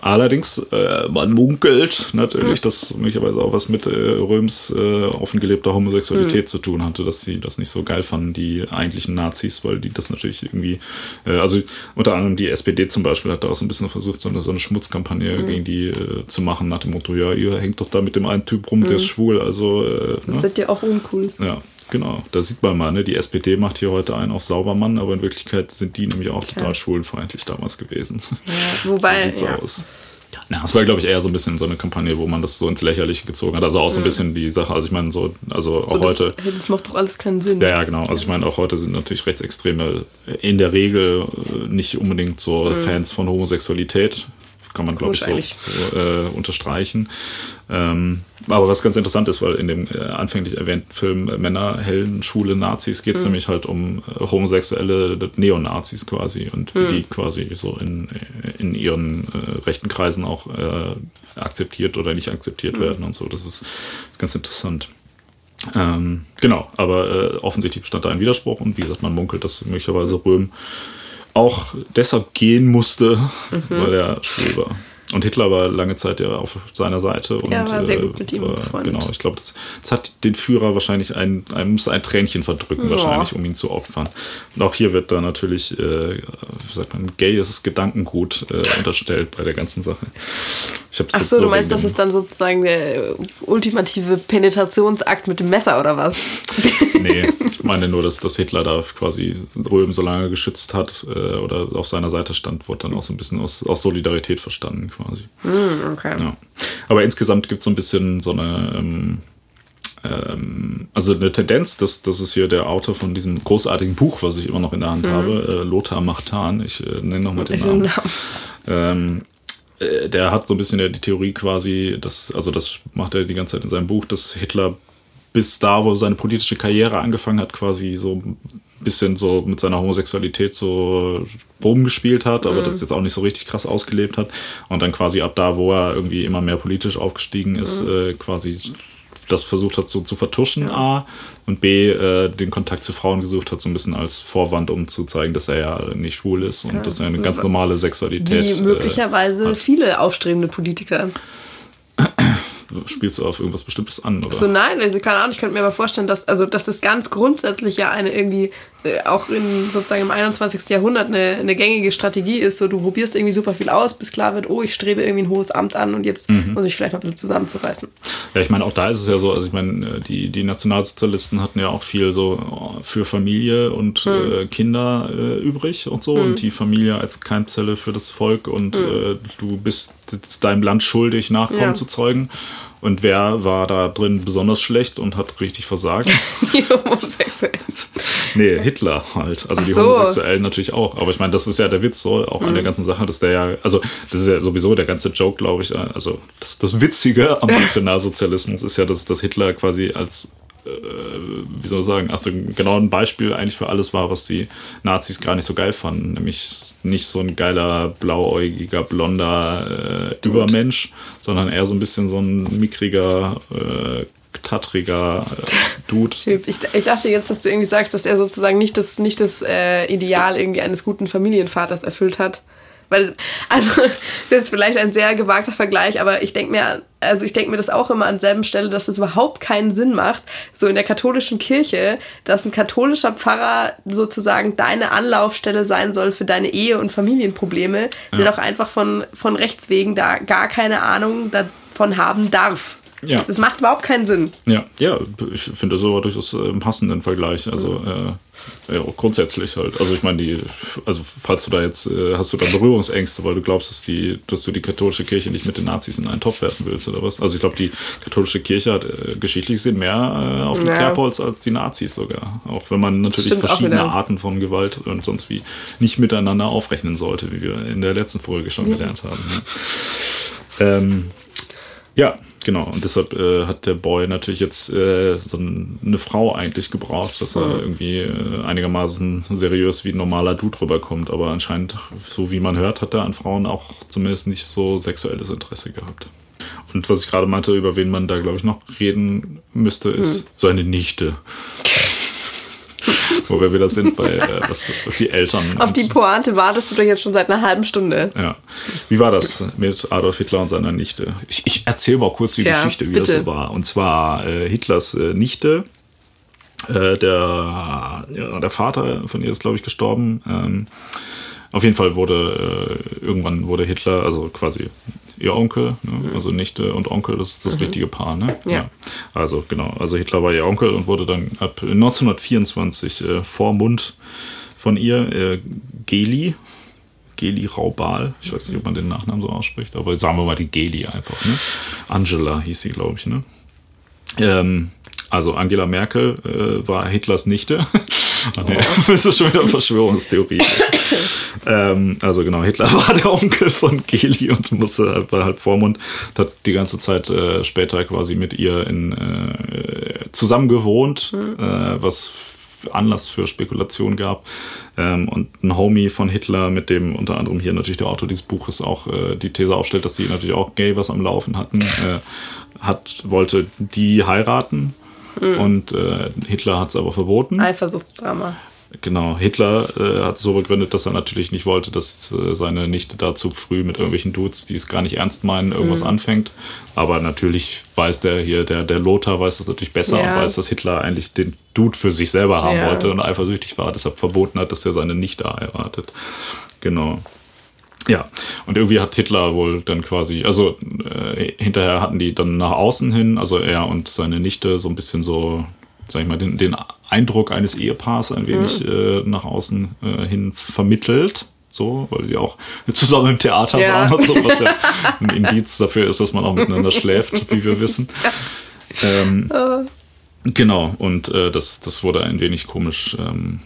Speaker 1: Allerdings, äh, man munkelt natürlich, dass möglicherweise auch was mit äh, Röms äh, offengelebter Homosexualität mhm. zu tun hatte, dass sie das nicht so geil fanden, die eigentlichen Nazis, weil die das natürlich irgendwie, äh, also unter anderem die SPD zum Beispiel hat da auch so ein bisschen versucht, so eine, so eine Schmutzkampagne mhm. gegen die äh, zu machen, nach dem Motto, ja, ihr hängt doch da mit dem einen Typ rum, mhm. der ist mhm. schwul, also. Äh,
Speaker 2: das ne? seid ja auch uncool.
Speaker 1: Ja, Genau, da sieht man mal, ne? die SPD macht hier heute einen auf Saubermann, aber in Wirklichkeit sind die nämlich auch total schwulenfeindlich damals gewesen.
Speaker 2: Ja, wobei. so ja. aus.
Speaker 1: Ja, es war, glaube ich, eher so ein bisschen so eine Kampagne, wo man das so ins Lächerliche gezogen hat. Also auch so ein bisschen die Sache, also ich meine, so, also so auch
Speaker 2: das,
Speaker 1: heute.
Speaker 2: Das macht doch alles keinen Sinn.
Speaker 1: Ja, ja, genau. Also ich meine, auch heute sind natürlich Rechtsextreme in der Regel äh, nicht unbedingt so mhm. Fans von Homosexualität kann man, glaube ich, so, so äh, unterstreichen. Ähm, aber was ganz interessant ist, weil in dem äh, anfänglich erwähnten Film äh, Männer, Helden, Schule, Nazis geht es mhm. nämlich halt um äh, homosexuelle Neonazis quasi und wie mhm. die quasi so in, in ihren äh, rechten Kreisen auch äh, akzeptiert oder nicht akzeptiert mhm. werden und so. Das ist, ist ganz interessant. Ähm, genau, aber äh, offensichtlich bestand da ein Widerspruch und wie gesagt, man munkelt, dass möglicherweise Röhm auch deshalb gehen musste, mhm. weil er schwul war. Und Hitler war lange Zeit ja auf seiner Seite. Und,
Speaker 2: ja, war sehr gut mit ihm
Speaker 1: war, Genau, ich glaube, das, das, hat den Führer wahrscheinlich ein, ein, muss ein Tränchen verdrücken, ja. wahrscheinlich, um ihn zu opfern. Und auch hier wird da natürlich, äh, wie sagt man, gayes Gedankengut äh, [laughs] unterstellt bei der ganzen Sache.
Speaker 2: Ach so, du meinst, das ist dann sozusagen der ultimative Penetrationsakt mit dem Messer oder was? [laughs]
Speaker 1: nee, ich meine nur, dass, dass Hitler da quasi Röhm so lange geschützt hat äh, oder auf seiner Seite stand, wurde dann auch so ein bisschen aus, aus Solidarität verstanden quasi.
Speaker 2: Mm, okay.
Speaker 1: Ja. Aber insgesamt gibt es so ein bisschen so eine, ähm, ähm, also eine Tendenz, das, das ist hier der Autor von diesem großartigen Buch, was ich immer noch in der Hand mhm. habe, äh, Lothar Machtan, ich äh, nenne nochmal den Namen. Namen. Ähm, äh, der hat so ein bisschen die Theorie quasi, dass, also das macht er die ganze Zeit in seinem Buch, dass Hitler bis da, wo seine politische Karriere angefangen hat, quasi so ein bisschen so mit seiner Homosexualität so rumgespielt hat, aber mhm. das jetzt auch nicht so richtig krass ausgelebt hat. Und dann quasi ab da, wo er irgendwie immer mehr politisch aufgestiegen ist, mhm. äh, quasi das versucht hat so zu vertuschen, ja. A, und B, äh, den Kontakt zu Frauen gesucht hat, so ein bisschen als Vorwand, um zu zeigen, dass er ja nicht schwul ist und ja. dass er eine ganz normale Sexualität
Speaker 2: Wie möglicherweise äh, viele aufstrebende Politiker
Speaker 1: spielst du auf irgendwas Bestimmtes an, oder?
Speaker 2: So, nein, also keine Ahnung, ich könnte mir aber vorstellen, dass, also, dass das ganz grundsätzlich ja eine irgendwie, äh, auch in sozusagen im 21. Jahrhundert eine, eine gängige Strategie ist. So, du probierst irgendwie super viel aus, bis klar wird, oh, ich strebe irgendwie ein hohes Amt an und jetzt mhm. muss ich vielleicht mal ein bisschen zusammenzureißen.
Speaker 1: Ja, ich meine, auch da ist es ja so, also ich meine, äh, die, die Nationalsozialisten hatten ja auch viel so oh, für Familie und mhm. äh, Kinder äh, übrig und so mhm. und die Familie als Keimzelle für das Volk und mhm. äh, du bist deinem Land schuldig, Nachkommen ja. zu zeugen. Und wer war da drin besonders schlecht und hat richtig versagt? [laughs] Die Homosexuellen. Nee, Hitler halt. Also Ach die so. Homosexuellen natürlich auch. Aber ich meine, das ist ja der Witz so, auch mhm. an der mhm. ganzen Sache, dass der ja, also das ist ja sowieso der ganze Joke, glaube ich. Also das, das Witzige am [laughs] Nationalsozialismus ist ja, dass, dass Hitler quasi als äh, wie soll ich sagen, also genau ein Beispiel eigentlich für alles war, was die Nazis gar nicht so geil fanden. Nämlich nicht so ein geiler, blauäugiger, blonder äh, Übermensch, sondern eher so ein bisschen so ein mickriger, äh, tattriger äh, Dude. [laughs]
Speaker 2: Ich, ich, dachte jetzt, dass du irgendwie sagst, dass er sozusagen nicht das, nicht das äh, Ideal irgendwie eines guten Familienvaters erfüllt hat. Weil, also, [laughs] das ist jetzt vielleicht ein sehr gewagter Vergleich, aber ich denke mir, also ich denke mir das auch immer an derselben Stelle, dass es überhaupt keinen Sinn macht, so in der katholischen Kirche, dass ein katholischer Pfarrer sozusagen deine Anlaufstelle sein soll für deine Ehe- und Familienprobleme, ja. der doch einfach von, von Rechts wegen da gar keine Ahnung davon haben darf. Ja. Das macht überhaupt keinen Sinn.
Speaker 1: Ja, ja, ich finde das aber durchaus einen äh, passenden Vergleich. Also mhm. äh, ja, grundsätzlich halt. Also ich meine, die, also falls du da jetzt, äh, hast du da Berührungsängste, weil du glaubst, dass die, dass du die katholische Kirche nicht mit den Nazis in einen Topf werfen willst oder was? Also ich glaube, die katholische Kirche hat äh, geschichtlich gesehen mehr äh, auf dem ja. Kerbholz als die Nazis sogar. Auch wenn man natürlich Stimmt verschiedene Arten von Gewalt und sonst wie nicht miteinander aufrechnen sollte, wie wir in der letzten Folge schon gelernt haben. Ne? Ähm, ja, genau. Und deshalb äh, hat der Boy natürlich jetzt äh, so eine Frau eigentlich gebraucht, dass er mhm. irgendwie äh, einigermaßen seriös wie ein normaler Dude rüberkommt. Aber anscheinend, so wie man hört, hat er an Frauen auch zumindest nicht so sexuelles Interesse gehabt. Und was ich gerade meinte, über wen man da, glaube ich, noch reden müsste, ist mhm. seine Nichte. Wo wir wieder sind bei äh, [laughs] was, die Eltern.
Speaker 2: Auf die Pointe wartest du doch jetzt schon seit einer halben Stunde.
Speaker 1: Ja. Wie war das mit Adolf Hitler und seiner Nichte? Ich, ich erzähle mal kurz die ja, Geschichte, wie bitte. das so war. Und zwar äh, Hitlers äh, Nichte. Äh, der, der Vater von ihr ist, glaube ich, gestorben. Ähm, auf jeden Fall wurde äh, irgendwann wurde Hitler, also quasi ihr Onkel, ne? Mhm. also Nichte und Onkel, das ist das mhm. richtige Paar, ne? Ja. ja. Also genau, also Hitler war ihr Onkel und wurde dann ab 1924 äh, Vormund von ihr äh, Geli, Geli Raubal, ich weiß nicht, ob man den Nachnamen so ausspricht, aber sagen wir mal die Geli einfach, ne? Angela hieß sie, glaube ich, ne? Ähm, also Angela Merkel äh, war Hitlers Nichte. [laughs] Oh. Nee, [laughs] das ist schon wieder Verschwörungstheorie. ähm, also genau, Hitler [laughs] war der Onkel von Geli und musste halt, war halt Vormund, hat die ganze Zeit äh, später quasi mit ihr in, äh, zusammen gewohnt, mhm. äh, was Anlass für Spekulation gab. Ähm, und ein Homie von Hitler, mit dem unter anderem hier natürlich der Autor dieses Buches auch äh, die These aufstellt, dass sie natürlich auch gay was am Laufen hatten, äh, hat, wollte die heiraten Mhm. Und äh, Hitler hat es aber verboten.
Speaker 2: Eifersuchtsdrama.
Speaker 1: Genau, Hitler äh, hat es so begründet, dass er natürlich nicht wollte, dass äh, seine Nichte da zu früh mit irgendwelchen Dudes, die es gar nicht ernst meinen, irgendwas mhm. anfängt. Aber natürlich weiß der hier, der, der Lothar weiß das natürlich besser ja. und weiß, dass Hitler eigentlich den Dude für sich selber haben ja. wollte und eifersüchtig war, deshalb verboten hat, dass er seine Nichte heiratet. Genau. Ja, und irgendwie hat Hitler wohl dann quasi, also äh, hinterher hatten die dann nach außen hin, also er und seine Nichte so ein bisschen so, sag ich mal, den, den Eindruck eines Ehepaars ein wenig mhm. äh, nach außen äh, hin vermittelt. So, weil sie auch [laughs] zusammen im Theater ja. waren und so, was ja [laughs] ein Indiz dafür ist, dass man auch miteinander schläft, wie wir wissen. [laughs] Ähm, Genau, und äh, das, das wurde ein wenig komisch ähm,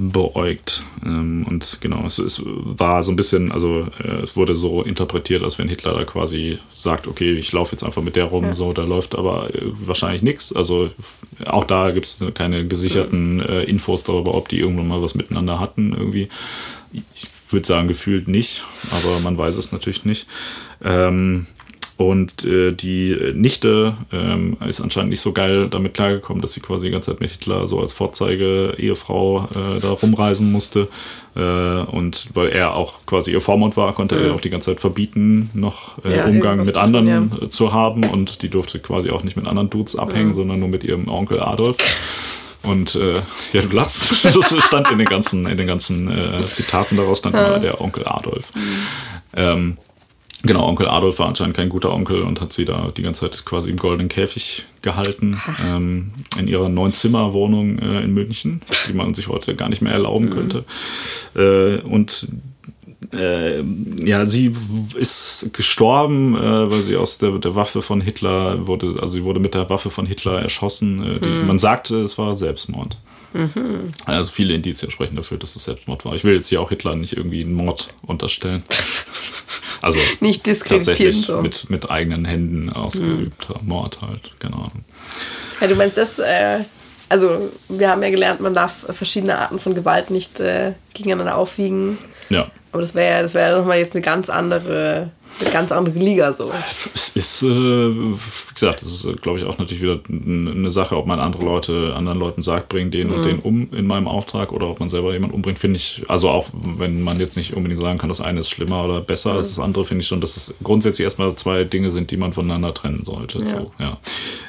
Speaker 1: beäugt. Ähm, und genau, es, es war so ein bisschen, also äh, es wurde so interpretiert, als wenn Hitler da quasi sagt, okay, ich laufe jetzt einfach mit der rum, ja. so, da läuft aber äh, wahrscheinlich nichts. Also auch da gibt es keine gesicherten äh, Infos darüber, ob die irgendwann mal was miteinander hatten irgendwie. Ich würde sagen, gefühlt nicht, aber man weiß es natürlich nicht. Ähm, und äh, die Nichte ähm, ist anscheinend nicht so geil damit klargekommen, dass sie quasi die ganze Zeit mit Hitler so als Vorzeige-Ehefrau äh, da rumreisen musste. Äh, und weil er auch quasi ihr Vormund war, konnte mhm. er auch die ganze Zeit verbieten, noch äh, ja, Umgang mit anderen tun, ja. zu haben. Und die durfte quasi auch nicht mit anderen Dudes abhängen, mhm. sondern nur mit ihrem Onkel Adolf. Und äh, ja, du lachst. [laughs] Das stand in den ganzen, in den ganzen äh, Zitaten daraus stand immer der Onkel Adolf. Mhm. Ähm, Genau, Onkel Adolf war anscheinend kein guter Onkel und hat sie da die ganze Zeit quasi im goldenen Käfig gehalten. Ähm, in ihrer Neun-Zimmer-Wohnung äh, in München, die man sich heute gar nicht mehr erlauben mhm. könnte. Äh, und äh, ja, sie ist gestorben, äh, weil sie aus der, der Waffe von Hitler wurde, also sie wurde mit der Waffe von Hitler erschossen. Äh, die, mhm. Man sagte, es war Selbstmord. Mhm. Also viele Indizien sprechen dafür, dass es Selbstmord war. Ich will jetzt hier auch Hitler nicht irgendwie einen Mord unterstellen. [laughs] Also
Speaker 2: nicht
Speaker 1: tatsächlich so. mit, mit eigenen Händen ausgeübter mhm. Mord halt, genau.
Speaker 2: Ja, du meinst das, äh, also wir haben ja gelernt, man darf verschiedene Arten von Gewalt nicht äh, gegeneinander aufwiegen.
Speaker 1: Ja.
Speaker 2: Aber das wäre ja, das wäre ja nochmal jetzt eine ganz andere eine ganz andere Liga so.
Speaker 1: Es ist, äh, wie gesagt, das ist, glaube ich, auch natürlich wieder eine Sache, ob man andere Leute, anderen Leuten sagt, bring den mhm. und den um in meinem Auftrag oder ob man selber jemanden umbringt, finde ich, also auch wenn man jetzt nicht unbedingt sagen kann, das eine ist schlimmer oder besser mhm. als das andere, finde ich schon, dass es grundsätzlich erstmal zwei Dinge sind, die man voneinander trennen sollte. Ja. So, ja.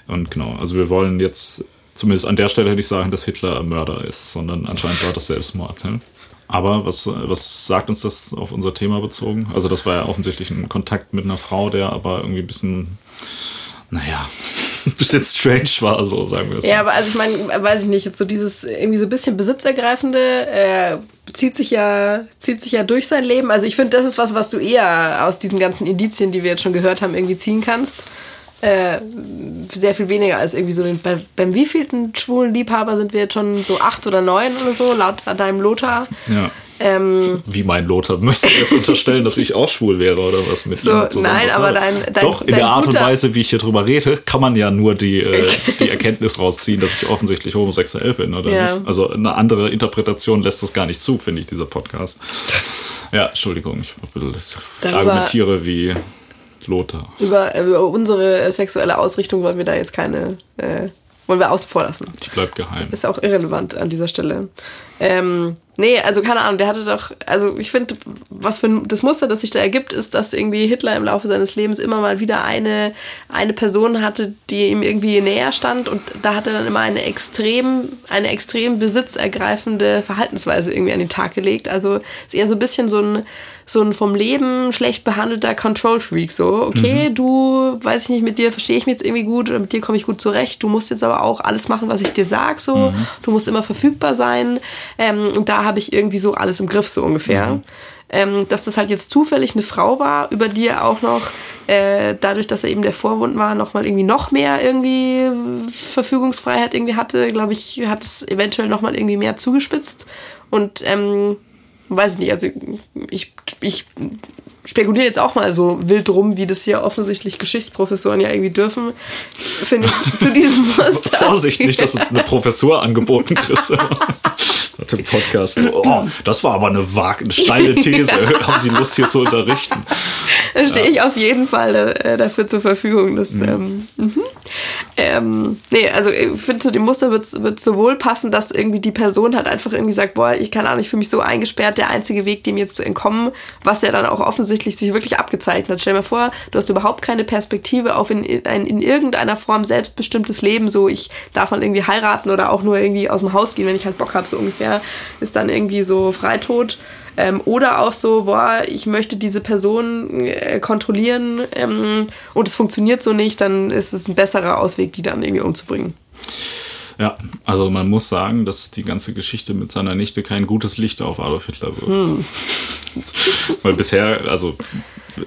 Speaker 1: Und genau, also wir wollen jetzt, zumindest an der Stelle ich sagen, dass Hitler ein Mörder ist, sondern anscheinend war das Selbstmord. Ne? Aber was, was sagt uns das auf unser Thema bezogen? Also das war ja offensichtlich ein Kontakt mit einer Frau, der aber irgendwie ein bisschen, naja, [laughs] ein bisschen strange war, so sagen wir es.
Speaker 2: Ja, mal. aber also ich meine, weiß ich nicht, jetzt so dieses irgendwie so ein bisschen Besitzergreifende äh, zieht sich ja zieht sich ja durch sein Leben. Also ich finde, das ist was, was du eher aus diesen ganzen Indizien, die wir jetzt schon gehört haben, irgendwie ziehen kannst. Äh, sehr viel weniger als irgendwie so den, bei, beim wievielten schwulen Liebhaber sind wir jetzt schon so acht oder neun oder so, laut deinem Lothar.
Speaker 1: Ja. Ähm, Wie mein Lothar, möchtest du jetzt unterstellen, dass ich auch schwul wäre oder was mit
Speaker 2: so, ihm? Nein, aber dein, dein
Speaker 1: Doch, in dein der Art und Weise, wie ich hier drüber rede, kann man ja nur die, äh, die Erkenntnis rausziehen, dass ich offensichtlich homosexuell bin, oder ja. nicht? Also eine andere Interpretation lässt das gar nicht zu, finde ich, dieser Podcast. Ja, Entschuldigung, ich argumentiere wie Lothar.
Speaker 2: Über, über unsere sexuelle Ausrichtung wollen wir da jetzt keine, äh, wollen wir außen vor lassen.
Speaker 1: Die bleibt geheim.
Speaker 2: Ist auch irrelevant an dieser Stelle. Ähm, nee, also keine Ahnung, der hatte doch, also ich finde, was für ein, das Muster, das sich da ergibt, ist, dass irgendwie Hitler im Laufe seines Lebens immer mal wieder eine, eine Person hatte, die ihm irgendwie näher stand und da hat er dann immer eine extrem, eine extrem besitzergreifende Verhaltensweise irgendwie an den Tag gelegt. Also ist eher so ein bisschen so ein, so ein vom Leben schlecht behandelter Control-Freak. So, okay, mhm. du, weiß ich nicht, mit dir verstehe ich mich jetzt irgendwie gut oder mit dir komme ich gut zurecht. Du musst jetzt aber auch alles machen, was ich dir sag. So, mhm. du musst immer verfügbar sein. Ähm, und da habe ich irgendwie so alles im Griff, so ungefähr. Mhm. Ähm, dass das halt jetzt zufällig eine Frau war, über die er auch noch, äh, dadurch, dass er eben der Vorwund war, nochmal irgendwie noch mehr irgendwie Verfügungsfreiheit irgendwie hatte, glaube ich, hat es eventuell nochmal irgendwie mehr zugespitzt. Und ähm, weiß ich nicht, also ich, ich spekuliere jetzt auch mal so wild rum, wie das hier offensichtlich Geschichtsprofessoren ja irgendwie dürfen, finde ich zu diesem [laughs]
Speaker 1: Muster. Vorsicht, nicht, dass du eine [laughs] Professur angeboten kriegst. dem Podcast. Oh, das war aber eine, eine steile These. [laughs] ja. Haben Sie Lust hier zu unterrichten?
Speaker 2: Da stehe ich auf jeden Fall da, äh, dafür zur Verfügung. Das, mhm. Ähm, mhm. Ähm, nee, also ich finde, zu dem Muster wird es sowohl passen, dass irgendwie die Person halt einfach irgendwie sagt, boah, ich kann auch nicht, für mich so eingesperrt, der einzige Weg, dem jetzt zu entkommen, was ja dann auch offensichtlich sich wirklich abgezeichnet hat. Stell dir mal vor, du hast überhaupt keine Perspektive auf in, in, in irgendeiner Form selbstbestimmtes Leben, so ich darf mal irgendwie heiraten oder auch nur irgendwie aus dem Haus gehen, wenn ich halt Bock habe, so ungefähr, ist dann irgendwie so Freitod. Ähm, oder auch so, boah, ich möchte diese Person äh, kontrollieren ähm, und es funktioniert so nicht, dann ist es ein besserer Ausweg, die dann irgendwie umzubringen.
Speaker 1: Ja, also man muss sagen, dass die ganze Geschichte mit seiner Nichte kein gutes Licht auf Adolf Hitler wirft. Hm. Weil bisher, also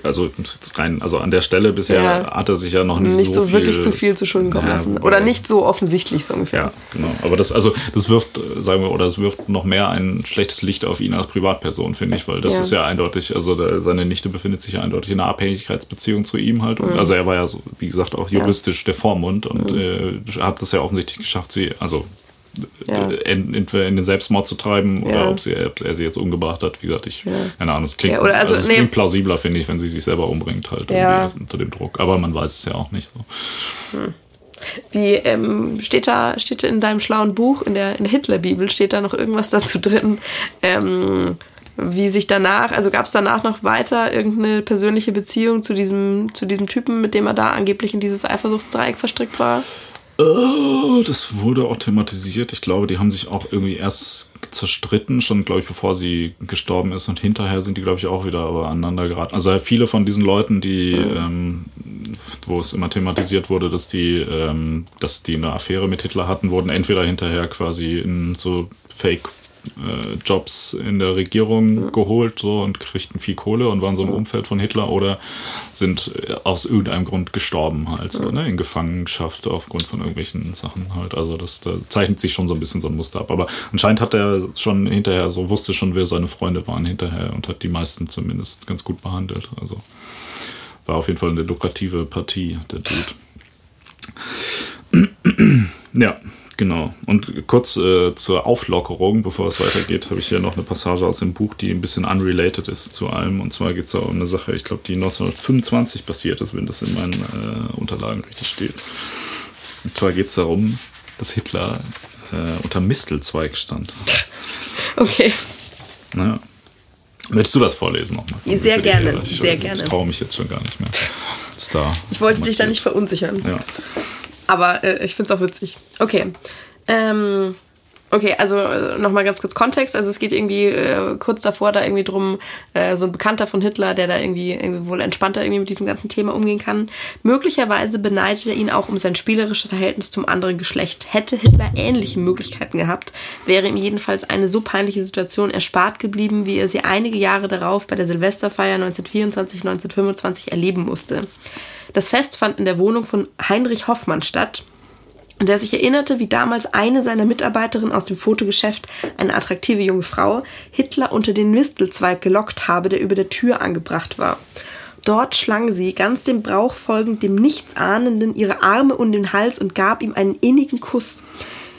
Speaker 1: also rein, also an der Stelle bisher
Speaker 2: Ja.
Speaker 1: hat er sich ja noch nicht,
Speaker 2: Nicht
Speaker 1: so,
Speaker 2: so,
Speaker 1: viel,
Speaker 2: wirklich zu viel zu Schulden kommen
Speaker 1: Ja,
Speaker 2: lassen. Oder nicht so offensichtlich, so ungefähr.
Speaker 1: Ja, genau. Aber das, also, das wirft, sagen wir, oder es wirft noch mehr ein schlechtes Licht auf ihn als Privatperson, finde ich, weil das
Speaker 2: Ja.
Speaker 1: ist ja eindeutig, also der, seine Nichte befindet sich ja eindeutig in einer Abhängigkeitsbeziehung zu ihm halt. Und, Also er war ja, so, wie gesagt, auch juristisch der Vormund und äh, hat das ja offensichtlich geschafft, sie, also
Speaker 2: Ja.
Speaker 1: äh, ent- entweder in den Selbstmord zu treiben oder
Speaker 2: Ja.
Speaker 1: ob, sie, ob er sie jetzt umgebracht hat. Wie gesagt, ich, keine Ahnung, es klingt,
Speaker 2: Ja, oder also,
Speaker 1: also, es
Speaker 2: nee.
Speaker 1: klingt plausibler, finde ich, wenn sie sich selber umbringt halt
Speaker 2: Ja.
Speaker 1: unter dem Druck. Aber man weiß es ja auch nicht so.
Speaker 2: Wie ähm, steht da, steht in deinem schlauen Buch, in der, in der Hitlerbibel, steht da noch irgendwas dazu drin? Ähm, wie sich danach, also gab es danach noch weiter irgendeine persönliche Beziehung zu diesem, zu diesem Typen, mit dem er da angeblich in dieses Eifersuchtsdreieck verstrickt war?
Speaker 1: Oh, das wurde auch thematisiert. Ich glaube, die haben sich auch irgendwie erst zerstritten, schon, glaube ich, bevor sie gestorben ist. Und hinterher sind die, glaube ich, auch wieder aber aneinander geraten. Also viele von diesen Leuten, die, ähm, wo es immer thematisiert wurde, dass die, ähm, dass die eine Affäre mit Hitler hatten, wurden entweder hinterher quasi in so Fake äh, Jobs in der Regierung geholt so und kriegten viel Kohle und waren so im Umfeld von Hitler oder sind äh, aus irgendeinem Grund gestorben halt so, ne, in Gefangenschaft aufgrund von irgendwelchen Sachen halt. Also das da zeichnet sich schon so ein bisschen so ein Muster ab. Aber anscheinend hat er schon hinterher so wusste schon, wer seine Freunde waren hinterher und hat die meisten zumindest ganz gut behandelt. Also war auf jeden Fall eine lukrative Partie, der Dude. [clears throat] Ja, genau. Und kurz äh, zur Auflockerung, bevor es weitergeht, habe ich hier noch eine Passage aus dem Buch, die ein bisschen unrelated ist zu allem. Und zwar geht es da um eine Sache, ich glaube, die 1925 passiert ist, wenn das in meinen äh, Unterlagen richtig steht. Und zwar geht es darum, dass Hitler äh, unter Mistelzweig stand.
Speaker 2: Okay.
Speaker 1: Naja. Möchtest du das vorlesen nochmal?
Speaker 2: Sehr gerne.
Speaker 1: Ich,
Speaker 2: sehr
Speaker 1: ich
Speaker 2: gerne.
Speaker 1: traue mich jetzt schon gar nicht mehr. Star.
Speaker 2: Ich wollte dich da nicht verunsichern.
Speaker 1: Ja.
Speaker 2: Aber äh, ich finde es auch witzig. Okay. Ähm, okay, also äh, nochmal ganz kurz Kontext. Also es geht irgendwie äh, kurz davor da irgendwie drum, äh, so ein Bekannter von Hitler, der da irgendwie, irgendwie wohl entspannter irgendwie mit diesem ganzen Thema umgehen kann. Möglicherweise beneidet er ihn auch um sein spielerisches Verhältnis zum anderen Geschlecht. Hätte Hitler ähnliche Möglichkeiten gehabt, wäre ihm jedenfalls eine so peinliche Situation erspart geblieben, wie er sie einige Jahre darauf bei der Silvesterfeier 1924, 1925 erleben musste. Das Fest fand in der Wohnung von Heinrich Hoffmann statt, der sich erinnerte, wie damals eine seiner Mitarbeiterinnen aus dem Fotogeschäft, eine attraktive junge Frau, Hitler unter den Mistelzweig gelockt habe, der über der Tür angebracht war. Dort schlang sie, ganz dem Brauch folgend, dem Nichtsahnenden ihre Arme um den Hals und gab ihm einen innigen Kuss.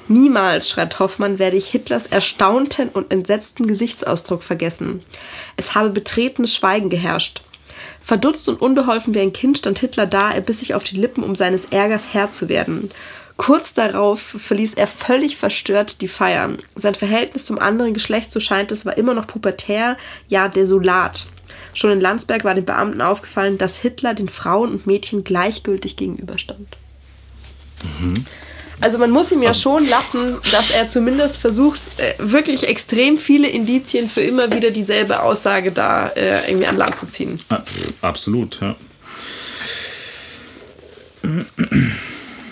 Speaker 2: Niemals, schreibt Hoffmann, werde ich Hitlers erstaunten und entsetzten Gesichtsausdruck vergessen. Es habe betretenes Schweigen geherrscht. Verdutzt und unbeholfen wie ein Kind stand Hitler da, er biss sich auf die Lippen, um seines Ärgers Herr zu werden. Kurz darauf verließ er völlig verstört die Feier. Sein Verhältnis zum anderen Geschlecht, so scheint es, war immer noch pubertär, ja desolat. Schon in Landsberg war den Beamten aufgefallen, dass Hitler den Frauen und Mädchen gleichgültig gegenüberstand. Also man muss ihm ja schon lassen, dass er zumindest versucht, äh, wirklich extrem viele Indizien für immer wieder dieselbe Aussage da äh, irgendwie an Land zu ziehen.
Speaker 1: Absolut, ja.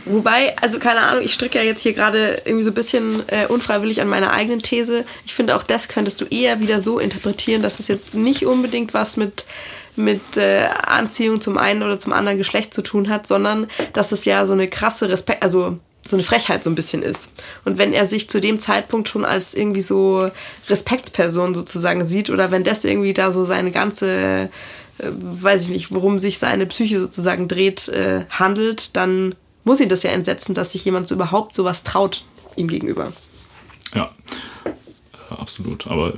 Speaker 2: Wobei, also keine Ahnung, ich stricke ja jetzt hier gerade irgendwie so ein bisschen äh, unfreiwillig an meiner eigenen These. Ich finde, auch das könntest du eher wieder so interpretieren, dass es jetzt nicht unbedingt was mit, mit äh, Anziehung zum einen oder zum anderen Geschlecht zu tun hat, sondern dass es ja so eine krasse Respekt, also so eine Frechheit so ein bisschen ist. Und wenn er sich zu dem Zeitpunkt schon als irgendwie so Respektsperson sozusagen sieht oder wenn das irgendwie da so seine ganze äh, weiß ich nicht, worum sich seine Psyche sozusagen dreht, äh, handelt, dann muss ihn das ja entsetzen, dass sich jemand so überhaupt sowas traut ihm gegenüber.
Speaker 1: Ja, äh, absolut. Aber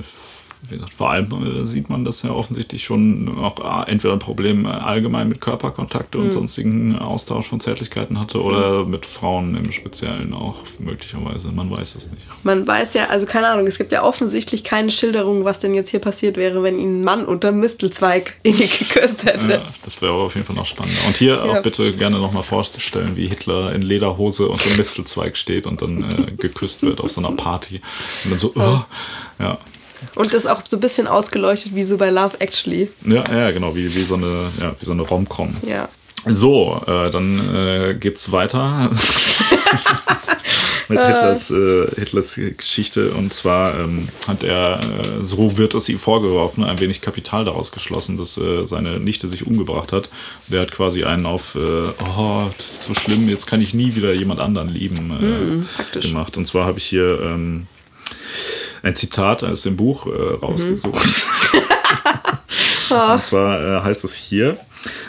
Speaker 1: gesagt, vor allem äh, sieht man, dass er offensichtlich schon auch äh, entweder ein Problem äh, allgemein mit Körperkontakt und sonstigen Austausch von Zärtlichkeiten hatte oder mit Frauen im Speziellen auch möglicherweise. Man weiß es nicht.
Speaker 2: Man weiß ja, also keine Ahnung, es gibt ja offensichtlich keine Schilderung, was denn jetzt hier passiert wäre, wenn ihn ein Mann unter Mistelzweig [laughs] in die geküsst hätte.
Speaker 1: Ja, das wäre auf jeden Fall noch spannender. Und hier
Speaker 2: Ja.
Speaker 1: auch bitte gerne nochmal vorstellen, wie Hitler in Lederhose unter dem Mistelzweig steht und dann äh, geküsst wird auf so einer Party. Und dann so, oh, ja.
Speaker 2: Und das auch so ein bisschen ausgeleuchtet wie so bei Love Actually.
Speaker 1: Ja, ja, genau, wie, wie so eine, ja, wie so eine Rom-Com.
Speaker 2: Ja.
Speaker 1: So, äh, dann äh, geht's weiter. [laughs] mit Hitlers, äh, Hitlers Geschichte. Und zwar ähm, hat er, äh, so wird es ihm vorgeworfen, ein wenig Kapital daraus geschlossen, dass äh, seine Nichte sich umgebracht hat. Der hat quasi einen auf, äh, oh, das ist so schlimm, jetzt kann ich nie wieder jemand anderen lieben, äh, hm, gemacht. Und zwar habe ich hier ähm, ein Zitat aus dem Buch äh, rausgesucht. Mhm. [laughs] Und zwar heißt es hier,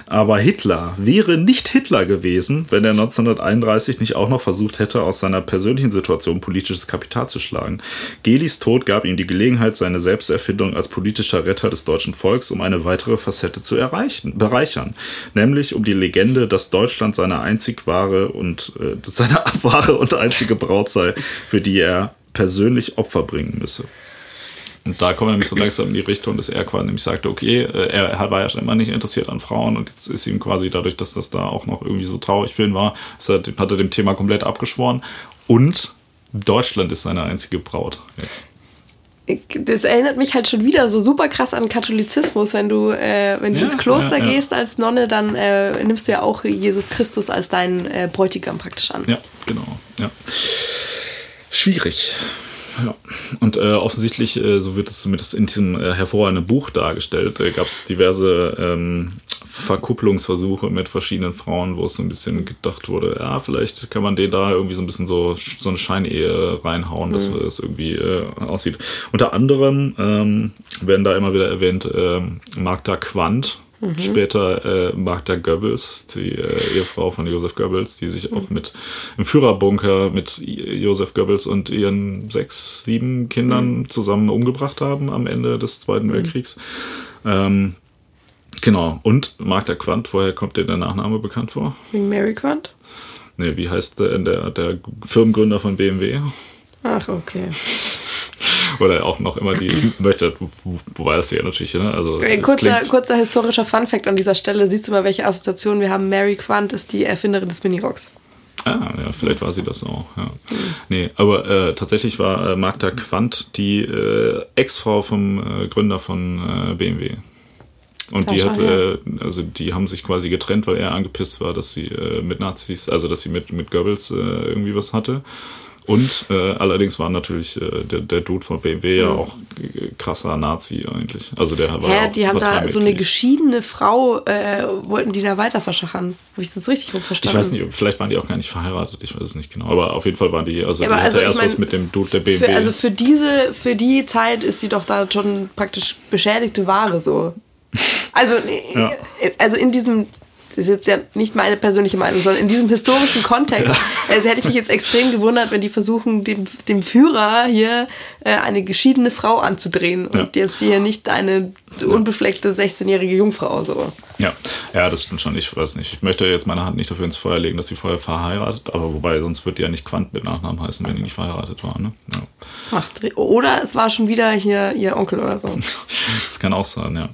Speaker 1: aber Hitler wäre nicht Hitler gewesen, wenn er 1931 nicht auch noch versucht hätte, aus seiner persönlichen Situation politisches Kapital zu schlagen. Gelis Tod gab ihm die Gelegenheit, seine Selbsterfindung als politischer Retter des deutschen Volks um eine weitere Facette zu erreichen, bereichern, nämlich um die Legende, dass Deutschland seine einzig wahre und äh, seine [laughs] wahre und einzige Braut sei, für die er persönlich Opfer bringen müsse. Und da kommen wir nämlich so langsam in die Richtung, dass er quasi nämlich sagte, okay, äh, er war ja schon immer nicht interessiert an Frauen und jetzt ist ihm quasi dadurch, dass das da auch noch irgendwie so traurig für ihn war, hat er dem Thema komplett abgeschworen. Und Deutschland ist seine einzige Braut jetzt
Speaker 2: das erinnert mich halt schon wieder so super krass an Katholizismus. Wenn du, äh, wenn du ja, ins Kloster ja, ja. gehst als Nonne, dann äh, nimmst du ja auch Jesus Christus als deinen äh, Bräutigam praktisch an.
Speaker 1: Ja, genau. Ja. Schwierig. Ja. Und äh, offensichtlich, äh, so wird es zumindest in diesem äh, hervorragenden Buch dargestellt, äh, gab es diverse ähm, Verkupplungsversuche mit verschiedenen Frauen, wo es so ein bisschen gedacht wurde, ja, vielleicht kann man den da irgendwie so ein bisschen so, so eine Scheinehe reinhauen, dass mhm. es irgendwie äh, aussieht. Unter anderem ähm, werden da immer wieder erwähnt ähm, Magda Quandt, Mhm. Später äh, Magda Goebbels, die äh, Ehefrau von Josef Goebbels, die sich auch mhm. mit im Führerbunker mit Josef Goebbels und ihren sechs, sieben Kindern mhm. zusammen umgebracht haben am Ende des Zweiten mhm. Weltkriegs. Ähm, genau. Und Magda Quandt, woher kommt dir der Nachname bekannt vor?
Speaker 2: Wegen Mary Quandt?
Speaker 1: Nee, wie heißt der, der, der Firmengründer von BMW?
Speaker 2: Ach, okay.
Speaker 1: Oder auch noch immer die, ich [clears throat] möchte, wobei das ja natürlich, ne? Also,
Speaker 2: kurzer, kurzer historischer Funfact an dieser Stelle. Siehst du mal, welche Assoziation wir haben? Mary Quant ist die Erfinderin des Minirocks.
Speaker 1: Ah, ja, vielleicht war sie das auch. Ja. Mhm. Nee, aber äh, tatsächlich war äh, Magda Quandt die äh, Ex-Frau vom äh, Gründer von äh, BMW. Und die hat, äh, also die haben sich quasi getrennt, weil er angepisst war, dass sie äh, mit Nazis, also dass sie mit, mit Goebbels äh, irgendwie was hatte. Und äh, allerdings war natürlich äh, der, der Dude von BMW ja auch krasser Nazi eigentlich. Also der war
Speaker 2: ja, die haben da so eine geschiedene Frau, äh, wollten die da weiter verschachern. Habe ich das richtig verstanden?
Speaker 1: Ich weiß nicht, vielleicht waren die auch gar nicht verheiratet, ich weiß es nicht genau. Aber auf jeden Fall waren die, also ja, die also erst mein, was mit dem Dude der BMW.
Speaker 2: Für, also für diese, für die Zeit ist sie doch da schon praktisch beschädigte Ware so. Also, ja. also in diesem das ist jetzt ja nicht meine persönliche Meinung, sondern in diesem historischen Kontext. Ja. Also hätte ich mich jetzt extrem gewundert, wenn die versuchen, dem, dem Führer hier äh, eine geschiedene Frau anzudrehen und ja. jetzt hier nicht eine unbefleckte 16-jährige Jungfrau. So.
Speaker 1: Ja. ja, das stimmt schon. Ich weiß nicht. Ich möchte jetzt meine Hand nicht dafür ins Feuer legen, dass sie vorher verheiratet, aber wobei sonst wird die ja nicht Quant mit Nachnamen heißen, wenn die nicht verheiratet war. Ne? Ja.
Speaker 2: Das macht, oder es war schon wieder hier ihr Onkel oder so. [laughs]
Speaker 1: das kann auch sein, ja.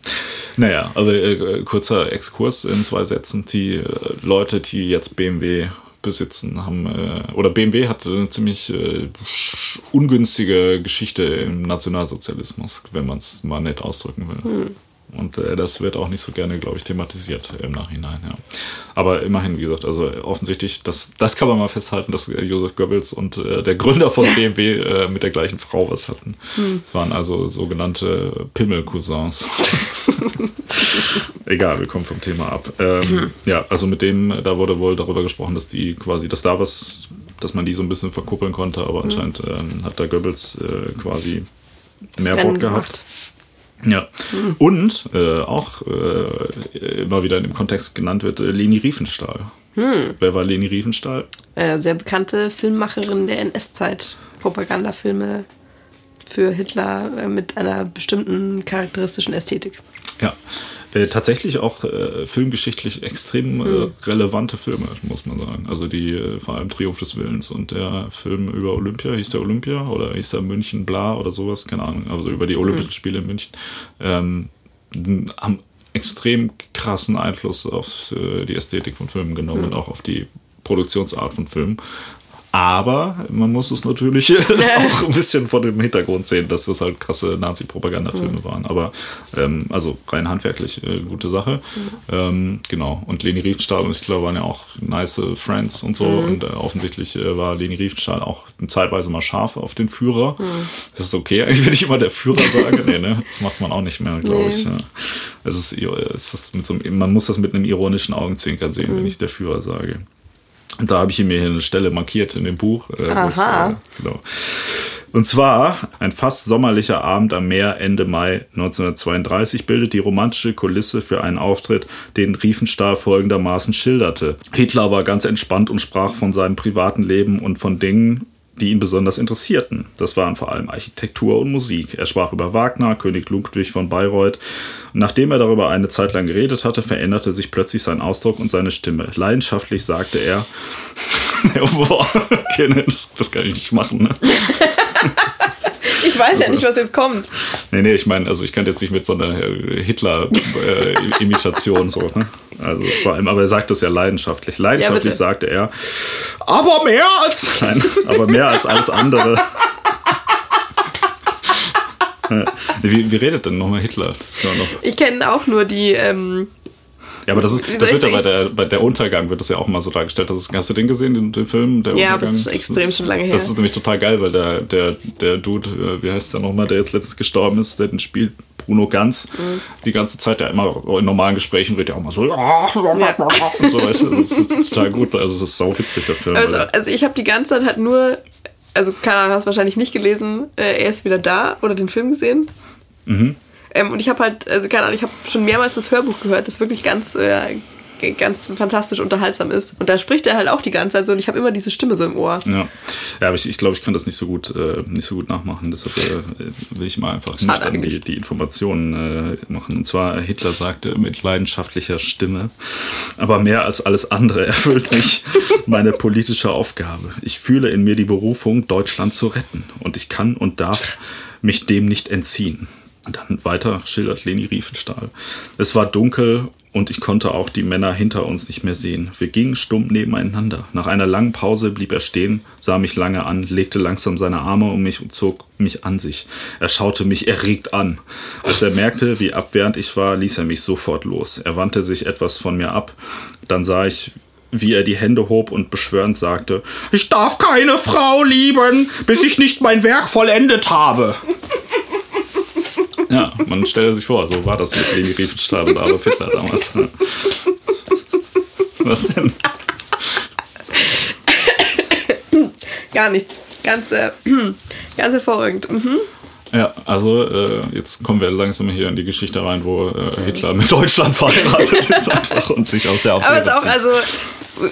Speaker 1: Naja, also äh, kurzer Exkurs in zwei Sätzen. Die äh, Leute, die jetzt BMW besitzen, haben, äh, oder BMW hat eine ziemlich äh, ungünstige Geschichte im Nationalsozialismus, wenn man es mal nett ausdrücken will. Hm. Und äh, das wird auch nicht so gerne, glaube ich, thematisiert im Nachhinein, ja. Aber immerhin, wie gesagt, also offensichtlich, das, das kann man mal festhalten, dass äh, Josef Goebbels und äh, der Gründer von [laughs] BMW äh, mit der gleichen Frau was hatten. Hm. Das waren also sogenannte Pimmel-Cousins. [laughs] Egal, wir kommen vom Thema ab. Ähm, hm. Ja, also mit dem, da wurde wohl darüber gesprochen, dass die quasi, dass da was, dass man die so ein bisschen verkuppeln konnte, aber hm. anscheinend ähm, hat da Goebbels äh, quasi mehr Bock gehabt. Ja. Und äh, auch äh, immer wieder in dem Kontext genannt wird äh, Leni Riefenstahl. Hm. Wer war Leni Riefenstahl?
Speaker 2: Äh, sehr bekannte Filmmacherin der NS-Zeit. Propagandafilme für Hitler äh, mit einer bestimmten charakteristischen Ästhetik.
Speaker 1: Ja, äh, tatsächlich auch äh, filmgeschichtlich extrem mhm. relevante Filme, muss man sagen. Also die, äh, vor allem Triumph des Willens und der Film über Olympia, hieß der Olympia oder hieß der München Bla oder sowas, keine Ahnung, also über die Olympischen mhm. Spiele in München, ähm, haben extrem krassen Einfluss auf äh, die Ästhetik von Filmen genommen mhm. und auch auf die Produktionsart von Filmen Aber man muss es natürlich [laughs] [laughs] auch ein bisschen vor dem Hintergrund sehen, dass das halt krasse Nazi-Propagandafilme mhm. waren. Aber ähm, also rein handwerklich äh, gute Sache. Mhm. Ähm, genau. Und Leni Riefenstahl und Hitler waren ja auch nice Friends und so. Mhm. Und äh, offensichtlich äh, war Leni Riefenstahl auch zeitweise mal scharf auf den Führer. Mhm. Das ist okay, eigentlich, wenn ich immer der Führer sage. [laughs] nee, ne? Das macht man auch nicht mehr, glaube nee. ich. Ja. Es ist, es ist mit so einem, man muss das mit einem ironischen Augenzwinkern sehen, wenn mhm. ich der Führer sage. Und da habe ich mir hier eine Stelle markiert in dem Buch. Äh, Aha. Äh, genau. Und zwar ein fast sommerlicher Abend am Meer Ende Mai 1932 bildet die romantische Kulisse für einen Auftritt, den Riefenstahl folgendermaßen schilderte. Hitler war ganz entspannt und sprach von seinem privaten Leben und von Dingen, die ihn besonders interessierten. Das waren vor allem Architektur und Musik. Er sprach über Wagner, König Ludwig von Bayreuth. nachdem er darüber eine Zeit lang geredet hatte, veränderte sich plötzlich sein Ausdruck und seine Stimme. Leidenschaftlich sagte er, [laughs] [laughs] ne, das, das, kann ich nicht machen. Ne? [laughs]
Speaker 2: Ich weiß also, ja nicht, was jetzt kommt.
Speaker 1: Nee, nee, ich meine, also ich kann jetzt nicht mit so einer Hitler-Imitation äh, so, ne? Also vor allem, aber er sagt das ja leidenschaftlich. Leidenschaftlich ja, sagte er, aber mehr als, nein, aber mehr als alles andere. wie, wie redet denn nochmal Hitler?
Speaker 2: Noch ich kenne auch nur die, ähm,
Speaker 1: ja, aber das, ist, das wird ja bei der, bei der Untergang wird das ja auch mal so dargestellt. Das ist, hast du den gesehen, den, den Film? Der
Speaker 2: ja, Untergang? das ist extrem das, schon lange her.
Speaker 1: Das ist nämlich total geil, weil der, der, der Dude, äh, wie heißt der nochmal, der jetzt letztens gestorben ist, der den spielt, Bruno Ganz, mhm. die ganze Zeit ja immer in normalen Gesprächen redet ja auch mal so, [laughs] ja. und so, weißt du, das ist total gut. Also, es ist sau witzig, der Film.
Speaker 2: Also, also ich habe die ganze Zeit halt nur, also keine Ahnung, hast wahrscheinlich nicht gelesen, äh, er ist wieder da oder den Film gesehen. Mhm. Ähm, und ich habe halt, also keine Ahnung, ich habe schon mehrmals das Hörbuch gehört, das wirklich ganz, äh, ganz fantastisch unterhaltsam ist. Und da spricht er halt auch die ganze Zeit so und ich habe immer diese Stimme so im Ohr.
Speaker 1: Ja, ja aber ich, ich glaube, ich kann das nicht so gut, äh, nicht so gut nachmachen. Deshalb äh, will ich mal einfach nicht dann die, die Informationen äh, machen. Und zwar, Hitler sagte mit leidenschaftlicher Stimme, aber mehr als alles andere erfüllt mich [laughs] meine politische Aufgabe. Ich fühle in mir die Berufung, Deutschland zu retten. Und ich kann und darf mich dem nicht entziehen. Und dann weiter schildert Leni Riefenstahl. Es war dunkel und ich konnte auch die Männer hinter uns nicht mehr sehen. Wir gingen stumm nebeneinander. Nach einer langen Pause blieb er stehen, sah mich lange an, legte langsam seine Arme um mich und zog mich an sich. Er schaute mich erregt an. Als er merkte, wie abwehrend ich war, ließ er mich sofort los. Er wandte sich etwas von mir ab. Dann sah ich, wie er die Hände hob und beschwörend sagte, ich darf keine Frau lieben, bis ich nicht mein Werk vollendet habe. Ja, man stellt sich vor, so war das mit Leni Riefenstahl und Adolf Hitler damals. Was denn?
Speaker 2: Gar nichts. Ganz, äh, ganz hervorragend. Mhm.
Speaker 1: Ja, also äh, jetzt kommen wir langsam hier in die Geschichte rein, wo äh, Hitler mit Deutschland verheiratet ist einfach und sich aus der
Speaker 2: Aber es ist auch, also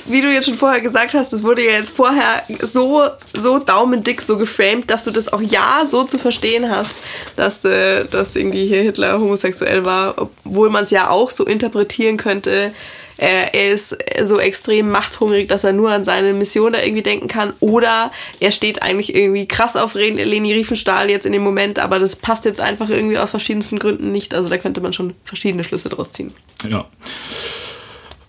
Speaker 2: wie du jetzt schon vorher gesagt hast, das wurde ja jetzt vorher so, so daumendick so geframed, dass du das auch ja so zu verstehen hast, dass, äh, dass irgendwie hier Hitler homosexuell war, obwohl man es ja auch so interpretieren könnte. Äh, er ist so extrem machthungrig, dass er nur an seine Mission da irgendwie denken kann. Oder er steht eigentlich irgendwie krass auf Leni Riefenstahl jetzt in dem Moment, aber das passt jetzt einfach irgendwie aus verschiedensten Gründen nicht. Also da könnte man schon verschiedene Schlüsse draus ziehen.
Speaker 1: Ja.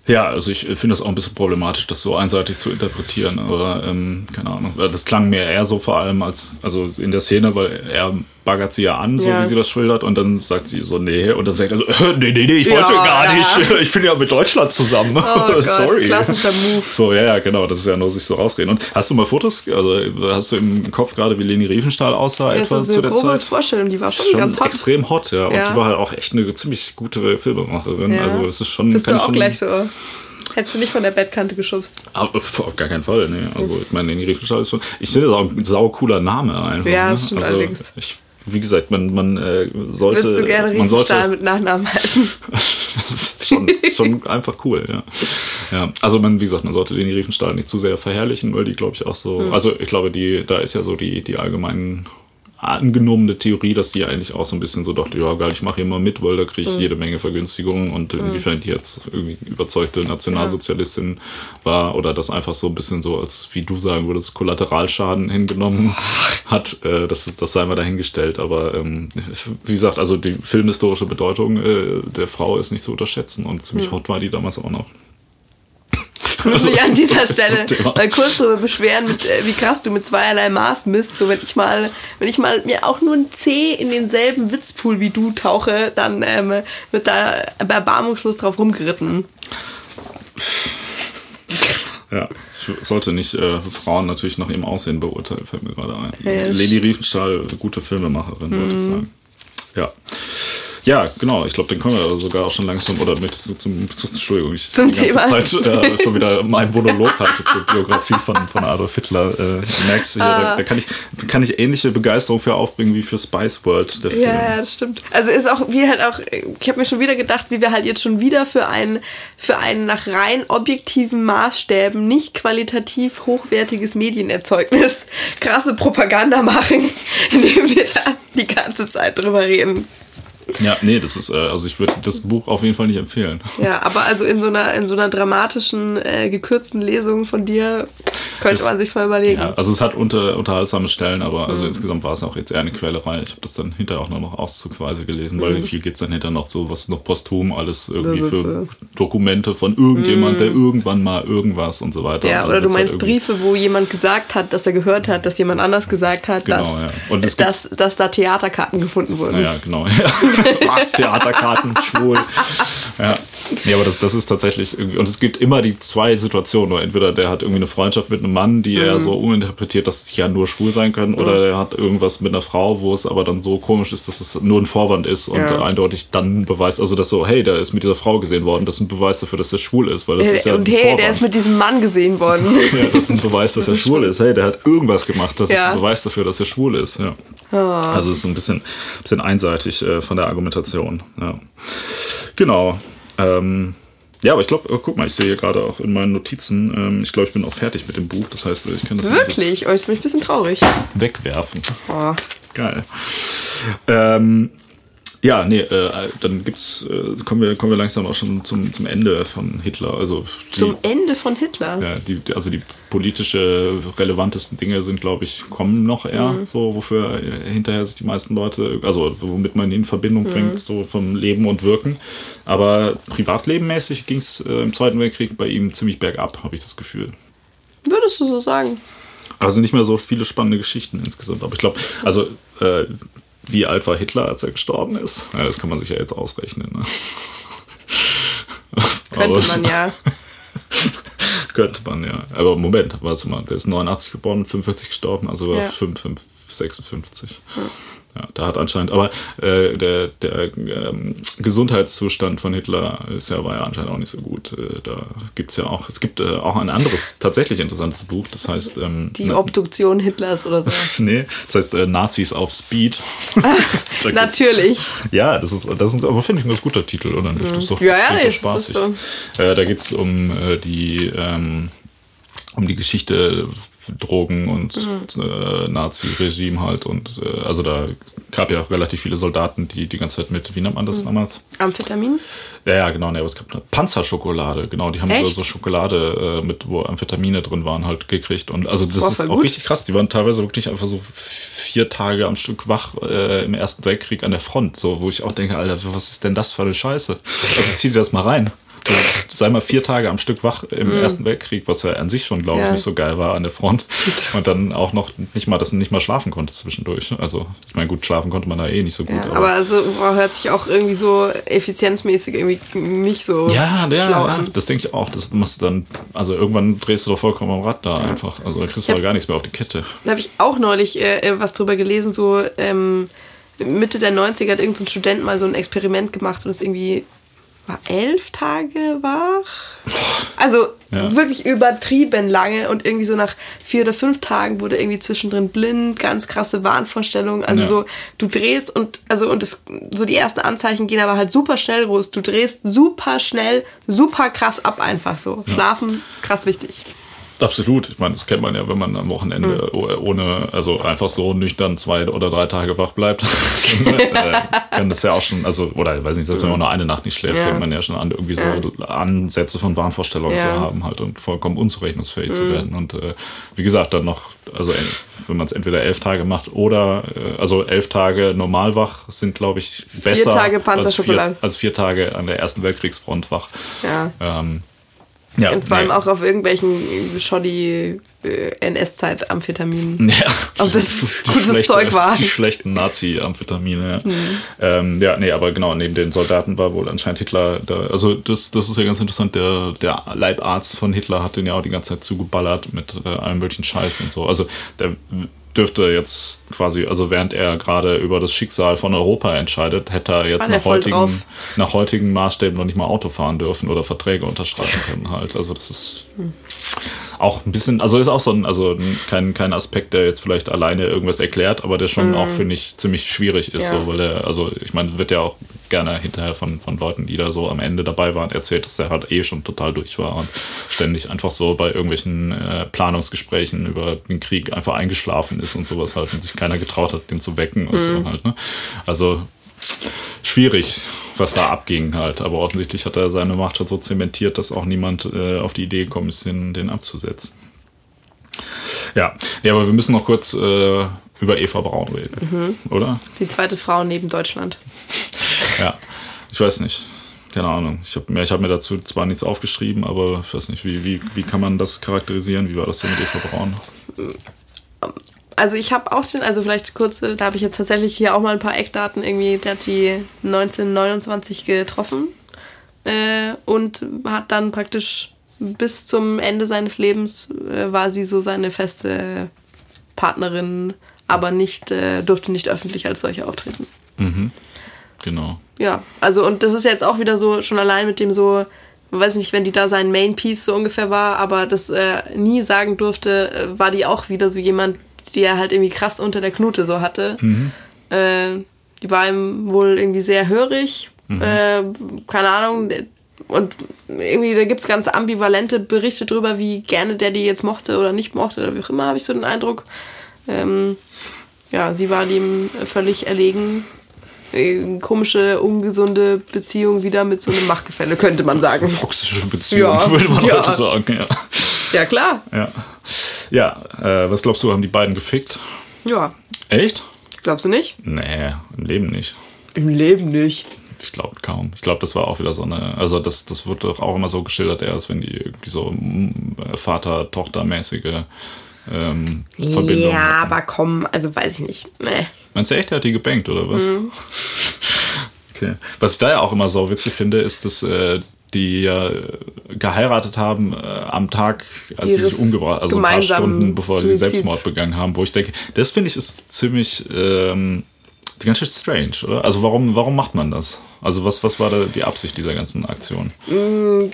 Speaker 1: Ja, also ich finde das auch ein bisschen problematisch, das so einseitig zu interpretieren, aber ähm, keine Ahnung. Das klang mir eher so vor allem als, also in der Szene, weil er baggert sie ja an, so ja. wie sie das schildert, und dann sagt sie so, nee, und dann sagt er so, [laughs] nee, nee, nee, ich wollte ja, gar ja. nicht, [laughs] ich bin ja mit Deutschland zusammen. Oh [laughs] Sorry. Gott, klassischer Move. So, ja, ja, genau, das ist ja nur sich so rausreden. Und hast du mal Fotos, also hast du im Kopf gerade, wie Leni Riefenstahl aussah
Speaker 2: ja, etwa so zu der Zeit? Vorstellung, die war schon, schon ganz hot.
Speaker 1: extrem hot, ja, und die war halt auch echt eine ziemlich gute Filmemacherin, also es ist schon...
Speaker 2: Bist du auch schon, gleich so... Hättest du nicht von der Bettkante geschubst?
Speaker 1: Aber, auf gar keinen Fall, nee. Also ich meine, Leni Riefenstahl ist schon... Ich finde das auch ein sau cooler Name einfach. Ja, ne? stimmt also, allerdings. Ich, wie gesagt, man, man äh, sollte.
Speaker 2: Würdest du gerne man sollte, mit Nachnamen heißen? [laughs]
Speaker 1: das ist schon, schon einfach cool, ja. ja. Also man, wie gesagt, man sollte Leni Riefenstahl nicht zu sehr verherrlichen, weil die, glaube ich, auch so. Hm. Also ich glaube, die, da ist ja so die, die allgemeinen angenommene Theorie, dass die eigentlich auch so ein bisschen so dachte, ja geil, ich mache hier mal mit, weil da kriege ich mhm. jede Menge Vergünstigungen und mhm. inwiefern die jetzt irgendwie überzeugte Nationalsozialistin ja. war oder das einfach so ein bisschen so als, wie du sagen würdest, Kollateralschaden hingenommen hat, äh, das, das sei mal dahingestellt. Aber ähm, wie gesagt, also die filmhistorische Bedeutung äh, der Frau ist nicht zu unterschätzen und ziemlich mhm. hot war die damals auch noch.
Speaker 2: Ich würde mich an [laughs] dieser Stelle [laughs] mal kurz darüber beschweren, mit, äh, wie krass du mit zweierlei Maß misst. So, wenn ich mal, wenn ich mal mir auch nur ein C in denselben Witzpool wie du tauche, dann ähm, wird da erbarmungslos drauf rumgeritten.
Speaker 1: Ja, ich sollte nicht äh, Frauen natürlich nach ihrem Aussehen beurteilen, fällt mir gerade ein. Ja, Lady Riefenstahl, gute Filmemacherin, mhm. würde ich sagen. Ja. Ja, genau. Ich glaube, den können wir sogar auch schon langsam, oder mit zum, zum, Entschuldigung, ich
Speaker 2: zum die ganze
Speaker 1: Thema. Zeit äh, [laughs] schon wieder mein Monolog halte zur Biografie von, von Adolf Hitler. Äh, du merkst hier, ah. da, da, kann ich, da kann ich ähnliche Begeisterung für aufbringen wie für Spice World,
Speaker 2: der Film. Ja, ja, das stimmt. Also ist auch, wie halt auch, ich habe mir schon wieder gedacht, wie wir halt jetzt schon wieder für einen, für einen nach rein objektiven Maßstäben nicht qualitativ hochwertiges Medienerzeugnis [laughs] krasse Propaganda machen, [laughs] indem wir da die ganze Zeit drüber reden.
Speaker 1: Ja, nee, das ist, äh, also ich würde das Buch auf jeden Fall nicht empfehlen.
Speaker 2: Ja, aber also in so einer, in so einer dramatischen, äh, gekürzten Lesung von dir könnte das, man sich mal überlegen. Ja,
Speaker 1: also es hat unter, unterhaltsame Stellen, aber also mhm. insgesamt war es auch jetzt eher eine Quälerei. Ich habe das dann hinterher auch nur noch auszugsweise gelesen, mhm. weil viel geht es dann hinterher noch so, was noch posthum alles irgendwie für Dokumente von irgendjemand, mhm. der irgendwann mal irgendwas und so weiter.
Speaker 2: Ja, oder du halt meinst halt Briefe, wo jemand gesagt hat, dass er gehört hat, dass jemand anders gesagt hat, genau, dass, ja. und dass, dass da Theaterkarten gefunden wurden.
Speaker 1: Ja, genau. [laughs] Ja. [laughs] Was? Theaterkarten, schwul. Ja. Nee, aber das, das ist tatsächlich irgendwie, und es gibt immer die zwei Situationen. Entweder der hat irgendwie eine Freundschaft mit einem Mann, die mhm. er so uminterpretiert, dass sie ja nur schwul sein können, mhm. oder er hat irgendwas mit einer Frau, wo es aber dann so komisch ist, dass es nur ein Vorwand ist und ja. eindeutig dann beweist, also dass so, hey, der ist mit dieser Frau gesehen worden, das ist ein Beweis dafür, dass er schwul ist, weil das äh, ist ja
Speaker 2: Und hey,
Speaker 1: Vorwand.
Speaker 2: der ist mit diesem Mann gesehen worden. [laughs]
Speaker 1: ja, das ist ein Beweis, dass er schwul ist. Hey, der hat irgendwas gemacht, das ja. ist ein Beweis dafür, dass er schwul ist. Ja. Oh. Also es ist ein bisschen, bisschen einseitig äh, von der Argumentation. Ja. Genau. Ähm, ja, aber ich glaube, oh, guck mal, ich sehe hier gerade auch in meinen Notizen, ähm, ich glaube, ich bin auch fertig mit dem Buch. Das heißt, ich kann das
Speaker 2: Wirklich? Oh, jetzt bin ich ein bisschen traurig.
Speaker 1: Wegwerfen. Oh. Geil. Ähm, ja, nee, äh, dann gibt's, äh, kommen, wir, kommen wir langsam auch schon zum, zum Ende von Hitler. Also
Speaker 2: die, zum Ende von Hitler?
Speaker 1: Ja, die, also die politische relevantesten Dinge sind, glaube ich, kommen noch eher, mhm. so wofür hinterher sich die meisten Leute, also womit man ihn in Verbindung mhm. bringt, so vom Leben und Wirken. Aber privatlebenmäßig ging es äh, im Zweiten Weltkrieg bei ihm ziemlich bergab, habe ich das Gefühl.
Speaker 2: Würdest du so sagen?
Speaker 1: Also nicht mehr so viele spannende Geschichten insgesamt. Aber ich glaube, also äh, wie alt war Hitler, als er gestorben ist? Ja, das kann man sich ja jetzt ausrechnen. Ne? [laughs]
Speaker 2: Könnte Aber, man ja. [laughs]
Speaker 1: könnte man ja. Aber Moment, warte mal, der ist 89 geboren, 45 gestorben, also war ja. 5, 5, 56. Ja. Ja, da hat anscheinend, aber äh, der, der ähm, Gesundheitszustand von Hitler ist ja, war ja anscheinend auch nicht so gut. Äh, da gibt's ja auch, es gibt äh, auch ein anderes tatsächlich interessantes Buch, das heißt ähm,
Speaker 2: Die Obduktion Hitlers oder so. [laughs]
Speaker 1: nee, das heißt äh, Nazis auf Speed. [laughs]
Speaker 2: Natürlich.
Speaker 1: Ja, das ist, das ist aber finde ich ein ganz guter Titel, oder nicht? Das ist doch,
Speaker 2: ja, ja, nee, spaßig.
Speaker 1: Ist so. Äh, da geht es um äh, die ähm, um die Geschichte Drogen und mhm. äh, Nazi-Regime halt. Und äh, also da gab ja relativ viele Soldaten, die die ganze Zeit mit, wie nennt man das mhm. damals?
Speaker 2: Amphetamin?
Speaker 1: Ja, ja, genau. Nee, aber es gab eine Panzerschokolade, genau. Die haben so, so, Schokolade äh, mit, wo Amphetamine drin waren, halt gekriegt. Und also das Boah, ist auch gut. richtig krass. Die waren teilweise wirklich einfach so vier Tage am Stück wach äh, im Ersten Weltkrieg an der Front. So, wo ich auch denke, Alter, was ist denn das für eine Scheiße? Also zieh dir das mal rein sei mal vier Tage am Stück wach im mm. Ersten Weltkrieg, was ja an sich schon, glaube ich, nicht so geil war an der Front. Und dann auch noch nicht mal, dass du nicht mal schlafen konntest zwischendurch. Also, ich meine, gut, schlafen konnte man da eh nicht so gut. Ja,
Speaker 2: aber, aber, also hört sich auch irgendwie so effizienzmäßig irgendwie nicht so
Speaker 1: ja, ja, schlau ja, an. Das denke ich auch. Das musst du dann, also irgendwann drehst du doch vollkommen am Rad da einfach. Also da kriegst du hab, gar nichts mehr auf die Kette.
Speaker 2: Da habe ich auch neulich äh, äh, was drüber gelesen, so ähm, Mitte der 90er hat irgendein so Student mal so ein Experiment gemacht und es irgendwie war elf Tage wach. Also ja. wirklich übertrieben lange und irgendwie so nach vier oder fünf Tagen wurde irgendwie zwischendrin blind, ganz krasse Wahnvorstellungen. Also ja. so, du drehst und, also und es, so die ersten Anzeichen gehen aber halt super schnell los. Du drehst super schnell, super krass ab einfach so. Ja. Schlafen ist krass wichtig.
Speaker 1: Absolut. Ich meine, das kennt man ja, wenn man am Wochenende mhm. ohne, also einfach so nüchtern zwei oder drei Tage wach bleibt. [laughs] äh, kann das ja auch schon, also, oder ich weiß nicht, selbst wenn man nur eine Nacht nicht schläft, ja. fängt man ja schon an, irgendwie so ja. Ansätze von Wahnvorstellungen ja. zu haben halt und vollkommen unzurechnungsfähig mhm. zu werden. Und äh, wie gesagt, dann noch, also wenn man es entweder elf Tage macht oder, äh, also elf Tage normal wach sind, glaube ich, besser
Speaker 2: vier Tage als, vier,
Speaker 1: als vier Tage an der Ersten Weltkriegsfront wach. Ja. Ähm,
Speaker 2: Ja, und vor allem nee. auch auf irgendwelchen shoddy äh, NS-Zeit Amphetaminen. Ja. Ob das [laughs]
Speaker 1: gutes Zeug war. Die schlechten Nazi-Amphetamine, ja. Mhm. Ähm, ja, nee, aber genau, neben den Soldaten war wohl anscheinend Hitler da. Also das, das ist ja ganz interessant, der, der Leibarzt von Hitler hat den ja auch die ganze Zeit zugeballert mit äh, allem möglichen Scheiß und so. Also der dürfte jetzt quasi, also während er gerade über das Schicksal von Europa entscheidet, hätte er jetzt nach heutigen, nach heutigen Maßstäben noch nicht mal Auto fahren dürfen oder Verträge unterschreiben [laughs] können halt. Also das ist auch ein bisschen, also ist auch so ein, also kein, kein Aspekt, der jetzt vielleicht alleine irgendwas erklärt, aber der schon mhm. auch, finde ich, ziemlich schwierig ist, ja. so, weil er, also ich meine, wird ja auch gerne hinterher von, von Leuten, die da so am Ende dabei waren, erzählt, dass er halt eh schon total durch war und ständig einfach so bei irgendwelchen äh, Planungsgesprächen über den Krieg einfach eingeschlafen ist und sowas halt und sich keiner getraut hat, den zu wecken und mhm. so halt, ne? Also schwierig, was da abging halt. Aber offensichtlich hat er seine Macht schon so zementiert, dass auch niemand äh, auf die Idee gekommen ist, den, den abzusetzen. Ja. ja, aber wir müssen noch kurz äh, über Eva Braun reden, mhm. oder?
Speaker 2: Die zweite Frau neben Deutschland. [laughs]
Speaker 1: ja, ich weiß nicht. Keine Ahnung. Ich habe mir, hab mir dazu zwar nichts aufgeschrieben, aber ich weiß nicht, wie, wie, wie kann man das charakterisieren? Wie war das denn mit Eva Braun?
Speaker 2: also ich habe auch den, also vielleicht kurz, da habe ich jetzt tatsächlich hier auch mal ein paar Eckdaten irgendwie, der hat die 1929 getroffen äh, und hat dann praktisch bis zum Ende seines Lebens äh, war sie so seine feste Partnerin, aber nicht, äh, durfte nicht öffentlich als solche auftreten.
Speaker 1: Mhm. Genau.
Speaker 2: Ja, also und das ist jetzt auch wieder so, schon allein mit dem so, weiß nicht, wenn die da sein Main Piece so ungefähr war, aber das äh, nie sagen durfte, äh, war die auch wieder so jemand, die er halt irgendwie krass unter der Knute so hatte. Mhm. Äh, die war ihm wohl irgendwie sehr hörig. Mhm. Äh, keine Ahnung. Und irgendwie, da gibt es ganz ambivalente Berichte drüber, wie gerne der die jetzt mochte oder nicht mochte, oder wie auch immer, habe ich so den Eindruck. Ähm, ja, sie war dem völlig erlegen. Äh, komische, ungesunde Beziehung wieder mit so einem Machtgefälle, könnte man sagen. [laughs]
Speaker 1: Toxische Beziehung, ja. würde man ja. heute sagen, ja.
Speaker 2: Ja, klar.
Speaker 1: Ja. Ja, äh, was glaubst du, haben die beiden gefickt?
Speaker 2: Ja.
Speaker 1: Echt?
Speaker 2: Glaubst du nicht?
Speaker 1: Nee, im Leben nicht.
Speaker 2: Im Leben nicht.
Speaker 1: Ich glaube kaum. Ich glaube, das war auch wieder so eine, also das, das wird doch auch immer so geschildert, erst wenn die irgendwie so mm, Vater-Tochter-mäßige ähm, Verbindung.
Speaker 2: Ja, hatten. aber komm, also weiß ich nicht. Nee.
Speaker 1: Meinst du echt, er hat die gebankt oder was? Mhm. [laughs] Okay. Was ich da ja auch immer so witzig finde, ist, dass äh, die ja geheiratet haben äh, am Tag, als Dieses sie sich umgebracht also ein paar Stunden bevor Suizid. sie Selbstmord begangen haben, wo ich denke, das finde ich ist ziemlich ähm, ganz schön strange, oder? Also warum, warum macht man das? Also was, was war da die Absicht dieser ganzen Aktion?
Speaker 2: Mm,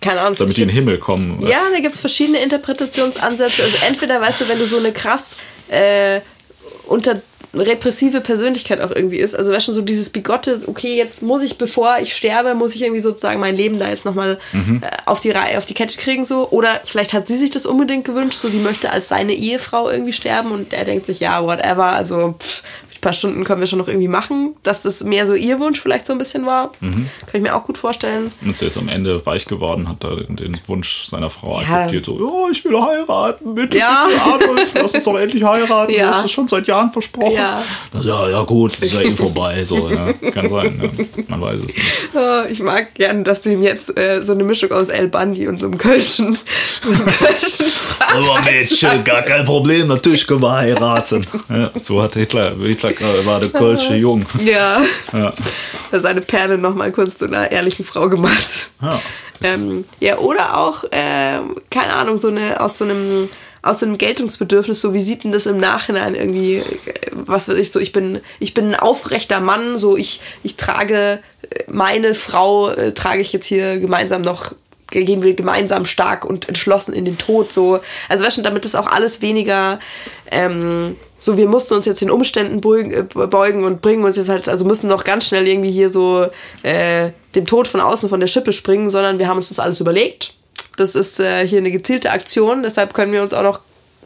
Speaker 2: keine Ahnung.
Speaker 1: Damit die in den Himmel kommen.
Speaker 2: Ja, da gibt es verschiedene Interpretationsansätze. Also entweder, weißt du, wenn du so eine krass äh, unter repressive Persönlichkeit auch irgendwie ist. Also wäre schon so dieses bigotte, okay, jetzt muss ich, bevor ich sterbe, muss ich irgendwie sozusagen mein Leben da jetzt nochmal mhm. äh, auf die Reihe, auf die Kette kriegen so. Oder vielleicht hat sie sich das unbedingt gewünscht, so sie möchte als seine Ehefrau irgendwie sterben und er denkt sich, ja, whatever, also pff, paar Stunden können wir schon noch irgendwie machen, dass das mehr so ihr Wunsch vielleicht so ein bisschen war. Mhm. Kann ich mir auch gut vorstellen.
Speaker 1: Und ist jetzt am Ende weich geworden, hat da den Wunsch seiner Frau ja. akzeptiert. So, ja, ich will heiraten, bitte,
Speaker 2: ja.
Speaker 1: bitte, Adolf, lass uns doch endlich heiraten. Ja. Du hast es schon seit Jahren versprochen. Ja, ja, ja gut, ist ja eh vorbei. So, ja. Kann sein, ja. man weiß es nicht. [laughs]
Speaker 2: ich mag gerne, dass du ihm jetzt äh, so eine Mischung aus El Bandi und so einem Kölschen, [laughs] so einem
Speaker 1: Kölschen Aber Mädchen, gar kein Problem, natürlich können wir heiraten. Ja, so hat Hitler, Hitler war der Kölsche Jung.
Speaker 2: Ja. ja. Seine Perle nochmal kurz zu einer ehrlichen Frau gemacht. Ja, ähm, ja oder auch, äh, keine Ahnung, so eine aus so einem aus so einem Geltungsbedürfnis, so wie sieht denn das im Nachhinein irgendwie, was weiß ich, so ich bin, ich bin ein aufrechter Mann, so ich, ich trage meine Frau, äh, trage ich jetzt hier gemeinsam noch gehen wir gemeinsam stark und entschlossen in den Tod so also weißt du, damit das auch alles weniger ähm, so, wir mussten uns jetzt den Umständen äh, beugen und bringen uns jetzt halt, also müssen noch ganz schnell irgendwie hier so äh, dem Tod von außen von der Schippe springen, sondern wir haben uns das alles überlegt. Das ist äh, hier eine gezielte Aktion, deshalb können wir uns auch noch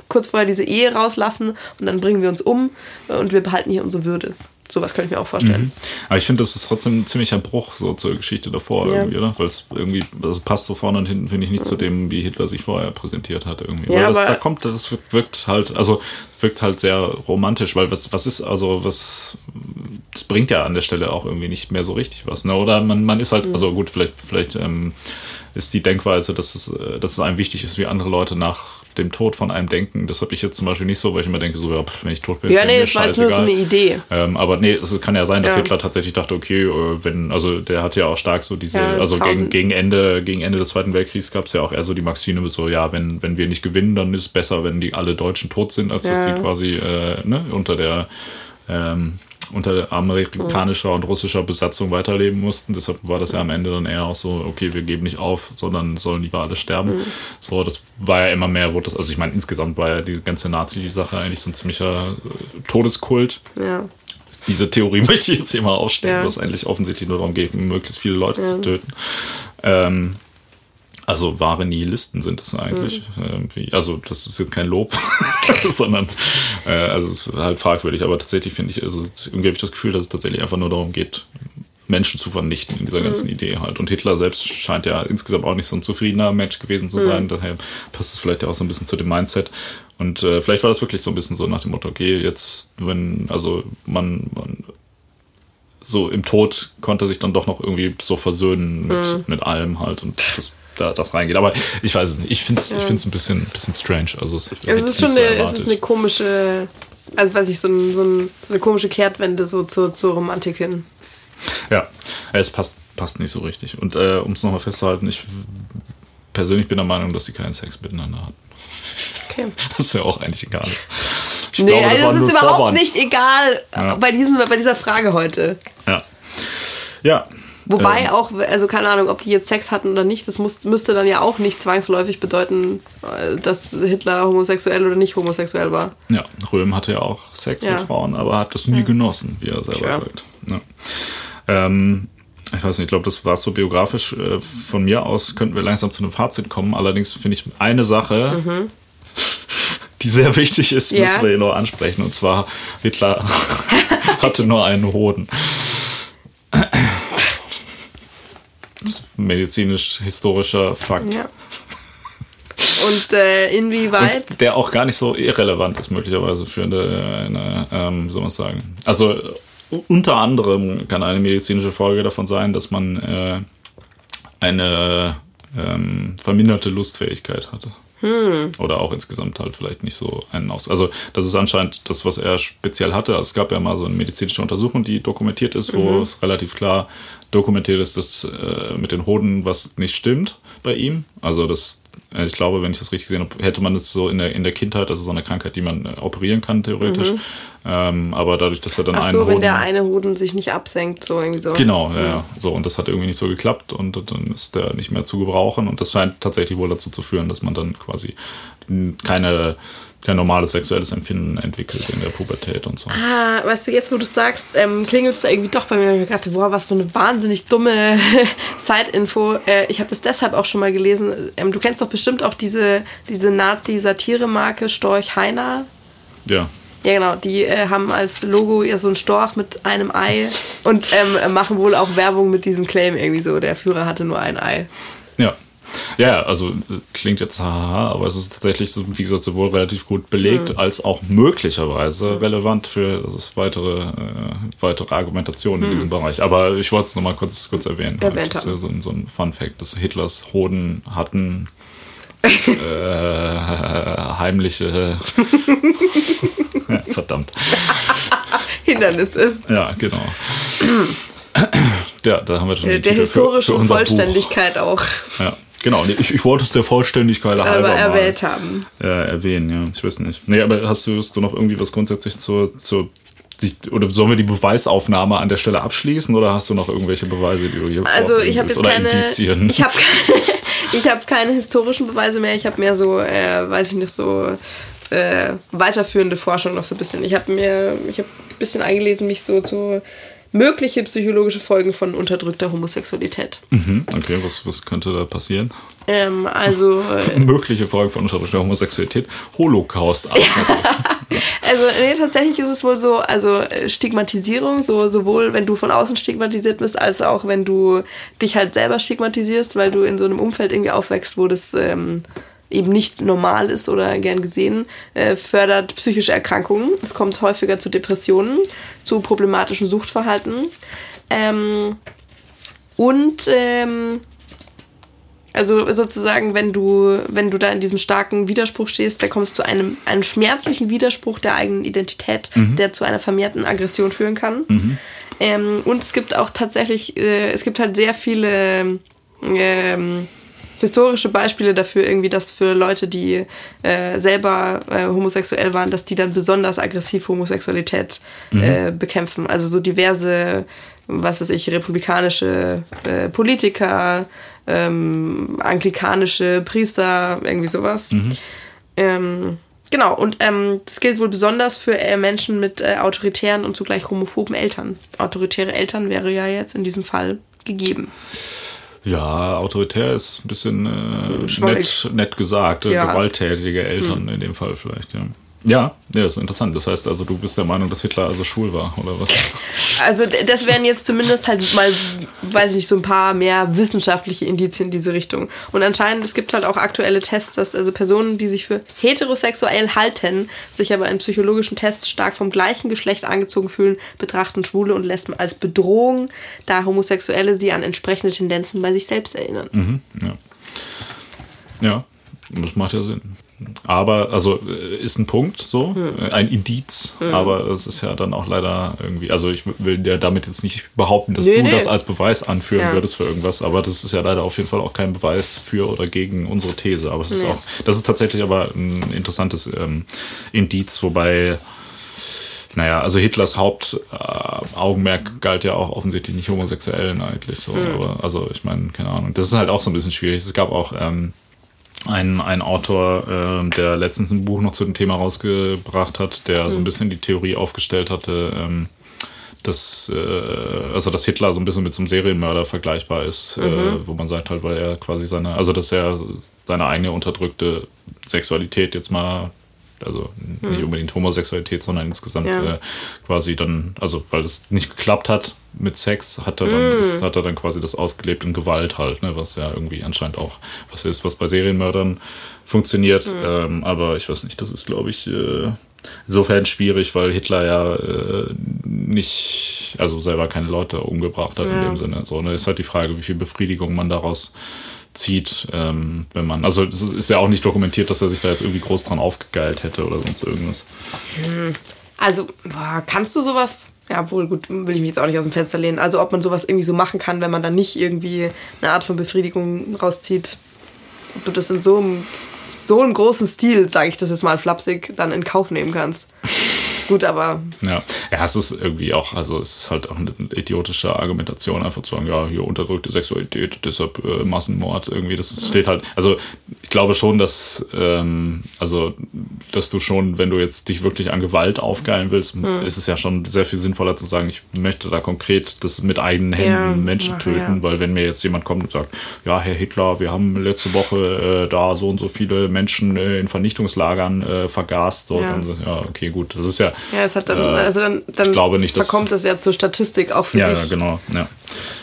Speaker 2: kurz vorher diese Ehe rauslassen und dann bringen wir uns um und wir behalten hier unsere Würde. Sowas könnte ich mir auch vorstellen. Mhm.
Speaker 1: Aber ich finde, das ist trotzdem ein ziemlicher Bruch so zur Geschichte davor ja. irgendwie, oder? Weil es irgendwie, das passt so vorne und hinten, finde ich, nicht zu dem, wie Hitler sich vorher präsentiert hat irgendwie. Ja, weil das, da kommt, das wirkt halt, also wirkt halt sehr romantisch, weil was, was ist, also was, das bringt ja an der Stelle auch irgendwie nicht mehr so richtig was. Ne? Oder man, man ist halt, mhm. also gut, vielleicht, vielleicht ähm, ist die Denkweise, dass es, äh, dass es einem wichtig ist, wie andere Leute nach dem Tod von einem denken. Das habe ich jetzt zum Beispiel nicht so, weil ich immer denke, so, ja, wenn ich tot bin,
Speaker 2: ja, ist nee, das war jetzt nur so eine Idee.
Speaker 1: Ähm, aber nee, es kann ja sein, dass ja. Hitler tatsächlich dachte, okay, äh, wenn, also der hat ja auch stark so diese, ja, also gegen, gegen, Ende, gegen Ende des Zweiten Weltkriegs gab es ja auch eher so die Maxime, so, ja, wenn, wenn wir nicht gewinnen, dann ist es besser, wenn die alle Deutschen tot sind, als dass die quasi äh, ne, unter der ähm, unter amerikanischer und russischer Besatzung weiterleben mussten. Deshalb war das ja am Ende dann eher auch so, okay, wir geben nicht auf, sondern sollen lieber alle sterben. Mhm. So, das war ja immer mehr, wurde das, also ich meine, insgesamt war ja diese ganze Nazi-Sache eigentlich so ein ziemlicher äh, Todeskult. Ja. Diese Theorie [laughs] möchte ich jetzt hier mal aufstellen, ja. was eigentlich offensichtlich nur darum geht, möglichst viele Leute ja. zu töten. Ähm, also wahre Nihilisten sind das eigentlich. Mhm. Also das ist jetzt kein Lob, [laughs] sondern äh, also halt fragwürdig. Aber tatsächlich finde ich, also irgendwie habe ich das Gefühl, dass es tatsächlich einfach nur darum geht, Menschen zu vernichten in dieser ganzen mhm. Idee halt. Und Hitler selbst scheint ja insgesamt auch nicht so ein zufriedener Mensch gewesen zu sein. Mhm. Daher passt es vielleicht auch so ein bisschen zu dem Mindset. Und äh, vielleicht war das wirklich so ein bisschen so nach dem Motto, okay, jetzt, wenn, also man, man so im Tod konnte sich dann doch noch irgendwie so versöhnen mit, mhm. mit allem halt. Und das da das reingeht. Aber ich weiß es nicht. Ich finde es ja. ich ein bisschen, bisschen strange. Also es,
Speaker 2: es ist schon so eine, es ist eine komische, also weiß ich, so, ein, so, ein, so, eine komische Kehrtwende so zur, zur Romantik hin.
Speaker 1: Ja, es passt, passt nicht so richtig. Und äh, um es nochmal festzuhalten, ich persönlich bin der Meinung, dass sie keinen Sex miteinander hatten. Okay. [laughs] Das ist ja auch eigentlich egal.
Speaker 2: Ich nee, glaube, das, also das ist überhaupt Vorwand. nicht egal ja. bei, diesem, bei dieser Frage heute.
Speaker 1: Ja. Ja,
Speaker 2: Wobei ähm, auch, also keine Ahnung, ob die jetzt Sex hatten oder nicht, das muss, müsste dann ja auch nicht zwangsläufig bedeuten, äh, dass Hitler homosexuell oder nicht homosexuell war.
Speaker 1: Ja, Röhm hatte ja auch Sex ja. mit Frauen, aber hat das nie ja. genossen, wie er selber ja. sagt. Ähm, ich weiß nicht, ich glaube, das war so biografisch. Äh, von mir aus könnten wir langsam zu einem Fazit kommen. Allerdings finde ich eine Sache, mhm. [laughs] die sehr wichtig ist, müssen wir hier noch ansprechen. Und zwar, Hitler [laughs] hatte nur einen Hoden medizinisch-historischer Fakt. Ja.
Speaker 2: Und äh, inwieweit?
Speaker 1: Und der auch gar nicht so irrelevant ist, möglicherweise für eine, eine ähm, soll man sagen. Also unter anderem kann eine medizinische Folge davon sein, dass man äh, eine ähm, verminderte Lustfähigkeit hatte. Hm. Oder auch insgesamt halt vielleicht nicht so einen aus. Also, das ist anscheinend das, was er speziell hatte. Also, es gab ja mal so eine medizinische Untersuchung, die dokumentiert ist, wo mhm. es relativ klar dokumentiert ist, dass äh, mit den Hoden was nicht stimmt bei ihm. Also, das ich glaube, wenn ich das richtig gesehen habe, hätte man es so in der, in der Kindheit, also so eine Krankheit, die man äh, operieren kann, theoretisch. Mhm. Ähm, aber dadurch, dass er dann
Speaker 2: Ach
Speaker 1: einen
Speaker 2: so, Hoden, wenn der eine Hoden sich nicht absenkt, so irgendwie so.
Speaker 1: Genau, ja, ja. So, und das hat irgendwie nicht so geklappt und dann ist der nicht mehr zu gebrauchen. Und das scheint tatsächlich wohl dazu zu führen, dass man dann quasi keine kein normales sexuelles Empfinden entwickelt in der Pubertät und so.
Speaker 2: Ah, weißt du, jetzt wo du sagst, ähm, klingelt es da irgendwie doch bei mir. Ich dachte, boah, was für eine wahnsinnig dumme [laughs] Side-Info. Äh, ich habe das deshalb auch schon mal gelesen. Ähm, du kennst doch bestimmt auch diese, diese Nazi-Satire-Marke Storch Heiner.
Speaker 1: Ja.
Speaker 2: Ja, genau. Die äh, haben als Logo ja so einen Storch mit einem Ei und ähm, machen wohl auch Werbung mit diesem Claim irgendwie so. Der Führer hatte nur ein Ei.
Speaker 1: Ja. Ja, also klingt jetzt haha, aber es ist tatsächlich, wie gesagt, sowohl relativ gut belegt, mhm. als auch möglicherweise relevant für das weitere, äh, weitere Argumentationen mhm. in diesem Bereich. Aber ich wollte es nochmal kurz, kurz erwähnen. Erwähnt das ist ja so ein, so ein Fun Fact, dass Hitlers Hoden hatten [laughs] äh, heimliche [laughs] [laughs] verdammt
Speaker 2: Hindernisse.
Speaker 1: Ja, genau. [clears throat] ja, da haben wir schon
Speaker 2: der, der historischen Vollständigkeit Buch. auch.
Speaker 1: Ja. Genau, ich, ich wollte es der Vollständigkeit halber
Speaker 2: mal erwähnt haben.
Speaker 1: Ja, erwähnen, ja. Ich weiß nicht. Nee, aber hast du, hast du noch irgendwie was grundsätzlich zur, zur oder sollen wir die Beweisaufnahme an der Stelle abschließen oder hast du noch irgendwelche Beweise, die du hier
Speaker 2: Also ich habe jetzt keine, Indizien? ich habe [laughs] ich habe keine historischen Beweise mehr. Ich habe mehr so, äh, weiß ich nicht so äh, weiterführende Forschung noch so ein bisschen. Ich habe mir, ich habe ein bisschen eingelesen, mich so zu mögliche psychologische Folgen von unterdrückter Homosexualität.
Speaker 1: Mhm, okay, was, was könnte da passieren?
Speaker 2: Ähm, also. [laughs]
Speaker 1: Äh, mögliche Folgen von unterdrückter Homosexualität. Holocaust. [laughs]
Speaker 2: also, nee, tatsächlich ist es wohl so, also Stigmatisierung, so, sowohl wenn du von außen stigmatisiert bist, als auch wenn du dich halt selber stigmatisierst, weil du in so einem Umfeld irgendwie aufwächst, wo das. Ähm, eben nicht normal ist oder gern gesehen, äh, fördert psychische Erkrankungen. Es kommt häufiger zu Depressionen, zu problematischen Suchtverhalten. Ähm, und ähm, also sozusagen, wenn du, wenn du da in diesem starken Widerspruch stehst, da kommst du einem, einem schmerzlichen Widerspruch der eigenen Identität, mhm. der zu einer vermehrten Aggression führen kann. Mhm. Ähm, und es gibt auch tatsächlich, äh, es gibt halt sehr viele ähm, historische Beispiele dafür, irgendwie, dass für Leute, die äh, selber äh, homosexuell waren, dass die dann besonders aggressiv Homosexualität mhm. äh, bekämpfen. Also so diverse, was weiß ich, republikanische äh, Politiker, ähm, anglikanische Priester, irgendwie sowas. Mhm. Ähm, genau, und ähm, das gilt wohl besonders für äh, Menschen mit äh, autoritären und zugleich homophoben Eltern. Autoritäre Eltern wäre ja jetzt in diesem Fall gegeben.
Speaker 1: Ja, autoritär ist ein bisschen äh, nett, nett gesagt. Ja. Gewalttätige Eltern hm. in dem Fall vielleicht, ja. Ja, ja, das ist interessant. Das heißt also, du bist der Meinung, dass Hitler also schwul war, oder was? [laughs]
Speaker 2: Also, das wären jetzt zumindest halt mal, weiß ich nicht, so ein paar mehr wissenschaftliche Indizien in diese Richtung. Und anscheinend, es gibt halt auch aktuelle Tests, dass also Personen, die sich für heterosexuell halten, sich aber in psychologischen Tests stark vom gleichen Geschlecht angezogen fühlen, betrachten Schwule und Lesben als Bedrohung, da Homosexuelle sie an entsprechende Tendenzen bei sich selbst erinnern.
Speaker 1: Mhm, ja. Ja, das macht ja Sinn. Aber, also äh, ist ein Punkt so, hm. ein Indiz, hm. aber es ist ja dann auch leider irgendwie, also ich will ja damit jetzt nicht behaupten, dass nee, du nee. das als Beweis anführen ja. würdest für irgendwas, aber das ist ja leider auf jeden Fall auch kein Beweis für oder gegen unsere These. Aber es nee. ist auch, das ist tatsächlich aber ein interessantes ähm, Indiz, wobei naja, also Hitlers Hauptaugenmerk äh, galt ja auch offensichtlich nicht Homosexuellen eigentlich so. Mhm. Aber also ich meine, keine Ahnung. Das ist halt auch so ein bisschen schwierig. Es gab auch ähm, ein, ein Autor, äh, der letztens ein Buch noch zu dem Thema rausgebracht hat, der mhm. so ein bisschen die Theorie aufgestellt hatte, ähm, dass, äh, also dass Hitler so ein bisschen mit so einem Serienmörder vergleichbar ist, äh, mhm. äh, wo man sagt halt, weil er quasi seine, also dass er seine eigene unterdrückte Sexualität jetzt mal also nicht hm. unbedingt Homosexualität, sondern insgesamt ja. äh, quasi dann, also weil es nicht geklappt hat mit Sex, hat er dann, mm. ist, hat er dann quasi das ausgelebt in Gewalt halt, ne, was ja irgendwie anscheinend auch was ist, was bei Serienmördern funktioniert. Mm. Ähm, aber ich weiß nicht, das ist, glaube ich, äh, insofern schwierig, weil Hitler ja äh, nicht, also selber keine Leute umgebracht hat ja. in dem Sinne. So, ne, ist halt die Frage, wie viel Befriedigung man daraus zieht, ähm, wenn man, also es ist ja auch nicht dokumentiert, dass er sich da jetzt irgendwie groß dran aufgegeilt hätte oder sonst irgendwas.
Speaker 2: Hm. Also, boah, kannst du sowas? Ja, wohl gut, will ich mich jetzt auch nicht aus dem Fenster lehnen. Also, ob man sowas irgendwie so machen kann, wenn man dann nicht irgendwie eine Art von Befriedigung rauszieht. Ob du das in so einem, so einem großen Stil, sage ich das jetzt mal flapsig, dann in Kauf nehmen kannst. Gut, aber.
Speaker 1: Ja. ja, es ist irgendwie auch, also es ist halt auch eine idiotische Argumentation, einfach zu sagen, ja, hier unterdrückte Sexualität, deshalb äh, Massenmord irgendwie. Das steht halt, also ich glaube schon, dass, ähm, also, dass du schon, wenn du jetzt dich wirklich an Gewalt aufgeilen willst, hm. ist es ja schon sehr viel sinnvoller zu sagen, ich möchte da konkret das mit eigenen Händen ja, Menschen töten, ja. weil wenn mir jetzt jemand kommt und sagt, ja, Herr Hitler, wir haben letzte Woche äh, da so und so viele Menschen äh, in Vernichtungslagern äh, vergast, so, ja. dann, ja, okay, gut. Das ist ja
Speaker 2: ja, es hat dann, äh, also dann, dann ich glaube nicht, verkommt das ja zur Statistik auch für
Speaker 1: ja,
Speaker 2: dich.
Speaker 1: Ja, genau. Ja.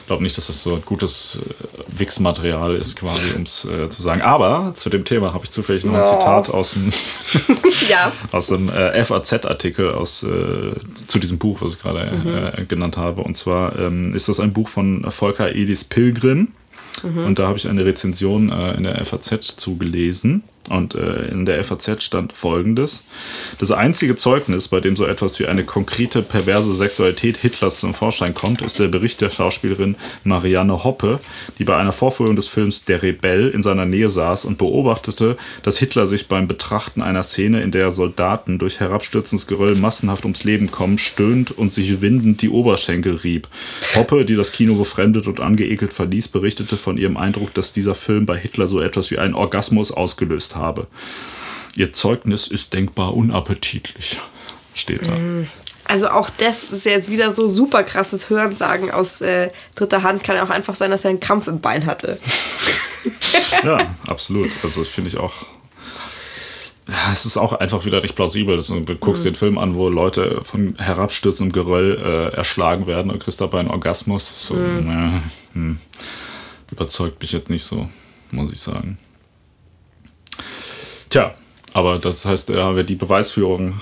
Speaker 1: Ich glaube nicht, dass das so gutes äh, Wix-Material ist, quasi, um es äh, zu sagen. Aber zu dem Thema habe ich zufällig noch ein oh. Zitat aus dem, [laughs] ja. [laughs] aus dem äh, FAZ-Artikel aus äh, zu diesem Buch, was ich gerade mhm. Äh, genannt habe. Und zwar ähm, ist das ein Buch von Volker Elis Pilgrim. Mhm. Und da habe ich eine Rezension in der FAZ zugelesen. Und äh, in der FAZ stand folgendes. Das einzige Zeugnis, bei dem so etwas wie eine konkrete perverse Sexualität Hitlers zum Vorschein kommt, ist der Bericht der Schauspielerin Marianne Hoppe, die bei einer Vorführung des Films Der Rebell in seiner Nähe saß und beobachtete, dass Hitler sich beim Betrachten einer Szene, in der Soldaten durch herabstürzendes Geröll massenhaft ums Leben kommen, stöhnt und sich windend die Oberschenkel rieb. Hoppe, die das Kino befremdet und angeekelt verließ, berichtete von ihrem Eindruck, dass dieser Film bei Hitler so etwas wie einen Orgasmus ausgelöst habe. Ihr Zeugnis ist denkbar unappetitlich, steht da. Mm.
Speaker 2: Also auch das ist jetzt wieder so super krasses Hörensagen aus äh, dritter Hand. Kann ja auch einfach sein, dass er einen Krampf im Bein hatte. [laughs]
Speaker 1: ja, absolut. Also finde ich auch. Es ist auch einfach wieder nicht plausibel. Du guckst mhm. den Film an, wo Leute von herabstürzendem Geröll äh, erschlagen werden und kriegst dabei einen Orgasmus. So, mhm. ja, hm, überzeugt mich jetzt nicht so, muss ich sagen. Tja, aber das heißt, ja, wir die Beweisführung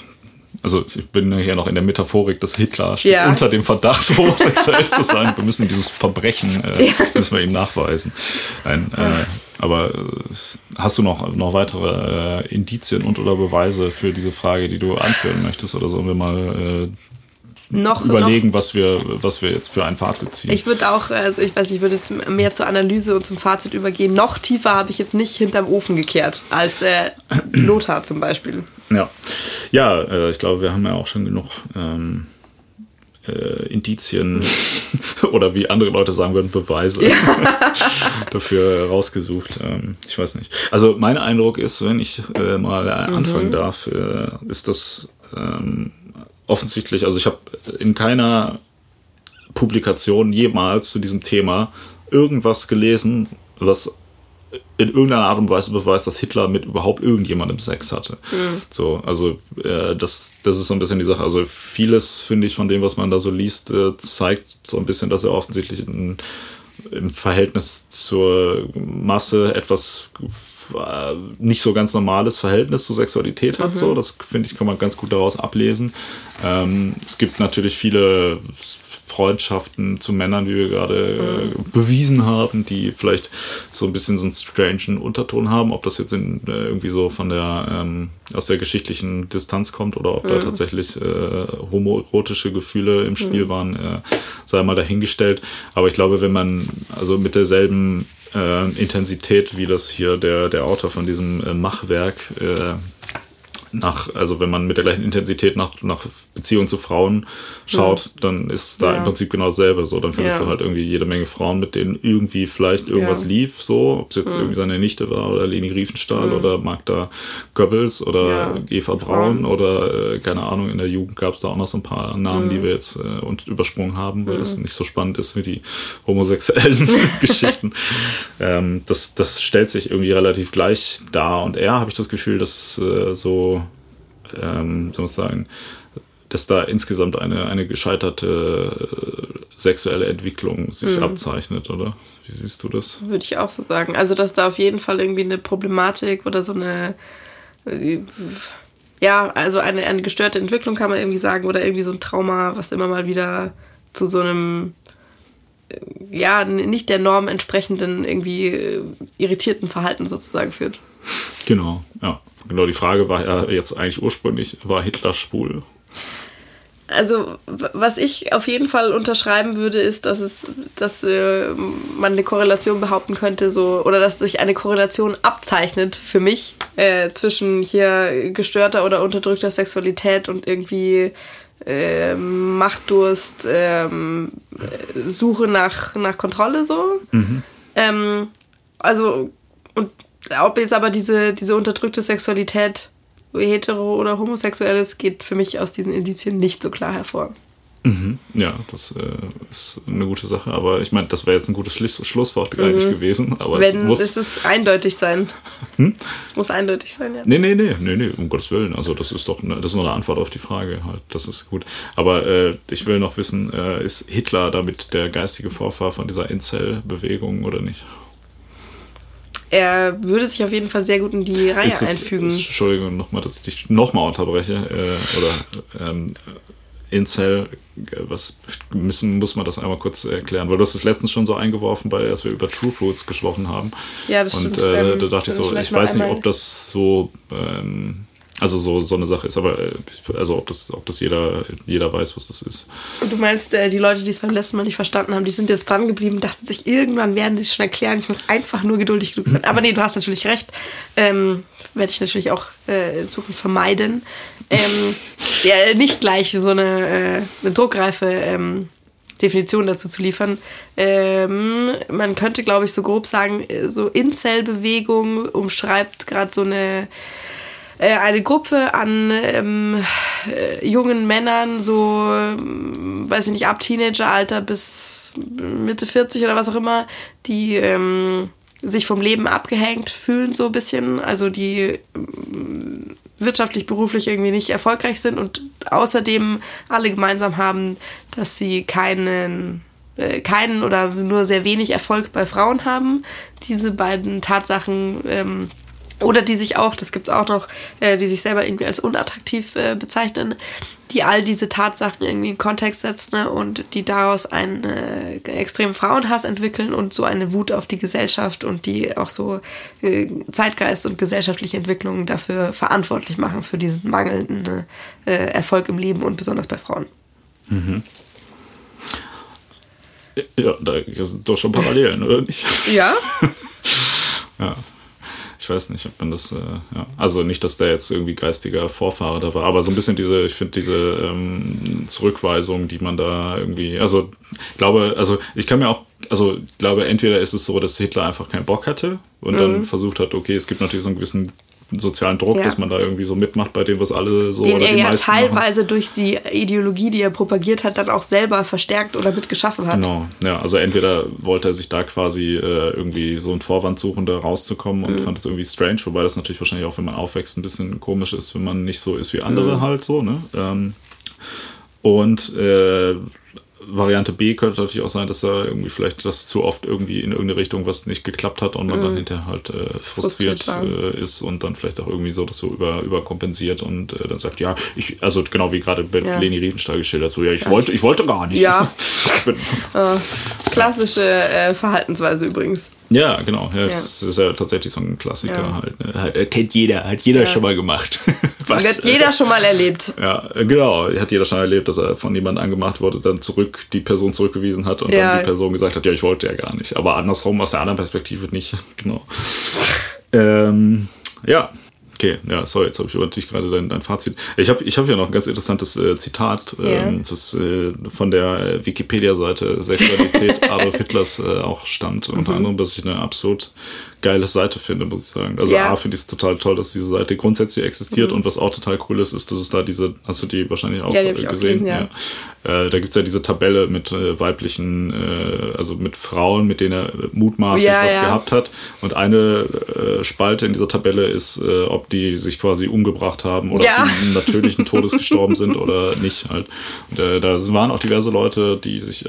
Speaker 1: also ich bin hier noch in der Metaphorik, dass Hitler steht ja. unter dem Verdacht, [laughs] homosexuell zu sein. Wir müssen dieses Verbrechen äh, ja. müssen wir ihm nachweisen. Nein, äh, aber äh, hast du noch, noch weitere äh, Indizien und oder Beweise für diese Frage, die du anführen möchtest? Oder sollen wir mal äh, noch, überlegen, noch, was, wir, was wir jetzt für ein Fazit ziehen.
Speaker 2: Ich würde auch, also ich weiß, ich würde jetzt mehr zur Analyse und zum Fazit übergehen. Noch tiefer habe ich jetzt nicht hinterm Ofen gekehrt als äh, Lothar zum Beispiel.
Speaker 1: Ja, ja äh, ich glaube, wir haben ja auch schon genug ähm, äh, Indizien [laughs] oder wie andere Leute sagen würden, Beweise ja. [laughs] dafür rausgesucht. Ähm, ich weiß nicht. Also mein Eindruck ist, wenn ich äh, mal anfangen mhm. darf, äh, ist das ähm, offensichtlich, also ich habe in keiner Publikation jemals zu diesem Thema irgendwas gelesen, was in irgendeiner Art und Weise beweist, dass Hitler mit überhaupt irgendjemandem Sex hatte. Mhm. So, also äh, das, das ist so ein bisschen die Sache. Also vieles, finde ich, von dem, was man da so liest, äh, zeigt so ein bisschen, dass er offensichtlich ein im Verhältnis zur Masse etwas äh, nicht so ganz normales Verhältnis zur Sexualität hat. Mhm. So, das finde ich kann man ganz gut daraus ablesen. Ähm, es gibt natürlich viele Freundschaften zu Männern, wie wir gerade mhm. äh, bewiesen haben, die vielleicht so ein bisschen so einen strangen Unterton haben, ob das jetzt in, äh, irgendwie so von der ähm, aus der geschichtlichen Distanz kommt oder ob mhm. da tatsächlich äh, homoerotische Gefühle im Spiel mhm. waren, äh, sei mal dahingestellt. Aber ich glaube, wenn man also mit derselben äh, Intensität, wie das hier der, der Autor von diesem äh, Machwerk äh, nach, also wenn man mit der gleichen Intensität nach, nach Beziehungen zu Frauen schaut, mhm. dann ist da ja. im Prinzip genau dasselbe. So, dann findest ja. du halt irgendwie jede Menge Frauen, mit denen irgendwie vielleicht irgendwas ja. lief, so, ob es jetzt mhm. irgendwie seine Nichte war oder Leni Riefenstahl mhm. oder Magda Goebbels oder Eva Braun oder äh, keine Ahnung, in der Jugend gab es da auch noch so ein paar Namen, die mhm. wir jetzt äh, und übersprungen haben, weil das mhm. nicht so spannend ist wie die homosexuellen [laughs] Geschichten. Ähm, das, das stellt sich irgendwie relativ gleich dar und eher habe ich das Gefühl, dass es äh, so ähm, soll man sagen, dass da insgesamt eine, eine gescheiterte äh, sexuelle Entwicklung sich mhm. abzeichnet, oder? Wie siehst du das?
Speaker 2: Würde ich auch so sagen. Also, dass da auf jeden Fall irgendwie eine Problematik oder so eine, äh, ja, also eine, eine gestörte Entwicklung kann man irgendwie sagen oder irgendwie so ein Trauma, was immer mal wieder zu so einem, äh, ja, nicht der Norm entsprechenden, irgendwie irritierten Verhalten sozusagen führt.
Speaker 1: Genau, ja. Genau, die Frage war ja jetzt eigentlich ursprünglich, war Hitler schwul?
Speaker 2: Also, was ich auf jeden Fall unterschreiben würde, ist, dass es, dass äh, man eine Korrelation behaupten könnte, so, oder dass sich eine Korrelation abzeichnet für mich äh, zwischen hier gestörter oder unterdrückter Sexualität und irgendwie äh, Machtdurst, ähm, Suche nach, nach Kontrolle so. Mhm. Ähm, also, und ob jetzt aber diese, diese unterdrückte Sexualität hetero oder homosexuell ist, geht für mich aus diesen Indizien nicht so klar hervor.
Speaker 1: Mhm. Ja, das äh, ist eine gute Sache. Aber ich meine, das wäre jetzt ein gutes Schluss Schlusswort mhm. eigentlich gewesen. Aber
Speaker 2: Wenn, es muss es ist eindeutig sein. [laughs] Hm? Es muss eindeutig sein, ja.
Speaker 1: Nee, nee, nee, nee, nee, um Gottes Willen. Also das ist doch eine, das ist nur eine Antwort auf die Frage halt. Das ist gut. Aber äh, ich will noch wissen, äh, ist Hitler damit der geistige Vorfahr von dieser Incel-Bewegung oder nicht?
Speaker 2: Er würde sich auf jeden Fall sehr gut in die Reihe es, einfügen.
Speaker 1: Entschuldigung nochmal, dass ich dich nochmal unterbreche. Äh, oder ähm, Incel, was müssen, muss man das einmal kurz erklären? Weil du hast es letztens schon so eingeworfen, bei, als wir über True Fruits gesprochen haben.
Speaker 2: Ja, das
Speaker 1: Und
Speaker 2: stimmt.
Speaker 1: äh, ähm, da dachte ich so, ich weiß nicht, ob das so ähm, also so, so eine Sache ist, aber äh, also ob das, ob das jeder, jeder weiß, was das ist.
Speaker 2: Und du meinst, äh, die Leute, die es beim letzten Mal nicht verstanden haben, die sind jetzt dran geblieben, dachten sich, irgendwann werden sie es schon erklären, ich muss einfach nur geduldig genug sein. Aber nee, du hast natürlich recht. Ähm, Werde ich natürlich auch äh, in Zukunft vermeiden. Ähm, [laughs] ja, nicht gleich so eine, äh, eine druckreife ähm, Definition dazu zu liefern. Ähm, man könnte, glaube ich, so grob sagen, äh, so Incel-Bewegung umschreibt gerade so eine eine Gruppe an ähm, äh, jungen Männern, so, ähm, weiß ich nicht, ab Teenageralter bis Mitte 40 oder was auch immer, die ähm, sich vom Leben abgehängt fühlen, so ein bisschen. Also die ähm, wirtschaftlich, beruflich irgendwie nicht erfolgreich sind und außerdem alle gemeinsam haben, dass sie keinen äh, keinen oder nur sehr wenig Erfolg bei Frauen haben. Diese beiden Tatsachen ähm, Oder die sich auch, das gibt es auch noch, äh, die sich selber irgendwie als unattraktiv äh, bezeichnen, die all diese Tatsachen irgendwie in Kontext setzen ne, und die daraus einen äh, extremen Frauenhass entwickeln und so eine Wut auf die Gesellschaft und die auch so äh, Zeitgeist und gesellschaftliche Entwicklungen dafür verantwortlich machen, für diesen mangelnden äh, Erfolg im Leben und besonders bei Frauen. Mhm.
Speaker 1: Ja, da sind doch schon Parallelen, oder nicht?
Speaker 2: Ja. [laughs]
Speaker 1: ja. Ich weiß nicht, ob man das, äh, ja. also nicht, dass der jetzt irgendwie geistiger Vorfahre da war, aber so ein bisschen diese, ich finde diese ähm, Zurückweisung, die man da irgendwie, also ich glaube, also ich kann mir auch, also ich glaube, entweder ist es so, dass Hitler einfach keinen Bock hatte und mhm. dann versucht hat, okay, es gibt natürlich so einen gewissen sozialen Druck, ja. dass man da irgendwie so mitmacht bei dem, was alle so
Speaker 2: Den
Speaker 1: oder
Speaker 2: er
Speaker 1: die
Speaker 2: ja teilweise
Speaker 1: machen.
Speaker 2: durch die Ideologie, die er propagiert hat, dann auch selber verstärkt oder mitgeschaffen hat.
Speaker 1: Genau, ja, also entweder wollte er sich da quasi äh, irgendwie so einen Vorwand suchen, da rauszukommen und mhm. fand das irgendwie strange, wobei das natürlich wahrscheinlich auch, wenn man aufwächst, ein bisschen komisch ist, wenn man nicht so ist wie andere mhm. halt so, ne? Ähm, und äh, Variante B könnte natürlich auch sein, dass da irgendwie vielleicht das zu oft irgendwie in irgendeine Richtung was nicht geklappt hat und man mm. dann mhm. hinterher halt äh, frustriert, frustriert äh, ist und dann vielleicht auch irgendwie so das so über, überkompensiert und äh, dann sagt, ja, ich, also genau wie gerade ja. Leni Riefenstahl geschildert, so, ja, ich ja. wollte, ich wollte gar nicht.
Speaker 2: Ja. [laughs] Äh, klassische äh, Verhaltensweise übrigens.
Speaker 1: Ja, genau. Ja, ja. Das ist ja tatsächlich so ein Klassiker ja. halt, ne? halt. Kennt jeder, hat jeder schon mal gemacht. [laughs]
Speaker 2: Was, hat jeder schon mal erlebt.
Speaker 1: Ja, genau. Hat jeder schon erlebt, dass er von jemandem angemacht wurde, dann zurück die Person zurückgewiesen hat und dann die Person gesagt hat, ja, ich wollte ja gar nicht. Aber andersrum aus der anderen Perspektive nicht. [laughs] Genau. ähm, ja, Okay, ja, sorry, jetzt habe ich natürlich gerade dein, dein Fazit. Ich habe ich hab ja noch ein ganz interessantes äh, Zitat, yeah. ähm, das äh, von der Wikipedia-Seite Sexualität [laughs] Adolf Hitlers äh, auch stammt. Mhm. Unter anderem, dass ich eine absolut geile Seite finde, muss ich sagen. Also ja. A, finde ich es total toll, dass diese Seite grundsätzlich existiert mhm. und was auch total cool ist, ist, dass es da diese, hast du die wahrscheinlich auch ja, die gesehen? Auch gelesen, ja. ja. Äh, da gibt es ja diese Tabelle mit äh, weiblichen, äh, also mit Frauen, mit denen er mutmaßlich was gehabt hat. Und eine äh, Spalte in dieser Tabelle ist, äh, ob die sich quasi umgebracht haben oder ob die natürlichen Todes gestorben sind oder nicht halt. Und, äh, da waren auch diverse Leute, die sich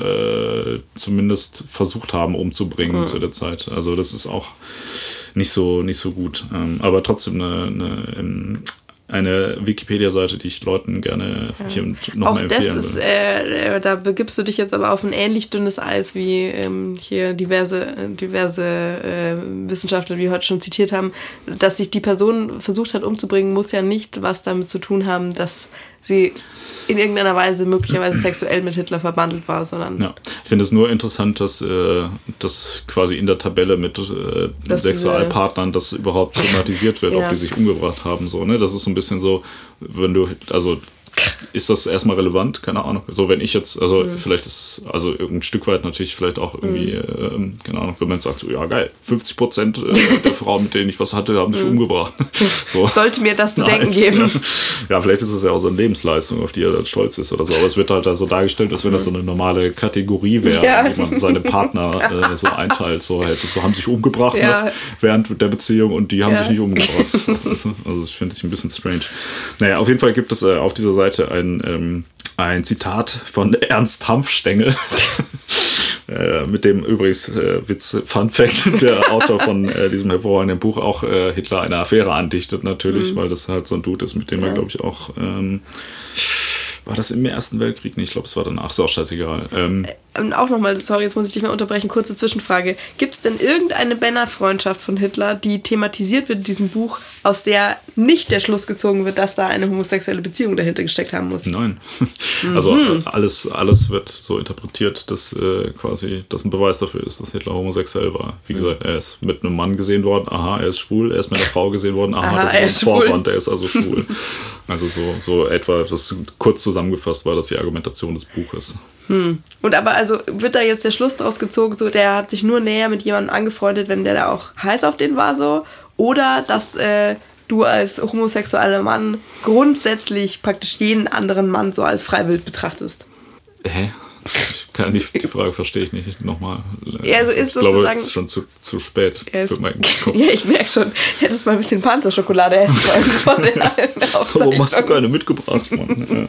Speaker 1: zumindest versucht haben umzubringen mhm. zu der Zeit. Also das ist auch nicht so, nicht so gut. Ähm, aber trotzdem eine, eine, ähm, eine Wikipedia-Seite, die ich Leuten gerne ja. hier nochmal empfehlen
Speaker 2: das ist, äh, da begibst du dich jetzt aber auf ein ähnlich dünnes Eis wie ähm, hier diverse, diverse äh, Wissenschaftler, die wir heute schon zitiert haben, dass sich die Person versucht hat umzubringen, muss ja nicht was damit zu tun haben, dass sie in irgendeiner Weise möglicherweise sexuell mit Hitler verbandelt war, sondern.
Speaker 1: Ja, ich finde es nur interessant, dass, äh, dass quasi in der Tabelle mit äh, Sexualpartnern das überhaupt thematisiert wird, ja. ob die sich umgebracht haben. So, ne? Das ist so ein bisschen so, wenn du, also ist das erstmal relevant? Keine Ahnung. So, wenn ich jetzt, also mhm. vielleicht ist, also ein Stück weit natürlich vielleicht auch irgendwie, mhm. äh, keine Ahnung, wenn man sagt, so, ja geil, 50 Prozent äh, [laughs] der Frauen, mit denen ich was hatte, haben sich mhm. umgebracht. [laughs]
Speaker 2: so. Sollte mir das zu nice, denken geben.
Speaker 1: Ja. [laughs] ja. vielleicht ist es ja auch so eine Lebensleistung, auf die er dann stolz ist oder so, aber es wird halt da so dargestellt, als wenn das so eine normale Kategorie wäre, ja. wie man seine Partner äh, so einteilt. So, halt, so haben sich umgebracht ja. ne, während der Beziehung und die haben sich nicht umgebracht. also, also ich finde es ein bisschen strange. Naja, auf jeden Fall gibt es äh, auf dieser Seite Seite ein, ähm, ein Zitat von [laughs] Ernst Hanfstengel. [laughs] Äh, mit dem übrigens äh, Witz, Fun Fact, [laughs] der Autor von äh, diesem hervorragenden Buch auch äh, Hitler eine Affäre andichtet, natürlich, mhm. weil das halt so ein Dude ist, mit dem ja. er, glaube ich, auch ähm, war das im Ersten Weltkrieg? Nee, ich glaube, es war danach. Ist auch scheißegal. Ähm,
Speaker 2: äh, auch nochmal, sorry, jetzt muss ich dich mal unterbrechen. Kurze Zwischenfrage. Gibt es denn irgendeine Banner-Freundschaft von Hitler, die thematisiert wird in diesem Buch, aus der nicht der Schluss gezogen wird, dass da eine homosexuelle Beziehung dahinter gesteckt haben muss?
Speaker 1: Nein. [laughs] also mhm. alles, alles wird so interpretiert, dass äh, quasi das ein Beweis dafür ist, dass Hitler homosexuell war. Wie mhm. gesagt, er ist mit einem Mann gesehen worden, aha, er ist schwul. Er ist mit einer Frau gesehen worden, aha, aha das ist ein Vorwand, er ist also schwul. [laughs] also so, so etwa, das kurz zusammengefasst war das die Argumentation des Buches.
Speaker 2: Hm. Und aber also wird da jetzt der Schluss draus gezogen, so der hat sich nur näher mit jemandem angefreundet, wenn der da auch heiß auf den war, so? Oder dass äh, du als homosexueller Mann grundsätzlich praktisch jeden anderen Mann so als Freiwild betrachtest?
Speaker 1: Hä? Ich kann die, die Frage verstehe ich nicht nochmal.
Speaker 2: Ja, also ist
Speaker 1: ich glaube, es ist schon zu, zu spät für meinen [laughs] Kopf.
Speaker 2: ja, ich merke schon. Ich hätte mal ein bisschen Panzerschokolade essen sollen. [laughs] [laughs]
Speaker 1: Warum hast du keine mitgebracht, Mann? Ja.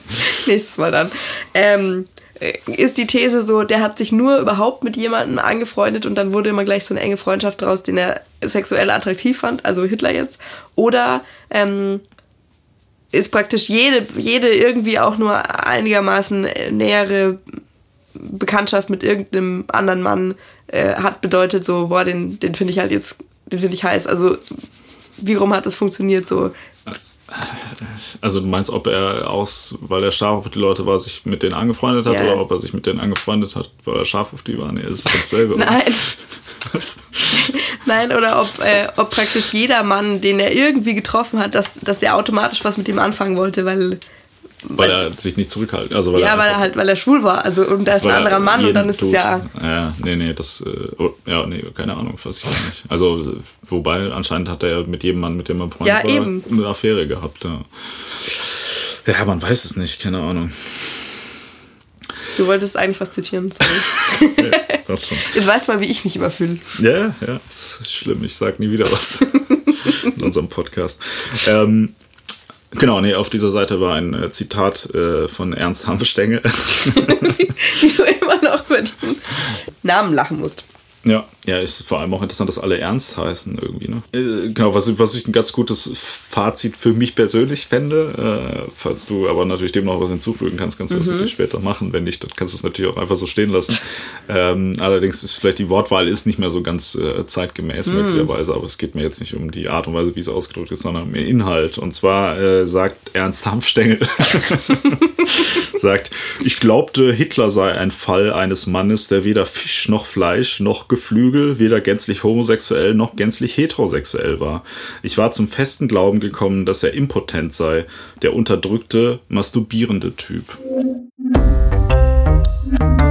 Speaker 2: Nächstes Mal dann. Ähm, äh, ist die These so, der hat sich nur überhaupt mit jemandem angefreundet und dann wurde immer gleich so eine enge Freundschaft draus, den er sexuell attraktiv fand, also Hitler jetzt. Oder ähm, ist praktisch jede, jede irgendwie auch nur einigermaßen nähere Bekanntschaft mit irgendeinem anderen Mann äh, hat bedeutet so, boah, den, den finde ich halt jetzt, den finde ich heiß. Also wie rum hat das funktioniert so?
Speaker 1: Also du meinst, ob er aus, weil er scharf auf die Leute war, sich mit denen angefreundet hat yeah. oder ob er sich mit denen angefreundet hat, weil er scharf auf die war? Nee, ist dasselbe.
Speaker 2: Nein. [laughs] Nein, oder ob, äh, ob praktisch jeder Mann, den er irgendwie getroffen hat, dass, dass er automatisch was mit ihm anfangen wollte, weil
Speaker 1: weil, er sich nicht zurückhalten. Also weil
Speaker 2: ja,
Speaker 1: er
Speaker 2: weil er halt, weil er schwul war. Also und da ist ein anderer Mann und dann ist
Speaker 1: tut.
Speaker 2: es ja.
Speaker 1: Ja, nee, nee, das, äh, oh, ja, nee, keine Ahnung, weiß ich auch nicht. Also, wobei anscheinend hat er mit jedem Mann, mit dem er Freund
Speaker 2: ja,
Speaker 1: war,
Speaker 2: eben.
Speaker 1: eine Affäre gehabt. Ja. ja, man weiß es nicht, keine Ahnung.
Speaker 2: Du wolltest eigentlich was zitieren, sorry. [laughs] ja, schon. Jetzt weißt du mal, wie ich mich immer fühle.
Speaker 1: Ja, ja, das ist schlimm. Ich sag nie wieder was in unserem Podcast. Ähm, Genau, nee, auf dieser Seite war ein äh, Zitat äh, von Ernst Hanfstengel. [laughs]
Speaker 2: wie du immer noch mit dem Namen lachen musst.
Speaker 1: Ja, ja, ist vor allem auch interessant, dass alle ernst heißen irgendwie. Ne? Äh, genau, was, was ich ein ganz gutes Fazit für mich persönlich fände, äh, falls du aber natürlich dem noch was hinzufügen kannst, kannst du mhm. das natürlich später machen. Wenn nicht, dann kannst du es natürlich auch einfach so stehen lassen. [laughs] ähm, allerdings ist vielleicht die Wortwahl ist nicht mehr so ganz äh, zeitgemäß mhm. möglicherweise, aber es geht mir jetzt nicht um die Art und Weise, wie es ausgedrückt ist, sondern um den Inhalt. Und zwar äh, sagt Ernst Hanfstengel, [laughs] [laughs] sagt, ich glaubte, Hitler sei ein Fall eines Mannes, der weder Fisch noch Fleisch noch Geflügel, Vögel weder gänzlich homosexuell noch gänzlich heterosexuell war. Ich war zum festen Glauben gekommen, dass er impotent sei, der unterdrückte, masturbierende Typ. Musik